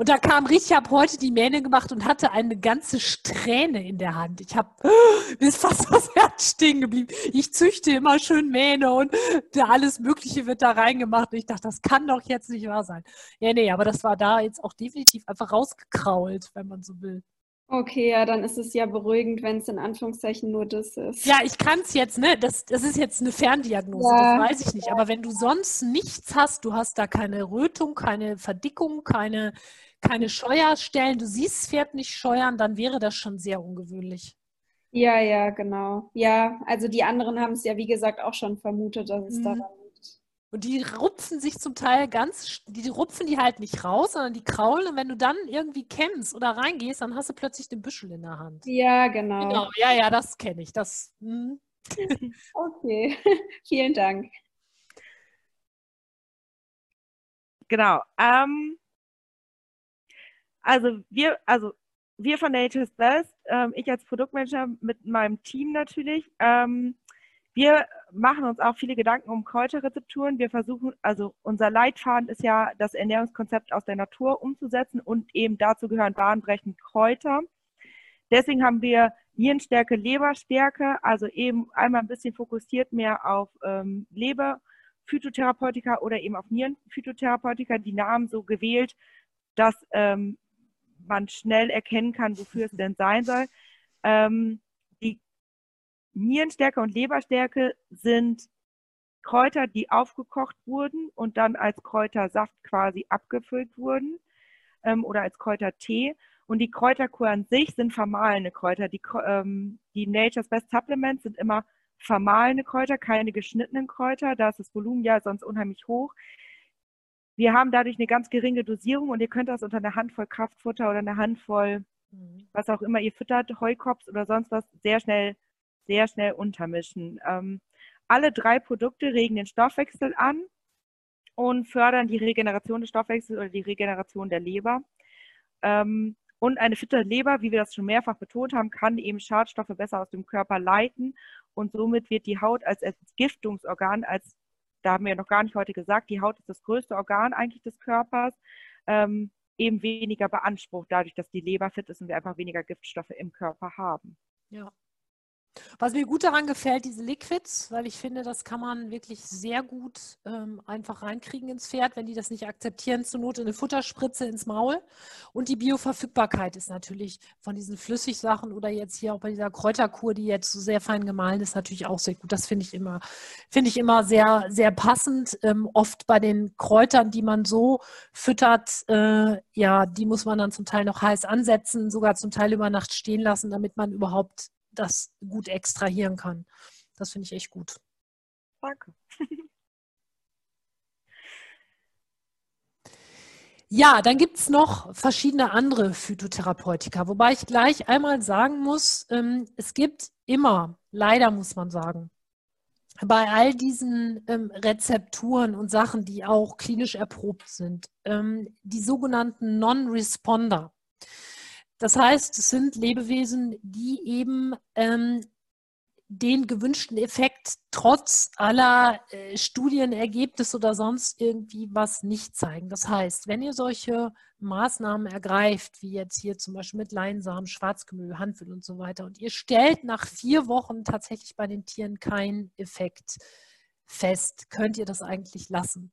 A: Und da kam richtig, ich habe heute die Mähne gemacht und hatte eine ganze Strähne in der Hand. Ich habe, mir ist fast das Herz stehen geblieben. Ich züchte immer schön Mähne und alles Mögliche wird da reingemacht. Und ich dachte, das kann doch jetzt nicht wahr sein. Ja, nee, aber das war da jetzt auch definitiv einfach rausgekrault, wenn man so will.
F: Okay, ja, dann ist es ja beruhigend, wenn es in Anführungszeichen nur das ist.
A: Ja, ich kann es jetzt, ne? Das, das ist jetzt eine Ferndiagnose, ja. das weiß ich nicht. Aber wenn du sonst nichts hast, du hast da keine Rötung, keine Verdickung, keine, keine Scheuerstellen, du siehst das Pferd nicht scheuern, dann wäre das schon sehr ungewöhnlich.
F: Ja, ja, genau. Ja, also die anderen haben es ja, wie gesagt, auch schon vermutet, dass es mhm. daran
A: und die rupfen sich zum Teil ganz, die rupfen die halt nicht raus, sondern die kraulen. Und wenn du dann irgendwie kennst oder reingehst, dann hast du plötzlich den Büschel in der Hand.
F: Ja, genau. Genau,
A: ja, ja, das kenne ich. Das, hm.
F: okay, vielen Dank.
B: Genau. Ähm, also wir, also wir von Nature's Best, ähm, ich als Produktmanager mit meinem Team natürlich, ähm, wir machen uns auch viele Gedanken um Kräuterrezepturen. Wir versuchen, also unser Leitfaden ist ja, das Ernährungskonzept aus der Natur umzusetzen und eben dazu gehören bahnbrechend Kräuter. Deswegen haben wir Nierenstärke, Leberstärke, also eben einmal ein bisschen fokussiert mehr auf ähm, Leber, oder eben auf Nierenphytotherapeutika, die Namen so gewählt, dass ähm, man schnell erkennen kann, wofür es denn sein soll. Ähm, Nierenstärke und Leberstärke sind Kräuter, die aufgekocht wurden und dann als Kräutersaft quasi abgefüllt wurden ähm, oder als Kräutertee. Und die Kräuterkur an sich sind vermahlene Kräuter. Die, ähm, die Nature's Best Supplements sind immer vermahlene Kräuter, keine geschnittenen Kräuter. Da ist das Volumen ja sonst unheimlich hoch. Wir haben dadurch eine ganz geringe Dosierung und ihr könnt das unter einer Handvoll Kraftfutter oder einer Handvoll, mhm. was auch immer ihr füttert, Heukops oder sonst was, sehr schnell sehr schnell untermischen. Ähm, alle drei Produkte regen den Stoffwechsel an und fördern die Regeneration des Stoffwechsels oder die Regeneration der Leber. Ähm, und eine fitte Leber, wie wir das schon mehrfach betont haben, kann eben Schadstoffe besser aus dem Körper leiten und somit wird die Haut als Entgiftungsorgan, als da haben wir noch gar nicht heute gesagt, die Haut ist das größte Organ eigentlich des Körpers, ähm, eben weniger beansprucht, dadurch, dass die Leber fit ist und wir einfach weniger Giftstoffe im Körper haben.
A: Ja, was mir gut daran gefällt, diese Liquids, weil ich finde, das kann man wirklich sehr gut ähm, einfach reinkriegen ins Pferd, wenn die das nicht akzeptieren, zur Not eine Futterspritze ins Maul. Und die Bioverfügbarkeit ist natürlich von diesen Flüssigsachen oder jetzt hier auch bei dieser Kräuterkur, die jetzt so sehr fein gemahlen ist, natürlich auch sehr gut. Das finde ich immer, finde ich immer sehr, sehr passend. Ähm, oft bei den Kräutern, die man so füttert, äh, ja, die muss man dann zum Teil noch heiß ansetzen, sogar zum Teil über Nacht stehen lassen, damit man überhaupt das gut extrahieren kann. Das finde ich echt gut.
B: Danke.
A: Ja, dann gibt es noch verschiedene andere Phytotherapeutika, wobei ich gleich einmal sagen muss, ähm, es gibt immer, leider muss man sagen, bei all diesen ähm, Rezepturen und Sachen, die auch klinisch erprobt sind, ähm, die sogenannten Non-Responder. Das heißt, es sind Lebewesen, die eben ähm, den gewünschten Effekt trotz aller äh, Studienergebnisse oder sonst irgendwie was nicht zeigen. Das heißt, wenn ihr solche Maßnahmen ergreift, wie jetzt hier zum Beispiel mit Leinsamen, Schwarzgemüse, Handöl und so weiter, und ihr stellt nach vier Wochen tatsächlich bei den Tieren keinen Effekt fest, könnt ihr das eigentlich lassen.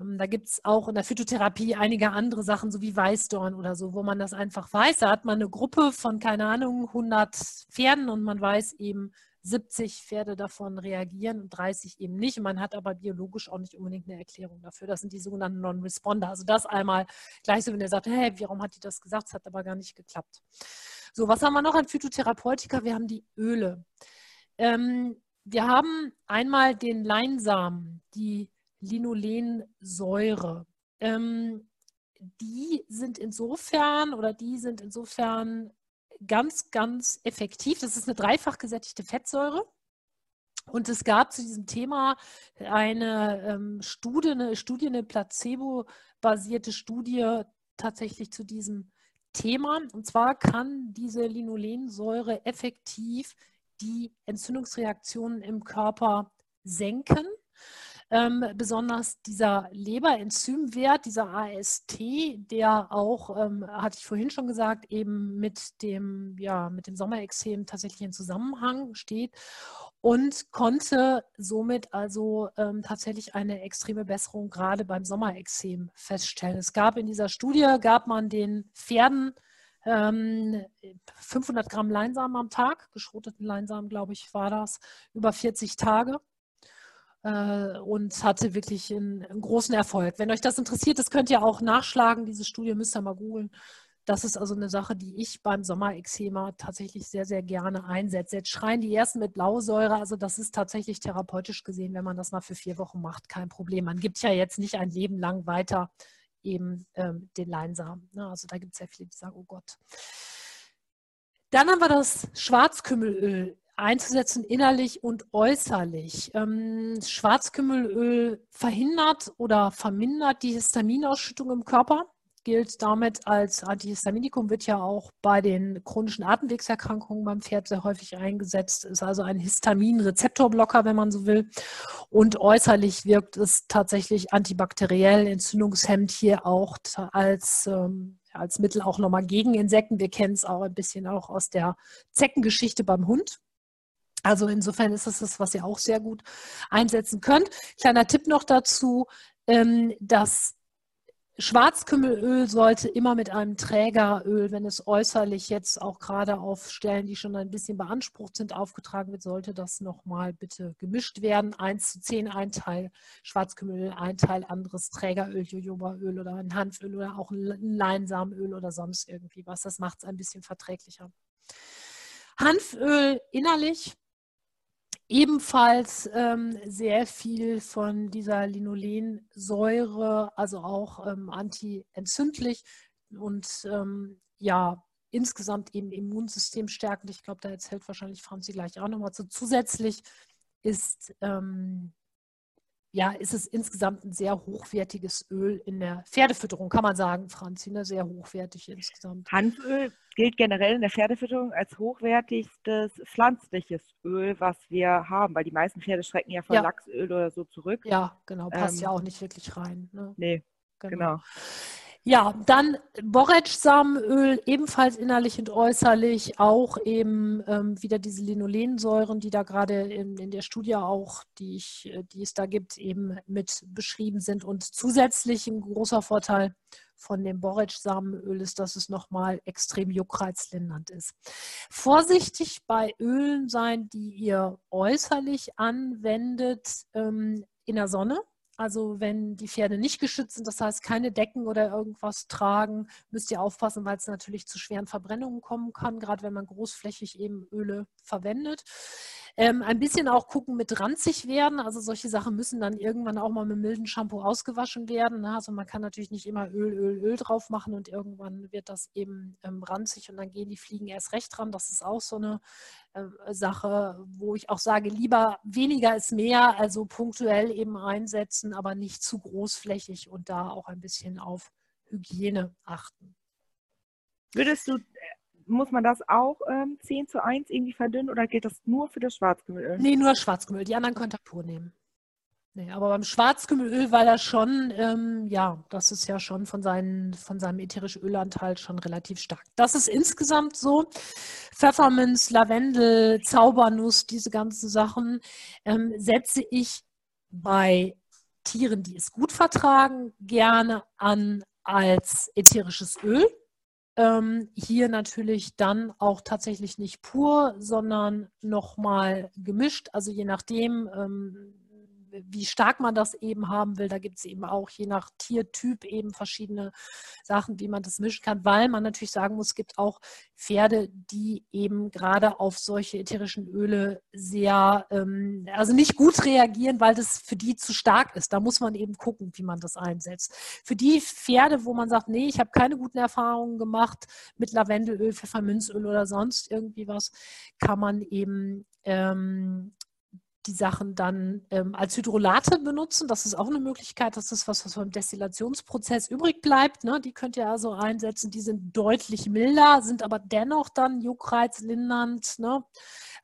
A: Ähm, da gibt es auch in der Phytotherapie einige andere Sachen, so wie Weißdorn oder so, wo man das einfach weiß. Da hat man eine Gruppe von, keine Ahnung, 100 Pferden und man weiß eben, 70 Pferde davon reagieren und 30 eben nicht. Man hat aber biologisch auch nicht unbedingt eine Erklärung dafür. Das sind die sogenannten Non-Responder. Also das einmal gleich so, wenn der sagt, hey, warum hat die das gesagt? Es hat aber gar nicht geklappt. So, was haben wir noch an Phytotherapeutika? Wir haben die Öle. Ähm, wir haben einmal den Leinsamen, die Linolensäure. Ähm, die sind insofern oder die sind insofern ganz, ganz effektiv. Das ist eine dreifach gesättigte Fettsäure. Und es gab zu diesem Thema eine ähm, Studie, eine Studie, eine placebo-basierte Studie tatsächlich zu diesem Thema. Und zwar kann diese Linolensäure effektiv die Entzündungsreaktionen im Körper senken. Ähm, besonders dieser Leberenzymwert, dieser AST, der auch, ähm, hatte ich vorhin schon gesagt, eben mit dem, ja, mit dem Sommerexem tatsächlich in Zusammenhang steht und konnte somit also ähm, tatsächlich eine extreme Besserung gerade beim Sommerexem feststellen. Es gab in dieser Studie, gab man den Pferden 500 ähm, Gramm Leinsamen am Tag, geschroteten Leinsamen, glaube ich, war das, über 40 Tage äh, und hatte wirklich einen, einen, großen Erfolg. Wenn euch das interessiert, das könnt ihr auch nachschlagen. Diese Studie müsst ihr mal googeln. Das ist also eine Sache, die ich beim Sommerexema tatsächlich sehr, sehr gerne einsetze. Jetzt schreien die ersten mit Blausäure. Also das ist tatsächlich therapeutisch gesehen, wenn man das mal für vier Wochen macht, kein Problem. Man gibt ja jetzt nicht ein Leben lang weiter eben ähm, den Leinsamen. Ne? Also da gibt es ja viele, die sagen, oh Gott. Dann haben wir das Schwarzkümmelöl einzusetzen, innerlich und äußerlich. Ähm, Schwarzkümmelöl verhindert oder vermindert die Histaminausschüttung im Körper, gilt damit als Antihistaminikum, wird ja auch bei den chronischen Atemwegserkrankungen beim Pferd sehr häufig eingesetzt, ist also ein Histaminrezeptorblocker, wenn man so will. Und äußerlich wirkt es tatsächlich antibakteriell, entzündungshemmend hier auch als ähm, als Mittel auch nochmal gegen Insekten. Wir kennen es auch ein bisschen auch aus der Zeckengeschichte beim Hund. Also insofern ist das das, was ihr auch sehr gut einsetzen könnt. Kleiner Tipp noch dazu, ähm, das Schwarzkümmelöl sollte immer mit einem Trägeröl, wenn es äußerlich jetzt auch gerade auf Stellen, die schon ein bisschen beansprucht sind, aufgetragen wird, sollte das nochmal bitte gemischt werden. 1 zu 10 ein Teil Schwarzkümmelöl, ein Teil anderes Trägeröl, Jojobaöl oder ein Hanföl oder auch ein Leinsamenöl oder sonst irgendwie was. Das macht es ein bisschen verträglicher. Hanföl innerlich ebenfalls ähm, sehr viel von dieser Linolensäure, also auch ähm, antientzündlich und ähm, ja, insgesamt eben Immunsystem stärkend. Ich glaube, da erzählt wahrscheinlich Franzi gleich auch nochmal zu. Zusätzlich ist ähm, ja, ist es insgesamt ein sehr hochwertiges Öl in der Pferdefütterung, kann man sagen, Franzi, ne? sehr hochwertig insgesamt.
B: Hanföl gilt generell in der Pferdefütterung als hochwertigstes pflanzliches Öl, was wir haben, weil die meisten Pferde schrecken ja von ja. Lachsöl oder so zurück.
A: Ja, genau, passt ähm, ja auch nicht wirklich rein. Ne?
B: Nee, genau. genau.
A: Ja, dann Borretsch-Samenöl, ebenfalls innerlich und äußerlich, auch eben ähm, wieder diese Linolensäuren, die da gerade in, in, der Studie auch, die, ich, äh, die es da gibt, eben mit beschrieben sind. Und zusätzlich ein großer Vorteil von dem Borretsch-Samenöl ist, dass es nochmal extrem juckreizlindernd ist. Vorsichtig bei Ölen sein, die ihr äußerlich anwendet ähm, in der Sonne also wenn die Pferde nicht geschützt sind, das heißt keine Decken oder irgendwas tragen, müsst ihr aufpassen, weil es natürlich zu schweren Verbrennungen kommen kann, gerade wenn man großflächig eben Öle verwendet. Ähm, ein bisschen auch gucken mit ranzig werden. Also solche Sachen müssen dann irgendwann auch mal mit mildem Shampoo ausgewaschen werden. Ne? Also man kann natürlich nicht immer Öl, Öl, Öl drauf machen und irgendwann wird das eben ähm, ranzig und dann gehen die Fliegen erst recht dran. Das ist auch so eine äh, Sache, wo ich auch sage, lieber weniger ist mehr, also punktuell eben einsetzen, aber nicht zu großflächig und da auch ein bisschen auf Hygiene achten.
B: Würdest du muss man das auch ähm, 10 zu 1 irgendwie verdünnen oder gilt das nur für das Schwarzkümmelöl?
A: Nee, nur Schwarzkümmel. Die anderen könnt ihr pur nehmen. Nee, aber beim Schwarzkümmelöl war das schon, ähm, ja, das ist ja schon von, seinen, von seinem ätherischen Ölanteil schon relativ stark. Das ist insgesamt so. Pfefferminz, Lavendel, Zaubernuss, diese ganzen Sachen ähm, setze ich bei Tieren, die es gut vertragen, gerne an als ätherisches Öl. Ähm, hier natürlich dann auch tatsächlich nicht pur, sondern nochmal gemischt. Also je nachdem, ähm, wie stark man das eben haben will. Da gibt es eben auch je nach Tiertyp eben verschiedene Sachen, wie man das mischen kann, weil man natürlich sagen muss, es gibt auch Pferde, die eben gerade auf solche ätherischen Öle sehr, ähm, also nicht gut reagieren, weil das für die zu stark ist. Da muss man eben gucken, wie man das einsetzt. Für die Pferde, wo man sagt, nee, ich habe keine guten Erfahrungen gemacht mit Lavendelöl, Pfefferminzöl oder sonst irgendwie was, kann man eben ähm, die Sachen dann ähm, als Hydrolate benutzen. Das ist auch eine Möglichkeit. Das ist was, was beim Destillationsprozess übrig bleibt. Ne? Die könnt ihr also einsetzen. Die sind deutlich milder, sind aber dennoch dann juckreizlindernd ne?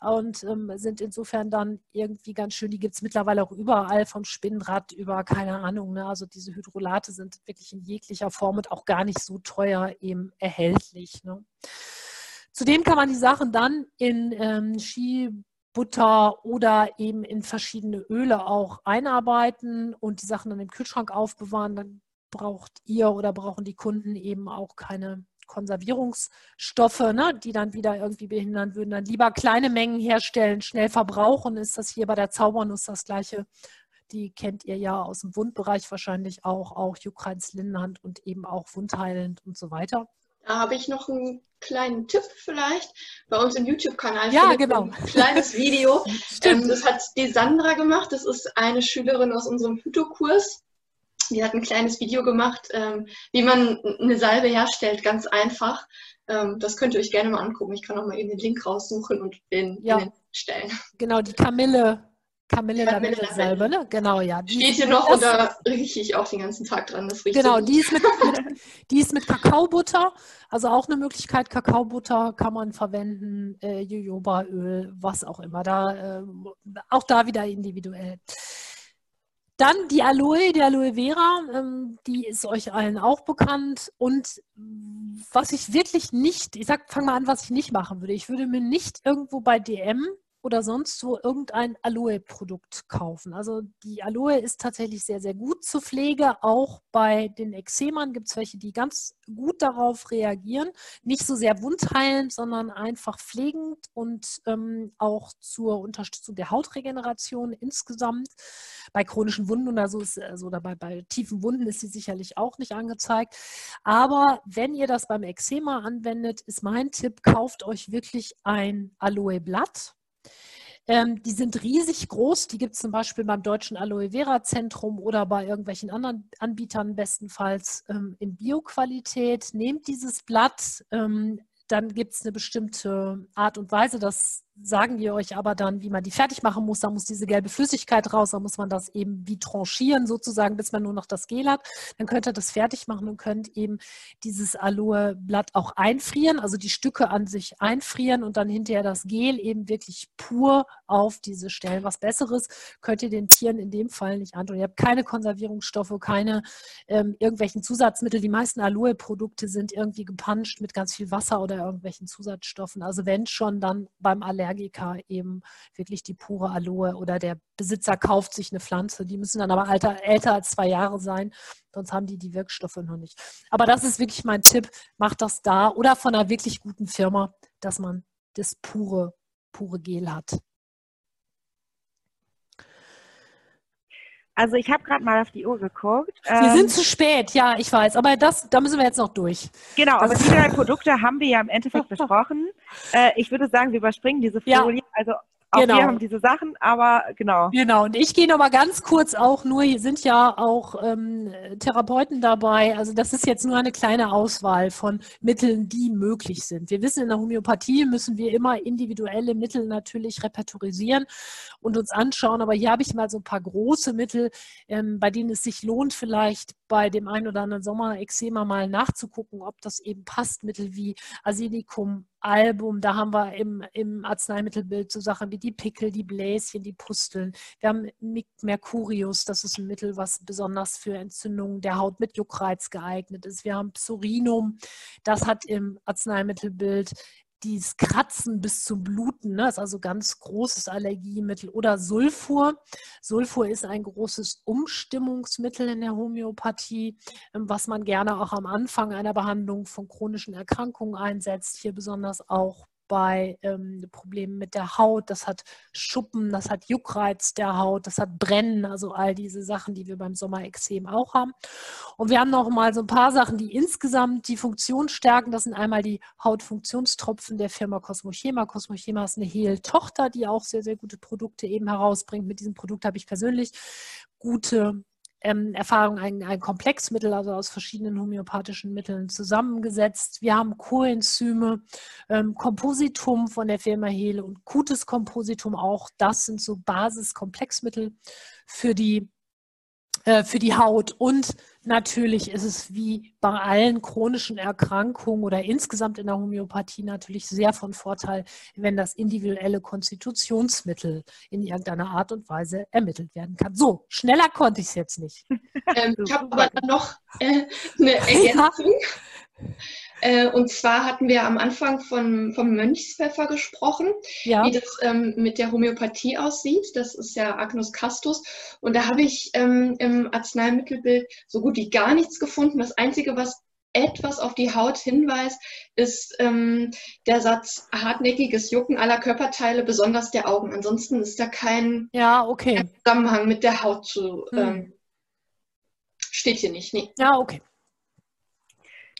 A: und ähm, sind insofern dann irgendwie ganz schön. Die gibt es mittlerweile auch überall, vom Spinnrad über, keine Ahnung. Ne? Also diese Hydrolate sind wirklich in jeglicher Form und auch gar nicht so teuer eben erhältlich. Ne? Zudem kann man die Sachen dann in ähm, Ski Butter oder eben in verschiedene Öle auch einarbeiten und die Sachen dann im Kühlschrank aufbewahren, dann braucht ihr oder brauchen die Kunden eben auch keine Konservierungsstoffe, ne, die dann wieder irgendwie behindern würden. Dann lieber kleine Mengen herstellen, schnell verbrauchen. Ist das hier bei der Zaubernuss das gleiche? Die kennt ihr ja aus dem Wundbereich wahrscheinlich auch, auch Juckreiz lindernd und eben auch wundheilend und so weiter.
C: Da habe ich noch einen kleinen Tipp vielleicht. Bei uns im YouTube-Kanal
A: ja, genau.
C: ein kleines Video. ähm, das hat die Sandra gemacht. Das ist eine Schülerin aus unserem Hütokurs. Die hat ein kleines Video gemacht, ähm, wie man eine Salbe herstellt, ganz einfach. Ähm, das könnt ihr euch gerne mal angucken. Ich kann auch mal eben den Link raussuchen und den, ja. den stellen.
A: Genau, die Kamille Kamille Lavendel Salbe, ne? Genau, ja.
C: Die Steht hier noch und da rieche ich auch den ganzen Tag dran. Das riecht
A: genau, so die, ist mit, mit, die ist mit Kakaobutter. Also auch eine Möglichkeit. Kakaobutter kann man verwenden, äh, Jojobaöl, was auch immer. Da, äh, auch da wieder individuell. Dann die Aloe, die Aloe Vera, ähm, die ist euch allen auch bekannt. Und was ich wirklich nicht, ich sag, fang mal an, was ich nicht machen würde. Ich würde mir nicht irgendwo bei DM oder sonst wo irgendein Aloe-Produkt kaufen. Also die Aloe ist tatsächlich sehr, sehr gut zur Pflege. Auch bei den Ekzemern gibt es welche, die ganz gut darauf reagieren. Nicht so sehr wundheilend, sondern einfach pflegend und ähm, auch zur Unterstützung der Hautregeneration insgesamt. Bei chronischen Wunden oder so ist, also oder bei, bei tiefen Wunden ist sie sicherlich auch nicht angezeigt. Aber wenn ihr das beim Ekzema anwendet, ist mein Tipp, kauft euch wirklich ein Aloe-Blatt ähm, die sind riesig groß. Die gibt es zum Beispiel beim Deutschen Aloe Vera Zentrum oder bei irgendwelchen anderen Anbietern bestenfalls ähm, in Bioqualität. Nehmt dieses Blatt, ähm, dann gibt es eine bestimmte Art und Weise, das sagen die euch aber dann, wie man die fertig machen muss. Da muss diese gelbe Flüssigkeit raus, da muss man das eben wie tranchieren sozusagen, bis man nur noch das Gel hat. Dann könnt ihr das fertig machen und könnt eben dieses Aloe-Blatt auch einfrieren, also die Stücke an sich einfrieren und dann hinterher das Gel eben wirklich pur auf diese Stellen. Was Besseres könnt ihr den Tieren in dem Fall nicht antun. Ihr habt keine Konservierungsstoffe, keine ähm, irgendwelchen Zusatzmittel. Die meisten Aloe-Produkte sind irgendwie gepanscht mit ganz viel Wasser oder irgendwelchen Zusatzstoffen. Also wenn schon, dann beim Allergiker eben wirklich die pure Aloe oder der Besitzer kauft sich eine Pflanze. Die müssen dann aber alter, älter als zwei Jahre sein, sonst haben die die Wirkstoffe noch nicht. Aber das ist wirklich mein Tipp. Macht das da oder von einer wirklich guten Firma, dass man das pure, pure Gel hat.
B: Also ich habe gerade mal auf die Uhr geguckt.
A: Wir ähm, sind zu spät, ja, ich weiß, aber das, da müssen wir jetzt noch durch.
B: Genau, aber die drei Produkte haben wir ja im Endeffekt besprochen. Äh, ich würde sagen, wir überspringen diese Folie. Ja. Also auch genau. wir haben diese Sachen, aber genau.
A: Genau, und ich gehe noch mal ganz kurz auch nur, hier sind ja auch ähm, Therapeuten dabei, also das ist jetzt nur eine kleine Auswahl von Mitteln, die möglich sind. Wir wissen, in der Homöopathie müssen wir immer individuelle Mittel natürlich repertorisieren und uns anschauen, aber hier habe ich mal so ein paar große Mittel, ähm, bei denen es sich lohnt, vielleicht bei dem einen oder anderen Sommerexema mal nachzugucken, ob das eben passt. Mittel wie Arsenicum, Album, da haben wir im, im Arzneimittelbild so Sachen wie die Pickel, die Bläschen, die Pusteln. Wir haben Mercurius, das ist ein Mittel, was besonders für Entzündungen der Haut mit Juckreiz geeignet ist. Wir haben Psorinum, das hat im Arzneimittelbild dieses Kratzen bis zum Bluten, ne, ist also ganz großes Allergiemittel. Oder Sulfur. Sulfur ist ein großes Umstimmungsmittel in der Homöopathie, ähm, was man gerne auch am Anfang einer Behandlung von chronischen Erkrankungen einsetzt. Hier besonders auch bei ähm, Problemen mit der Haut, das hat Schuppen, das hat Juckreiz der Haut, das hat Brennen, also all diese Sachen, die wir beim Sommerexem auch haben. Und wir haben noch mal so ein paar Sachen, die insgesamt die Funktion stärken. Das sind einmal die Hautfunktionstropfen der Firma Cosmochema. Cosmochema ist eine Hehl-Tochter, die auch sehr, sehr gute Produkte eben herausbringt. Mit diesem Produkt habe ich persönlich gute ähm, Erfahrung ein, ein Komplexmittel, also aus verschiedenen homöopathischen Mitteln zusammengesetzt. Wir haben Coenzyme, ähm, Kompositum von der Firma Hele und Cutes Kompositum auch. Das sind so Basiskomplexmittel für die äh, für die Haut. Und natürlich ist es wie bei allen chronischen Erkrankungen oder insgesamt in der Homöopathie natürlich sehr von Vorteil, wenn das individuelle Konstitutionsmittel in irgendeiner Art und Weise ermittelt werden kann. So, schneller konnte ich es jetzt nicht.
C: Ähm, ich habe aber noch äh, eine Ergänzung. Ja. Äh, und zwar hatten wir am Anfang von, vom Mönchspfeffer gesprochen, ja. wie das ähm, mit der Homöopathie aussieht. Das ist ja Agnus castus. Und da habe ich ähm, im Arzneimittelbild so gut wie gar nichts gefunden. Das Einzige, was etwas auf die Haut hinweist, ist ähm, der Satz hartnäckiges Jucken aller Körperteile, besonders der Augen. Ansonsten ist da kein
A: ja, okay.
C: Zusammenhang mit der Haut zu. Hm. Ähm, steht hier nicht. Nee.
A: Ja, okay.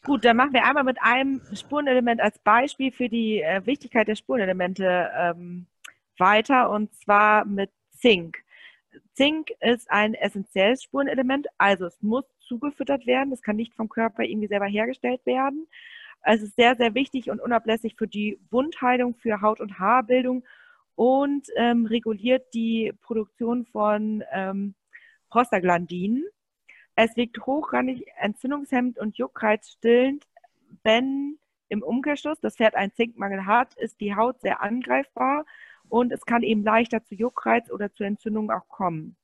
B: Gut, dann machen wir einmal mit einem Spurenelement als Beispiel für die äh, Wichtigkeit der Spurenelemente ähm, weiter und zwar mit Zink. Zink ist ein essentielles Spurenelement, also es muss zugefüttert werden, es kann nicht vom Körper irgendwie selber hergestellt werden. Es ist sehr, sehr wichtig und unablässig für die Wundheilung, für Haut- und Haarbildung und ähm, reguliert die Produktion von ähm, Prostaglandinen. Es wirkt hochrangig entzündungshemmend und juckreizstillend, wenn im Umkehrschluss das Pferd einen Zinkmangel hat, ist die Haut sehr angreifbar und es kann eben leichter zu Juckreiz oder zu Entzündungen auch kommen.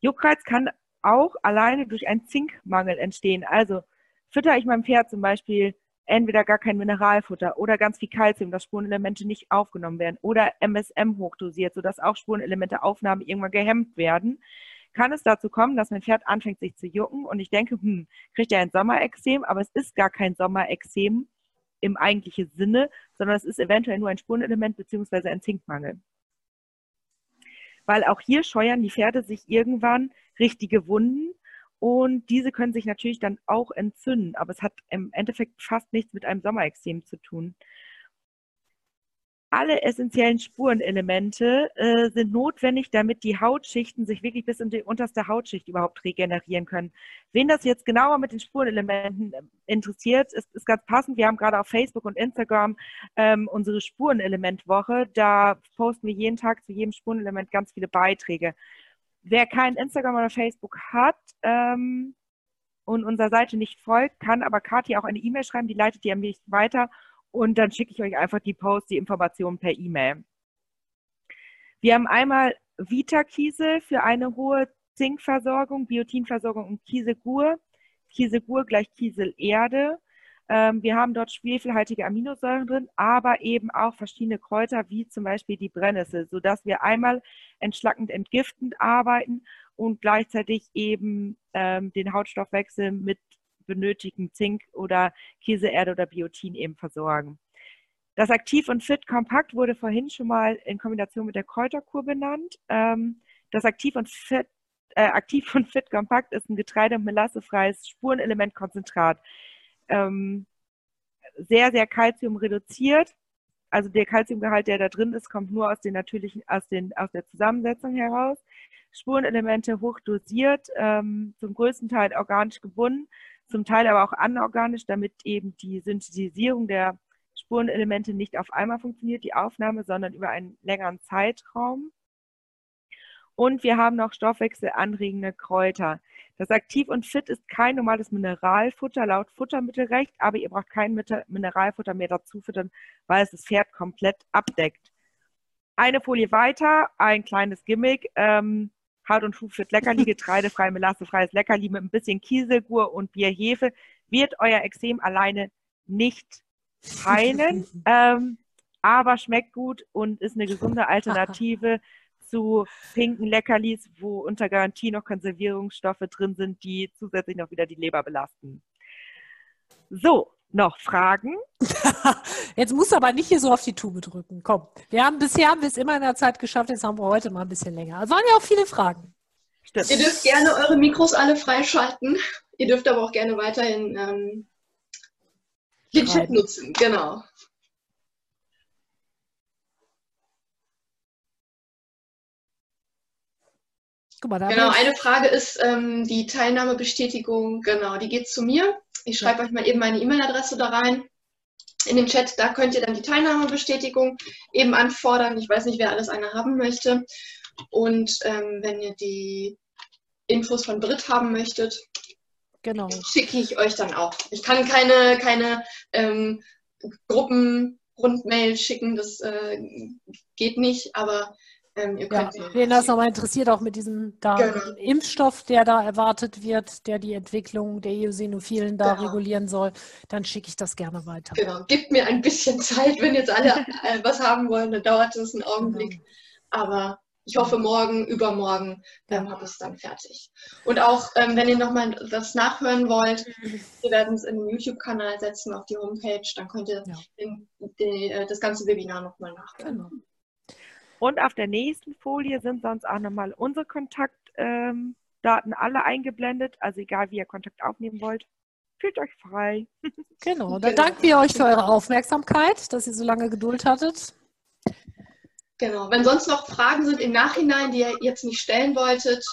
B: Juckreiz kann auch alleine durch einen Zinkmangel entstehen. Also fütter ich meinem Pferd zum Beispiel entweder gar kein Mineralfutter oder ganz viel Kalzium, dass Spurenelemente nicht aufgenommen werden oder MSM hochdosiert, sodass auch Spurenelemente Aufnahmen irgendwann gehemmt werden, kann es dazu kommen, dass mein Pferd anfängt, sich zu jucken und ich denke, hm, kriegt er ein Sommerexem, aber es ist gar kein Sommerexem im eigentlichen Sinne, sondern es ist eventuell nur ein Spurenelement bzw. ein Zinkmangel. Weil auch hier scheuern die Pferde sich irgendwann richtige Wunden und diese können sich natürlich dann auch entzünden, aber es hat im Endeffekt fast nichts mit einem Sommerexem zu tun alle essentiellen Spurenelemente äh, sind notwendig, damit die Hautschichten sich wirklich bis in die unterste Hautschicht überhaupt regenerieren können. Wen das jetzt genauer mit den Spurenelementen äh, interessiert, ist, ist ganz passend. Wir haben gerade auf Facebook und Instagram ähm, unsere Spurenelementwoche. Da posten wir jeden Tag zu jedem Spurenelement ganz viele Beiträge. Wer kein Instagram oder Facebook hat ähm, und unserer Seite nicht folgt, kann aber Kathi auch eine E-Mail schreiben, die leitet die an mich weiter und dann schicke ich euch einfach die Post, die Informationen per E-Mail. Wir haben einmal Vita-Kiesel für eine hohe Zinkversorgung, Biotinversorgung und Kieselgur. Kieselgur gleich Kieselerde. Ähm, wir haben dort schwefelhaltige Aminosäuren drin, aber eben auch verschiedene Kräuter, wie zum Beispiel die Brennnessel, sodass wir einmal entschlackend entgiftend arbeiten und gleichzeitig eben ähm, den Hautstoffwechsel mit benötigen Zink oder Käseerde oder Biotin eben versorgen. Das Aktiv und Fit Kompakt wurde vorhin schon mal in Kombination mit der Kräuterkur benannt. Ähm, das Aktiv und Fit, äh, Aktiv und Fit Kompakt ist ein Getreide- und melassefreies Spurenelementkonzentrat. Ähm, sehr, sehr Kalzium reduziert. Also der Kalziumgehalt, der da drin ist, kommt nur aus den natürlichen, aus, den, aus der Zusammensetzung heraus. Spurenelemente hochdosiert, ähm, zum größten Teil organisch gebunden, zum Teil aber auch anorganisch, damit eben die Synthetisierung der Spurenelemente nicht auf einmal funktioniert, die Aufnahme, sondern über einen längeren Zeitraum. Und wir haben noch stoffwechselanregende Kräuter. Das Aktiv und Fit ist kein normales Mineralfutter laut Futtermittelrecht, aber ihr braucht kein Mineralfutter mehr dazu füttern, weil es das Pferd komplett abdeckt. Eine Folie weiter, ein kleines Gimmick. Ähm, Haut und Huf wird Leckerli, getreidefrei, melassefreies Leckerli mit ein bisschen Kieselgur und Bierhefe, wird euer Exem alleine nicht heilen, ähm, aber schmeckt gut und ist eine gesunde Alternative zu pinken Leckerlis, wo unter Garantie noch Konservierungsstoffe drin sind, die zusätzlich noch wieder die Leber belasten. So, noch Fragen?
A: jetzt musst du aber nicht hier so auf die Tube drücken. Komm, wir haben bisher haben wir es immer in der Zeit geschafft, jetzt haben wir heute mal ein bisschen länger. Es waren ja auch viele Fragen.
C: Stimmt. Ihr dürft gerne eure Mikros alle freischalten. Ihr dürft aber auch gerne weiterhin ähm, den Chat nutzen. Genau.
A: Guck mal, da
C: Genau, eine Frage ist ähm, die Teilnahmebestätigung. Genau, die geht zu mir. Ich schreibe euch mal eben meine E-Mail-Adresse da rein. In den Chat, da könnt ihr dann die Teilnahmebestätigung eben anfordern. Ich weiß nicht, wer alles eine haben möchte. Und ähm, wenn ihr die Infos von Brit haben möchtet,
A: genau.
C: schicke ich euch dann auch. Ich kann keine, keine ähm, Gruppenrundmail schicken, das äh, geht nicht, aber ähm, ihr
A: Ja,
C: könnt mir-
A: wen das nochmal interessiert, auch mit diesem da
C: Genau.
A: Impfstoff, der da erwartet wird, der die Entwicklung der Eosinophilen da
C: Genau.
A: regulieren soll, dann schicke ich das gerne weiter.
C: Genau, gebt mir ein bisschen Zeit, wenn jetzt alle äh, was haben wollen, dann dauert es einen Augenblick.
A: Genau.
C: Aber ich hoffe, morgen, übermorgen ähm,
A: Ja.
C: habe ich es dann fertig. Und auch, ähm, wenn ihr nochmal was nachhören wollt, wir werden es in den YouTube-Kanal setzen, auf die Homepage, dann könnt ihr
A: Ja.
C: den, die, äh, das ganze Webinar nochmal nachhören.
A: Genau.
B: Und auf der nächsten Folie sind sonst auch nochmal unsere Kontaktdaten alle eingeblendet. Also egal, wie ihr Kontakt aufnehmen wollt, fühlt euch frei.
A: Genau, dann
C: Genau.
A: danken wir euch für eure Aufmerksamkeit, dass ihr so lange Geduld hattet.
C: Genau, wenn sonst noch Fragen sind im Nachhinein, die ihr jetzt nicht stellen wolltet,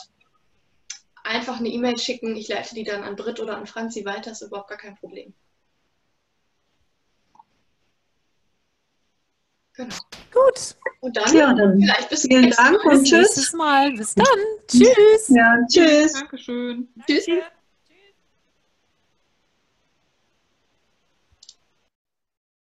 C: einfach eine E-Mail schicken. Ich leite die dann an Britt oder an Franzi weiter, ist überhaupt gar kein Problem. Genau.
A: Gut,
C: Und dann
G: Ja, dann
C: vielleicht bis zum
G: vielen
C: nächsten
G: Dank
C: Mal.
G: und
A: bis
G: tschüss.
A: nächstes Mal. Bis dann. Tschüss.
G: Ja, tschüss.
H: Dankeschön.
C: Tschüss.
B: Tschüss.